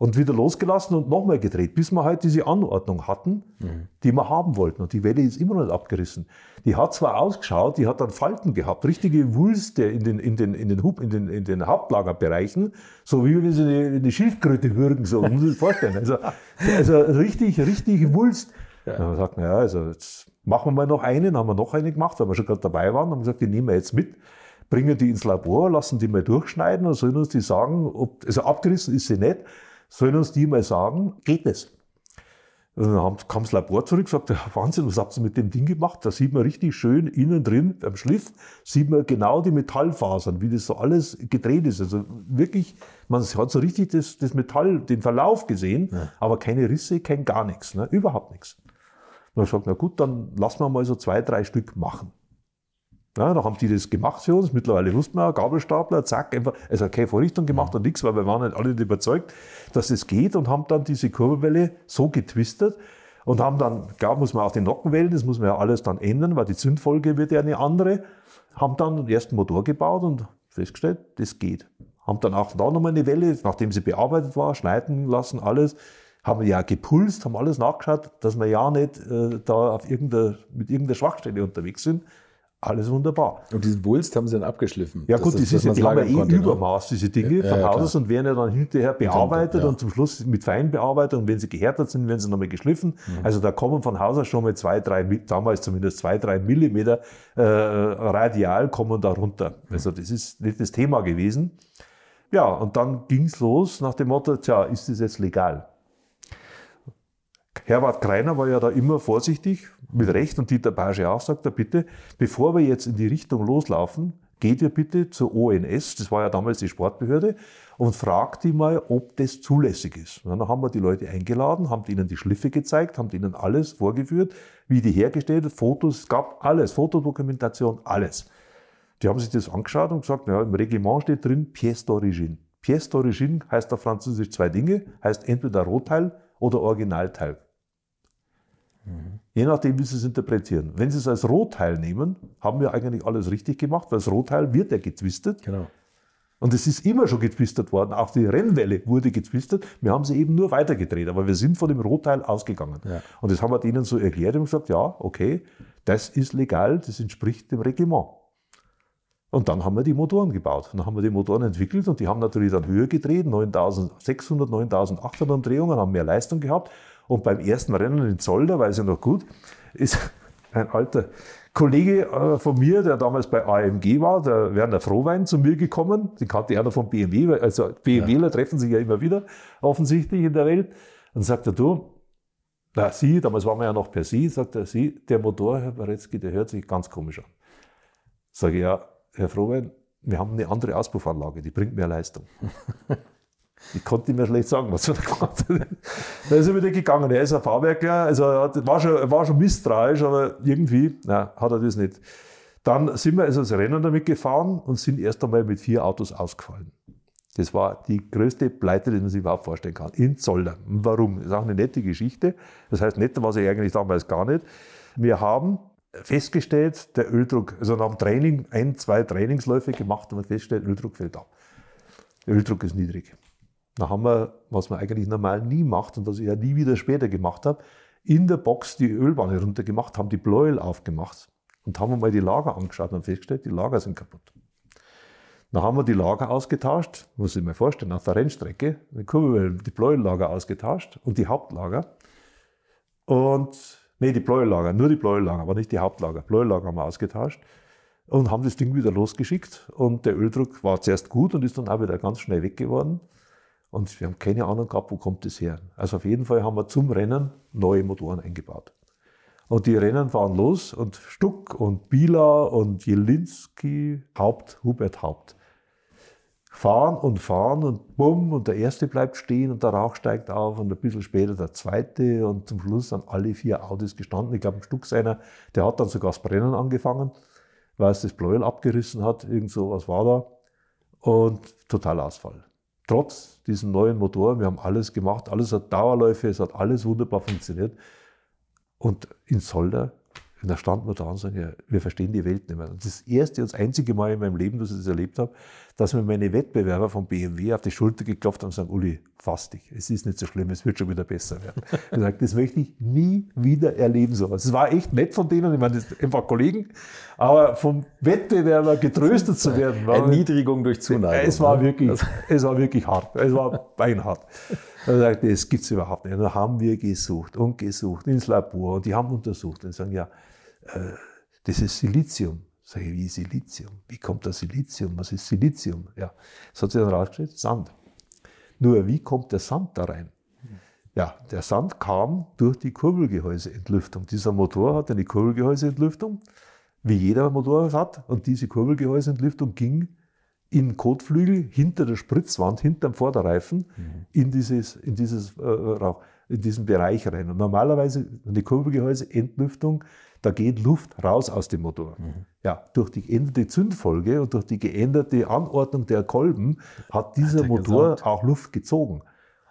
Und wieder losgelassen und nochmal gedreht, bis wir halt diese Anordnung hatten, mhm. die wir haben wollten. Und die Welle ist immer noch nicht abgerissen. Die hat zwar ausgeschaut, die hat dann Falten gehabt, richtige Wulste in den, in den, in den, Hub, in den, in den Hauptlagerbereichen, so wie wenn sie eine, eine Schildkröte würgen, so, muss sich vorstellen. Also, also richtig, richtig Wulst. Ja. Dann haben wir gesagt, naja, also jetzt machen wir mal noch eine, dann haben wir noch eine gemacht, weil wir schon gerade dabei waren, haben gesagt, die nehmen wir jetzt mit bringen die ins Labor, lassen die mal durchschneiden und sollen uns die sagen, ob, also abgerissen ist sie nicht, sollen uns die mal sagen, geht es? Und dann kam das Labor zurück und sagte, Wahnsinn, was habt ihr mit dem Ding gemacht? Da sieht man richtig schön innen drin, beim Schliff, sieht man genau die Metallfasern, wie das so alles gedreht ist. Also wirklich, man hat so richtig das, das Metall, den Verlauf gesehen, ja. aber keine Risse, kein gar nichts, ne? überhaupt nichts. Und dann sagt, na gut, dann lassen wir mal so zwei, drei Stück machen. Ja, da haben die das gemacht für uns. Mittlerweile wussten wir, Gabelstapler, zack, einfach, also keine Vorrichtung gemacht und nichts, weil wir waren nicht alle nicht überzeugt, dass es geht und haben dann diese Kurbelwelle so getwistet und haben dann, klar muss man auch die Nockenwellen, das muss man ja alles dann ändern, weil die Zündfolge wird ja eine andere, haben dann den ersten Motor gebaut und festgestellt, das geht. Haben dann auch da nochmal eine Welle, nachdem sie bearbeitet war, schneiden lassen, alles, haben ja gepulst, haben alles nachgeschaut, dass wir ja nicht äh, da auf irgendeine, mit irgendeiner Schwachstelle unterwegs sind alles wunderbar. Und diesen Wulst haben sie dann abgeschliffen. Ja gut, das, ist ja, die haben ja eh konnte, ne? Übermaß, diese Dinge ja, von Hauses ja, und werden ja dann hinterher bearbeitet ja. und zum Schluss mit Feinbearbeitung wenn sie gehärtet sind, werden sie nochmal geschliffen. Mhm. Also da kommen von Haus aus schon mal zwei, drei, damals zumindest zwei, drei Millimeter äh, radial kommen da runter. Mhm. Also das ist nicht das Thema gewesen. Ja, und dann ging's los nach dem Motto, tja, ist das jetzt legal? Herbert Kreiner war ja da immer vorsichtig, mit Recht, und Dieter Page auch, sagt er, bitte, bevor wir jetzt in die Richtung loslaufen, geht ihr bitte zur ONS, das war ja damals die Sportbehörde, und fragt die mal, ob das zulässig ist. Und dann haben wir die Leute eingeladen, haben ihnen die Schliffe gezeigt, haben ihnen alles vorgeführt, wie die hergestellt, Fotos, es gab alles, Fotodokumentation, alles. Die haben sich das angeschaut und gesagt, ja, im Reglement steht drin, Pièce d'origine. Pièce d'origine heißt auf Französisch zwei Dinge, heißt entweder Rohteil oder Originalteil. Mhm. Je nachdem, wie Sie es interpretieren. Wenn Sie es als Rohteil nehmen, haben wir eigentlich alles richtig gemacht, weil das Rohteil wird ja getwistet. Genau. Und es ist immer schon getwistet worden. Auch die Rennwelle wurde getwistet. Wir haben sie eben nur weitergedreht. Aber wir sind von dem Rohteil ausgegangen. Ja. Und das haben wir denen so erklärt und gesagt, ja, okay, das ist legal, das entspricht dem Reglement. Und dann haben wir die Motoren gebaut. Dann haben wir die Motoren entwickelt und die haben natürlich dann höher gedreht, 9600, 9800 Umdrehungen, haben mehr Leistung gehabt. Und beim ersten Rennen in Zolder, weiß ich noch gut, ist ein alter Kollege äh, von mir, der damals bei AMG war, der Werner Frohwein, zu mir gekommen. Den kannte er noch von BMW, also BMWler ja. treffen sich ja immer wieder offensichtlich in der Welt. Und sagt er, du, na, Sie, damals waren wir ja noch per Sie, sagt er, Sie, der Motor, Herr Baretzky, der hört sich ganz komisch an. Sage ich, ja, Herr Frohwein, wir haben eine andere Auspuffanlage, die bringt mehr Leistung. Ich konnte ihm ja schlecht sagen, was er da gemacht hat. Da ist er wieder gegangen. Er ist ein Fahrwerkler, also er war schon, war schon misstrauisch, aber irgendwie na, hat er das nicht. Dann sind wir also das Rennen damit gefahren und sind erst einmal mit vier Autos ausgefallen. Das war die größte Pleite, die man sich überhaupt vorstellen kann. In Zolder. Warum? Das ist auch eine nette Geschichte. Das heißt, netter war sie eigentlich damals gar nicht. Wir haben festgestellt, der Öldruck, also nach dem Training, ein, zwei Trainingsläufe gemacht und festgestellt, Öldruck fällt ab. Der Öldruck ist niedrig. Da haben wir, was man eigentlich normal nie macht und was ich ja nie wieder später gemacht habe, in der Box die Ölwanne runtergemacht, haben die Bläuel aufgemacht und haben mal die Lager angeschaut und festgestellt, die Lager sind kaputt. Dann haben wir die Lager ausgetauscht, muss ich mir vorstellen, auf der Rennstrecke, die Kurbelwellen, die Bläuellager ausgetauscht und die Hauptlager. Und, nee, die Bläuellager, nur die Bläuellager, aber nicht die Hauptlager. Bläuellager haben wir ausgetauscht und haben das Ding wieder losgeschickt. Und der Öldruck war zuerst gut und ist dann auch wieder ganz schnell weg geworden. Und wir haben keine Ahnung gehabt, wo kommt das her. Also auf jeden Fall haben wir zum Rennen neue Motoren eingebaut. Und die Rennen fahren los und Stuck und Bieler und Jelinski, Haupt, Hubert Haupt. Fahren und fahren und bumm und der erste bleibt stehen und der Rauch steigt auf und ein bisschen später der zweite und zum Schluss sind alle vier Autos gestanden. Ich glaube, ein Stuck seiner, der hat dann sogar das Brennen angefangen, weil es das Bläuel abgerissen hat, irgend so was war da. Und total Ausfall trotz diesem neuen Motor, wir haben alles gemacht, alles hat Dauerläufe, es hat alles wunderbar funktioniert. Und in Solder, da standen wir da und sagen, ja, wir verstehen die Welt nicht mehr. Und das erste und das einzige Mal in meinem Leben, dass ich das erlebt habe, dass mir meine Wettbewerber von BMW auf die Schulter geklopft haben und sagen, Uli, fass dich, es ist nicht so schlimm, es wird schon wieder besser werden. Ich sage, das möchte ich nie wieder erleben, sowas. Es war echt nett von denen, ich meine, das sind einfach Kollegen, aber vom Wettbewerber getröstet zu werden. War Erniedrigung durch Zuneigung. Es war ne? wirklich, es war wirklich hart, es war beinhart. Er sagt, das gibt's überhaupt nicht. Und dann haben wir gesucht und gesucht ins Labor und die haben untersucht und sagen, ja, äh, das ist Silizium. Sag ich, wie Silizium? Wie kommt das Silizium? Was ist Silizium? Ja, das hat sich dann rausgestellt, Sand. Nur wie kommt der Sand da rein? Ja, der Sand kam durch die Kurbelgehäuseentlüftung. Dieser Motor hat eine Kurbelgehäuseentlüftung, wie jeder Motor hat. Und diese Kurbelgehäuseentlüftung ging in Kotflügel hinter der Spritzwand, hinterm Vorderreifen, mhm. in, dieses, in, dieses, äh, Rauch, in diesen Bereich rein. Und normalerweise eine Kurbelgehäuseentlüftung da geht Luft raus aus dem Motor. Mhm. Ja, durch die geänderte Zündfolge und durch die geänderte Anordnung der Kolben hat dieser Motor gesagt. auch Luft gezogen.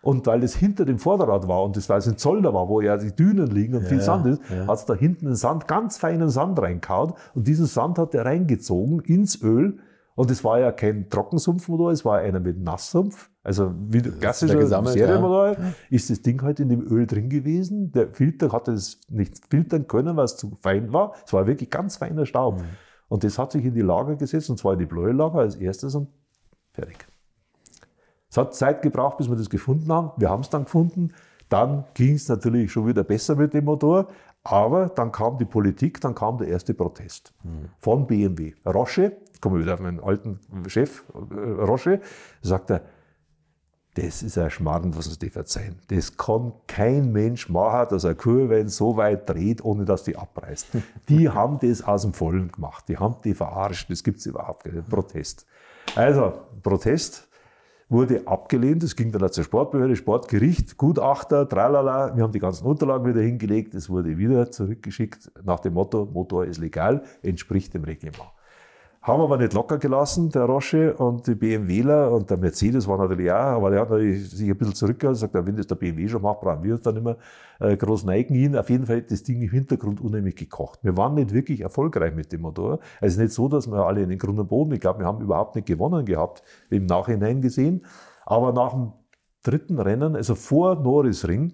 Und weil es hinter dem Vorderrad war und das, weil es ein Zolder war, wo ja die Dünen liegen und ja, viel Sand ist, ja. hat es da hinten einen Sand, ganz feinen Sand reinkaut und diesen Sand hat er reingezogen ins Öl und es war ja kein Trockensumpfmotor, es war einer mit Nasssumpf. Also wie der klassische Serienmotor ja. ist das Ding halt in dem Öl drin gewesen. Der Filter hatte es nicht filtern können, weil es zu fein war. Es war wirklich ganz feiner Staub. Mhm. Und das hat sich in die Lager gesetzt, und zwar in die Bläulager als erstes und fertig. Es hat Zeit gebraucht, bis wir das gefunden haben. Wir haben es dann gefunden. Dann ging es natürlich schon wieder besser mit dem Motor. Aber dann kam die Politik, dann kam der erste Protest mhm. von BMW. Roche komme ich wieder auf meinen alten Chef, äh, Roche, sagt er, das ist ein Schmarrn, was uns die verzeihen. Das kann kein Mensch machen, dass eine Kurve so weit dreht, ohne dass die abreißt. Die haben das aus dem Vollen gemacht. Die haben die verarscht. Das gibt es überhaupt nicht. Protest. Also, Protest wurde abgelehnt. Es ging dann zur Sportbehörde, Sportgericht, Gutachter, tralala. Wir haben die ganzen Unterlagen wieder hingelegt. Es wurde wieder zurückgeschickt nach dem Motto, Motor ist legal, entspricht dem Reglement. Haben aber nicht locker gelassen, der Roche und die BMWler und der Mercedes war natürlich auch, aber der hat natürlich sich ein bisschen zurückgehalten gesagt, wenn das der BMW schon macht, brauchen wir uns dann immer äh, groß neigen hin. Auf jeden Fall hat das Ding im Hintergrund unheimlich gekocht. Wir waren nicht wirklich erfolgreich mit dem Motor. Es ist nicht so, dass wir alle in den Grund und Boden, ich glaube, wir haben überhaupt nicht gewonnen gehabt, im Nachhinein gesehen. Aber nach dem dritten Rennen, also vor Norrisring,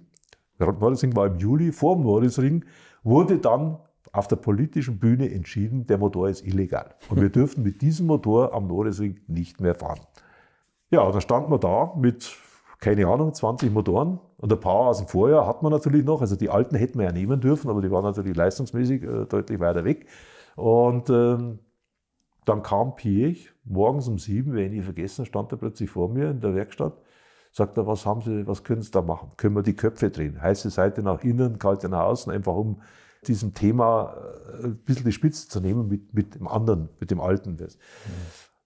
Norrisring war im Juli, vor dem Norrisring, wurde dann auf der politischen Bühne entschieden, der Motor ist illegal. Und wir dürfen mit diesem Motor am Nordesring nicht mehr fahren. Ja, da standen wir da mit, keine Ahnung, 20 Motoren und ein paar aus dem Vorjahr hat man natürlich noch. Also die alten hätten wir ja nehmen dürfen, aber die waren natürlich leistungsmäßig äh, deutlich weiter weg. Und ähm, dann kam Piech, morgens um sieben, wenn ich vergessen, stand er plötzlich vor mir in der Werkstatt sagt er, was haben Sie, was können Sie da machen? Können wir die Köpfe drehen? Heiße Seite nach innen, kalte nach außen, einfach um diesem Thema äh, ein bisschen die Spitze zu nehmen mit, mit dem anderen, mit dem Alten. Mhm.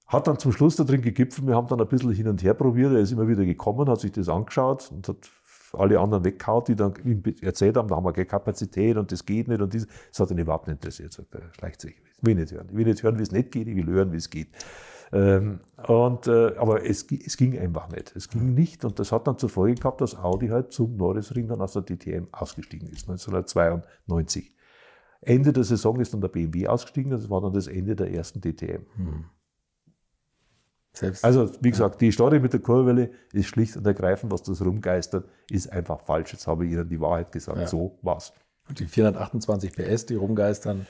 Hat dann zum Schluss da drin gegipfelt. Wir haben dann ein bisschen hin und her probiert. Er ist immer wieder gekommen, hat sich das angeschaut und hat alle anderen weggehauen, die dann ihm erzählt haben, da haben wir keine Kapazität und das geht nicht und das, das hat ihn überhaupt nicht interessiert. Sagt er, schleicht sich. Ich will nicht hören. Ich will nicht hören, wie es nicht geht, ich will hören, wie es geht. Ähm, und, äh, aber es, es, ging einfach nicht. Es ging nicht und das hat dann zur Folge gehabt, dass Audi halt zum Norrisring dann aus der DTM ausgestiegen ist, 1992. Ende der Saison ist dann der BMW ausgestiegen, das war dann das Ende der ersten DTM. Hm. Selbst, also, wie gesagt, die Story mit der Kurwelle ist schlicht und ergreifend, was das rumgeistert, ist einfach falsch. Jetzt habe ich Ihnen die Wahrheit gesagt. Ja. So war's. Und die 428 PS, die rumgeistern,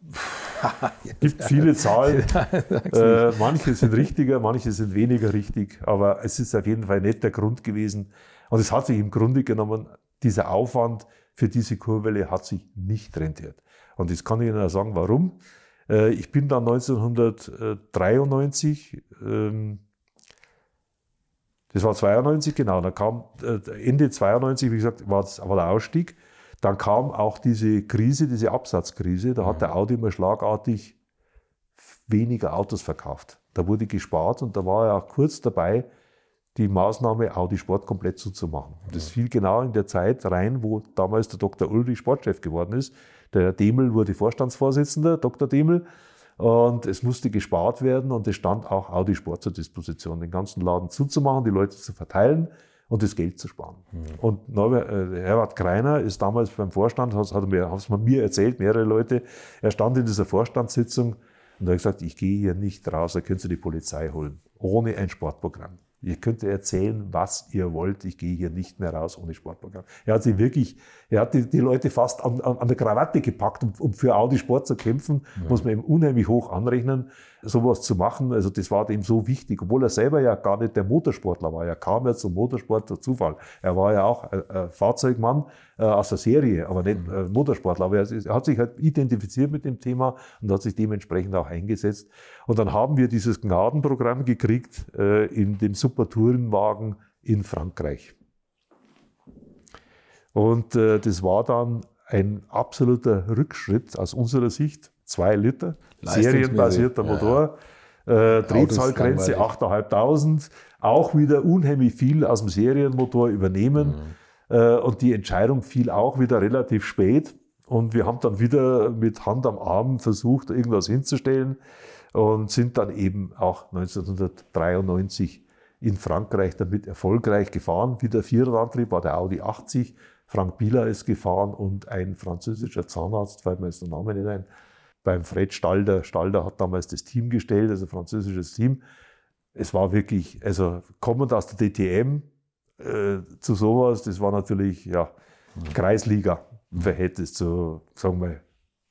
gibt viele Zahlen. äh, manche sind richtiger, manche sind weniger richtig. Aber es ist auf jeden Fall nicht der Grund gewesen. Und es hat sich im Grunde genommen, dieser Aufwand für diese Kurwelle hat sich nicht rentiert. Und jetzt kann ich Ihnen auch sagen, warum. Äh, ich bin dann 1993, ähm, das war 92, genau, da kam äh, Ende 92, wie gesagt, war, war der Ausstieg. Dann kam auch diese Krise, diese Absatzkrise. Da hat der Audi immer schlagartig weniger Autos verkauft. Da wurde gespart und da war er auch kurz dabei, die Maßnahme Audi Sport komplett zuzumachen. Das fiel genau in der Zeit rein, wo damals der Dr. Ulrich Sportchef geworden ist. Der Demel wurde Vorstandsvorsitzender, Dr. Demel. Und es musste gespart werden und es stand auch Audi Sport zur Disposition, den ganzen Laden zuzumachen, die Leute zu verteilen und das Geld zu sparen. Mhm. Und Norbert, äh, Herbert Greiner ist damals beim Vorstand, hat, hat mir, hat es mir erzählt, mehrere Leute, er stand in dieser Vorstandssitzung Und ich gesagt, ich gehe hier nicht raus, da könnt ihr die Polizei holen. Ohne ein Sportprogramm. Ihr könnt erzählen, was ihr wollt. Ich gehe hier nicht mehr raus ohne Sportprogramm. Er hat sie wirklich, er hat die, die Leute fast an, an, an der Krawatte gepackt, um, um für Audi Sport zu kämpfen. Ja. Muss man ihm unheimlich hoch anrechnen, sowas zu machen. Also das war dem so wichtig, obwohl er selber ja gar nicht der Motorsportler war. Er kam ja zum Motorsport durch Zufall. Er war ja auch ein, ein Fahrzeugmann äh, aus der Serie, aber nicht äh, Motorsportler. Aber er, er hat sich halt identifiziert mit dem Thema und hat sich dementsprechend auch eingesetzt. Und dann haben wir dieses Gnadenprogramm gekriegt äh, in dem Supertourenwagen in Frankreich. Und äh, das war dann ein absoluter Rückschritt aus unserer Sicht. Zwei Liter, serienbasierter ja, Motor, äh, Drehzahlgrenze 8.500, auch wieder unheimlich viel aus dem Serienmotor übernehmen. Mhm. Äh, und die Entscheidung fiel auch wieder relativ spät. Und wir haben dann wieder mit Hand am Arm versucht, irgendwas hinzustellen und sind dann eben auch 1993 in Frankreich damit erfolgreich gefahren. Wieder Vierradantrieb war der Audi 80. Frank Bieler ist gefahren und ein französischer Zahnarzt, fällt mir jetzt der Name nicht ein, beim Fred Stalder. Stalder hat damals das Team gestellt, also ein französisches Team. Es war wirklich, also kommend aus der DTM äh, zu sowas, das war natürlich ja, Kreisliga im Verhältnis zu, sagen wir,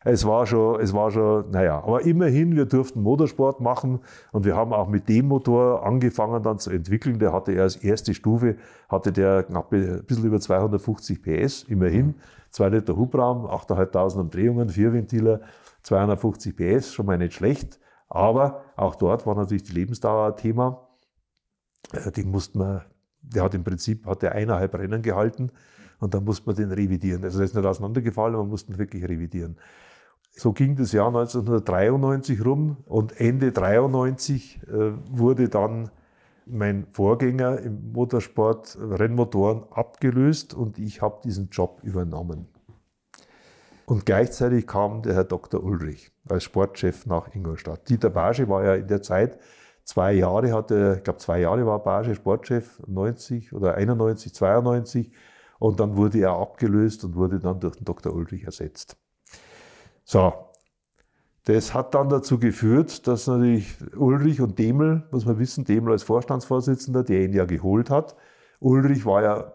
es war schon, es war schon, naja, aber immerhin, wir durften Motorsport machen und wir haben auch mit dem Motor angefangen dann zu entwickeln. Der hatte als erste Stufe, hatte der knapp ein bisschen über 250 PS, immerhin. 2 Liter Hubraum, 8.500 Umdrehungen, vier Ventile, 250 PS, schon mal nicht schlecht. Aber auch dort war natürlich die Lebensdauer ein Thema. Äh, den mussten wir, der hat im Prinzip, hat der eineinhalb Rennen gehalten und dann musste man den revidieren. Also der ist nicht auseinandergefallen, man musste ihn wirklich revidieren. So ging das Jahr 1993 rum und Ende 93 äh, wurde dann mein Vorgänger im Motorsport Rennmotoren abgelöst und ich habe diesen Job übernommen. Und gleichzeitig kam der Herr Dr. Ulrich als Sportchef nach Ingolstadt. Dieter Barge war ja in der Zeit zwei Jahre, hatte, ich glaube zwei Jahre war Barge Sportchef, 90 oder 91, 92. Und dann wurde er abgelöst und wurde dann durch den Dr. Ulrich ersetzt. So, das hat dann dazu geführt, dass natürlich Ulrich und Demel, muss man wissen, Demel als Vorstandsvorsitzender, der ihn ja geholt hat. Ulrich war ja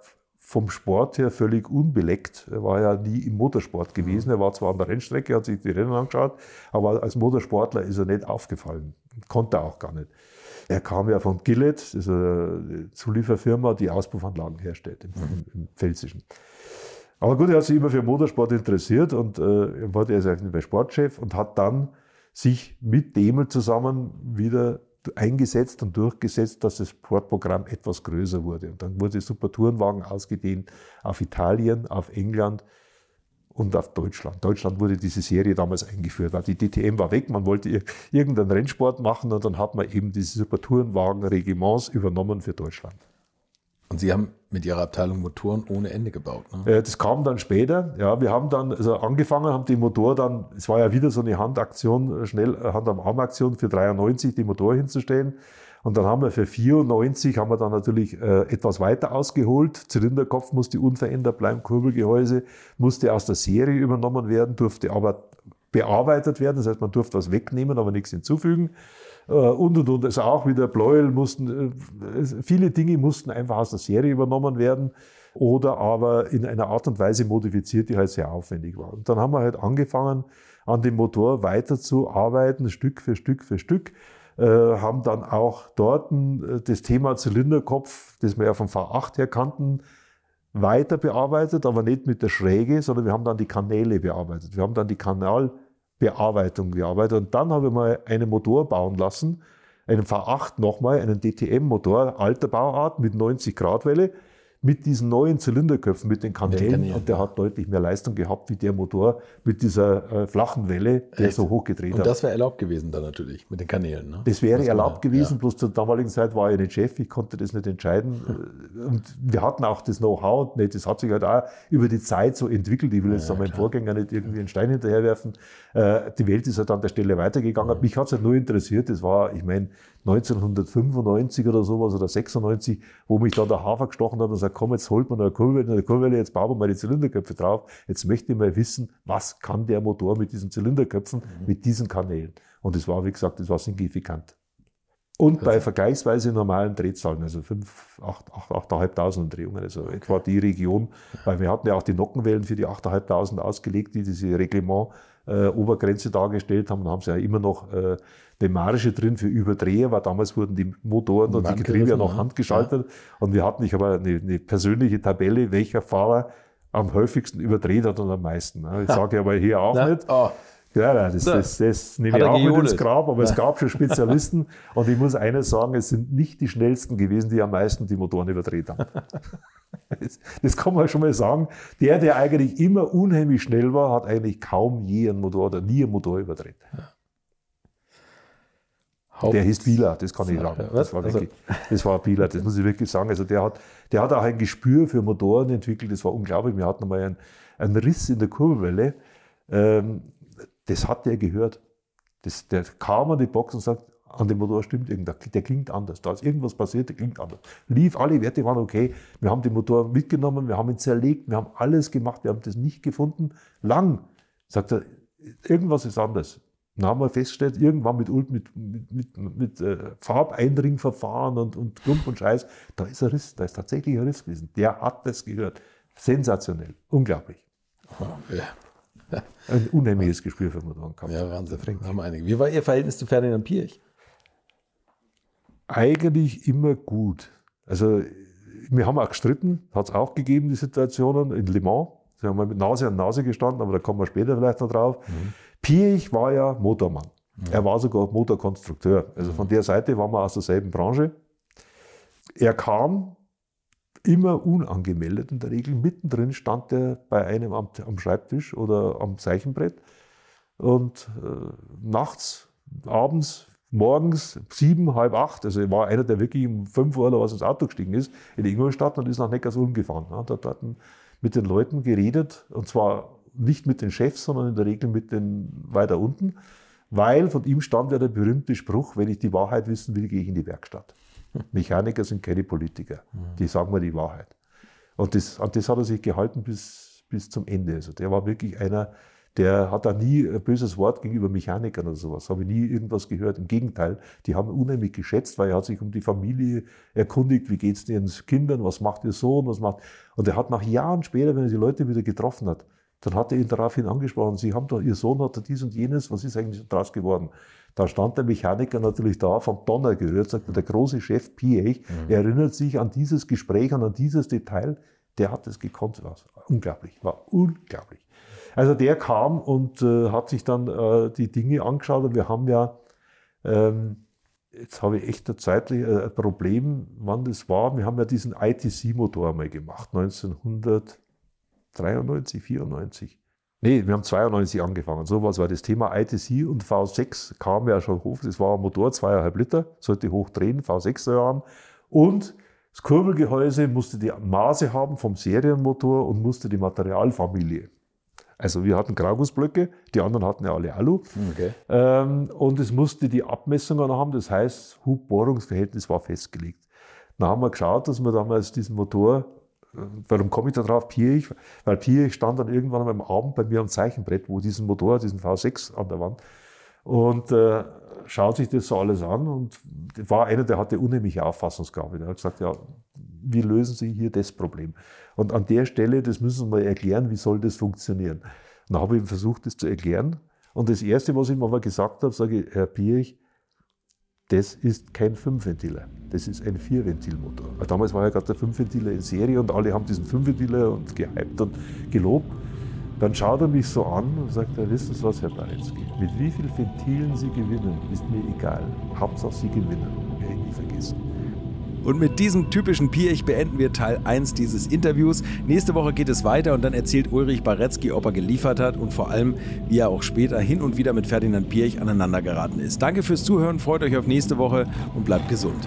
vom Sport her völlig unbeleckt. Er war ja nie im Motorsport gewesen. Er war zwar an der Rennstrecke, hat sich die Rennen angeschaut, aber als Motorsportler ist er nicht aufgefallen. Konnte er auch gar nicht. Er kam ja von Gillett, das ist eine Zulieferfirma, die Auspuffanlagen herstellt im, im, im Pfälzischen. Aber gut, er hat sich immer für Motorsport interessiert und äh, war er bei Sportchef und hat dann sich mit Demel zusammen wieder eingesetzt und durchgesetzt, dass das Sportprogramm etwas größer wurde. Und dann wurde Super Tourenwagen ausgedehnt auf Italien, auf England und auf Deutschland. Deutschland wurde diese Serie damals eingeführt, weil die DTM war weg, man wollte irgendeinen Rennsport machen und dann hat man eben diese Super Tourenwagen-Regiments übernommen für Deutschland. Und Sie haben mit Ihrer Abteilung Motoren ohne Ende gebaut. Ne? Äh, das kam dann später. Ja, wir haben dann also angefangen, haben die Motor dann, es war ja wieder so eine Handaktion, schnell äh, Hand am Arm Aktion für 93 die Motor hinzustellen. Und dann haben wir für 94 haben wir dann natürlich äh, etwas weiter ausgeholt. Zylinderkopf musste unverändert bleiben, Kurbelgehäuse musste aus der Serie übernommen werden, durfte aber bearbeitet werden. Das heißt, man durfte was wegnehmen, aber nichts hinzufügen. Äh, und und und. Also auch wieder Pleuel mussten, äh, viele Dinge mussten einfach aus der Serie übernommen werden oder aber in einer Art und Weise modifiziert, die halt sehr aufwendig war. Und dann haben wir halt angefangen, an dem Motor weiterzuarbeiten, Stück für Stück für Stück. Äh, haben dann auch dort das Thema Zylinderkopf, das wir ja vom V8 her kannten, weiter bearbeitet, aber nicht mit der Schräge, sondern wir haben dann die Kanäle bearbeitet. Wir haben dann die Kanal, Bearbeitung gearbeitet. Und dann habe ich mal einen Motor bauen lassen, einen V8 nochmal, einen DTM-Motor, alter Bauart mit 90 Grad Welle mit diesen neuen Zylinderköpfen, mit den Kanälen. Und der hat deutlich mehr Leistung gehabt wie der Motor mit dieser äh, flachen Welle, der Echt? so hochgedreht hat. Und das wäre erlaubt gewesen dann natürlich mit den Kanälen. Ne? Das wäre erlaubt gewesen, ja. bloß zur damaligen Zeit war ich nicht Chef, ich konnte das nicht entscheiden. und wir hatten auch das Know-how, nicht, das hat sich halt auch über die Zeit so entwickelt. Ich will jetzt ja, meinen Vorgänger nicht irgendwie einen Stein hinterherwerfen. Äh, die Welt ist halt an der Stelle weitergegangen. Mhm. Mich hat es halt nur interessiert, das war, ich meine, 1995 oder sowas oder 96, wo mich da der Hafer gestochen hat und sagt, komm, jetzt holt man eine Kurve, eine Kurve, jetzt bauen wir mal die Zylinderköpfe drauf. Jetzt möchte ich mal wissen, was kann der Motor mit diesen Zylinderköpfen, mhm. mit diesen Kanälen. Und das war, wie gesagt, das war signifikant. Und bei vergleichsweise normalen Drehzahlen, also 5, 8, 8, 8.500 Drehungen, also okay. etwa die Region, weil wir hatten ja auch die Nockenwellen für die 8.500 ausgelegt, die diese Reglement äh, Obergrenze dargestellt haben. Da haben sie ja immer noch äh, eine Marge drin für Überdreher, weil damals wurden die Motoren und die Getriebe ja noch handgeschaltet. Ja. Und wir hatten, ich habe eine, eine persönliche Tabelle, welcher Fahrer am häufigsten überdreht hat und am meisten. Ich sage aber hier auch Na, nicht. Oh. Ja, das, das, das nehme ich auch mit ins Grab, aber es gab schon Spezialisten und ich muss eines sagen, es sind nicht die schnellsten gewesen, die am meisten die Motoren überdreht haben. Das, kann man schon mal sagen. Der, der eigentlich immer unheimlich schnell war, hat eigentlich kaum je einen Motor oder nie einen Motor überdreht. Ja. Der hieß Bieler, das kann ich sagen. Das war, wirklich, das war Bieler, das muss ich wirklich sagen. Also der hat, der hat auch ein Gespür für Motoren entwickelt, das war unglaublich. Wir hatten mal einen, einen Riss in der Kurbelwelle. Ähm, das hat der gehört. Das, der kam an die Box und sagt, an dem Motor stimmt irgendwas, der klingt anders. Da ist irgendwas passiert, der klingt anders. Lief, alle Werte waren okay. Wir haben den Motor mitgenommen, wir haben ihn zerlegt, wir haben alles gemacht, wir haben das nicht gefunden. Lang, sagt er, irgendwas ist anders. Dann haben wir festgestellt, irgendwann mit, mit, mit, mit, äh, Farbeindringverfahren und, und Klump und Scheiß, da ist ein Riss, da ist tatsächlich ein Riss gewesen. Der hat das gehört. Sensationell, unglaublich. Oh, ja. Ein unheimliches Gespür für Motoren. Ja, Wahnsinn. Haben einige. Wie war Ihr Verhältnis zu Ferdinand Pirch? Eigentlich immer gut. Also, wir haben auch gestritten, hat es auch gegeben, die Situationen in Le Mans. Sie haben mal mit Nase an Nase gestanden, aber da kommen wir später vielleicht noch drauf. Mhm. Pirch war ja Motormann. Mhm. Er war sogar Motorkonstrukteur. Also von der Seite waren wir aus derselben Branche. Er kam immer unangemeldet in der Regel. Mittendrin stand er bei einem am, am Schreibtisch oder am Zeichenbrett. Und äh, nachts, abends, morgens, sieben, halb acht, also war einer, der wirklich um fünf Uhr oder was ins Auto gestiegen ist, in Ingolstadt und ist nach Neckarsulm gefahren. Hat dort mit den Leuten geredet und zwar nicht mit den Chefs, sondern in der Regel mit den weiter unten, weil von ihm stand ja der berühmte Spruch, wenn ich die Wahrheit wissen will, gehe ich in die Werkstatt. Mechaniker sind keine Politiker. Die sagen mir die Wahrheit. Und das, an das hat er sich gehalten bis, bis zum Ende. Also der war wirklich einer, der hat da nie ein böses Wort gegenüber Mechanikern oder sowas. Habe ich nie irgendwas gehört. Im Gegenteil, die haben unheimlich geschätzt, weil er hat sich um die Familie erkundigt, wie geht es den Kindern, was macht ihr Sohn, was macht. Und er hat nach Jahren später, wenn er die Leute wieder getroffen hat, dann hat er ihn daraufhin angesprochen, Sie haben doch, Ihr Sohn hat dies und jenes, was ist eigentlich daraus geworden? Da stand der Mechaniker natürlich da, vom Donner gerührt, sagte der große Chef Piech, mhm. er erinnert sich an dieses Gespräch und an dieses Detail, der hat es gekonnt. War unglaublich, war unglaublich. Also der kam und äh, hat sich dann äh, die Dinge angeschaut und wir haben ja, ähm, jetzt habe ich echt ein zeitlich äh, Problem, wann das war. Wir haben ja diesen ITC-Motor einmal gemacht, 1900. 93, 94. Nee, wir haben 92 angefangen. So war das Thema ITC und V6 kam ja schon hoch. Das war ein Motor, zweieinhalb Liter, sollte hochdrehen, V6 soll haben. Und das Kurbelgehäuse musste die Maße haben vom Serienmotor und musste die Materialfamilie. Also wir hatten Graugussblöcke, die anderen hatten ja alle Alu. Okay. Ähm, und es musste die Abmessungen haben, das heißt, Hubbohrungsverhältnis war festgelegt. Dann haben wir geschaut, dass wir damals diesen Motor warum komme ich da drauf? Pirch, weil Pirch stand dann irgendwann am Abend bei mir am Zeichenbrett, wo diesen Motor, diesen V6 an der Wand und äh, schaut sich das so alles an und war einer, der hatte unheimliche Auffassungsgabe. Der hat gesagt, ja, wie lösen Sie hier das Problem? Und an der Stelle, das müssen Sie mal erklären, wie soll das funktionieren? Und dann habe ich versucht, das zu erklären. Und das Erste, was ich ihm aber gesagt habe, sage ich, Herr Pirch, das ist kein Fünfventiler, das ist ein Vierventilmotor. Damals war ja gerade der Fünfventiler in Serie und alle haben diesen Fünfventiler und gehypt und gelobt. Dann schaut er mich so an und sagt, ja, wissen Sie was, Herr Baretzky, mit wie vielen Ventilen Sie gewinnen, ist mir egal. Hauptsache Sie gewinnen. Werde ich nie vergessen. Und mit diesem typischen Pirch beenden wir Teil 1 dieses Interviews. Nächste Woche geht es weiter und dann erzählt Ulrich Baretzky, ob er geliefert hat und vor allem, wie er auch später hin und wieder mit Ferdinand Pirch aneinandergeraten ist. Danke fürs Zuhören, freut euch auf nächste Woche und bleibt gesund.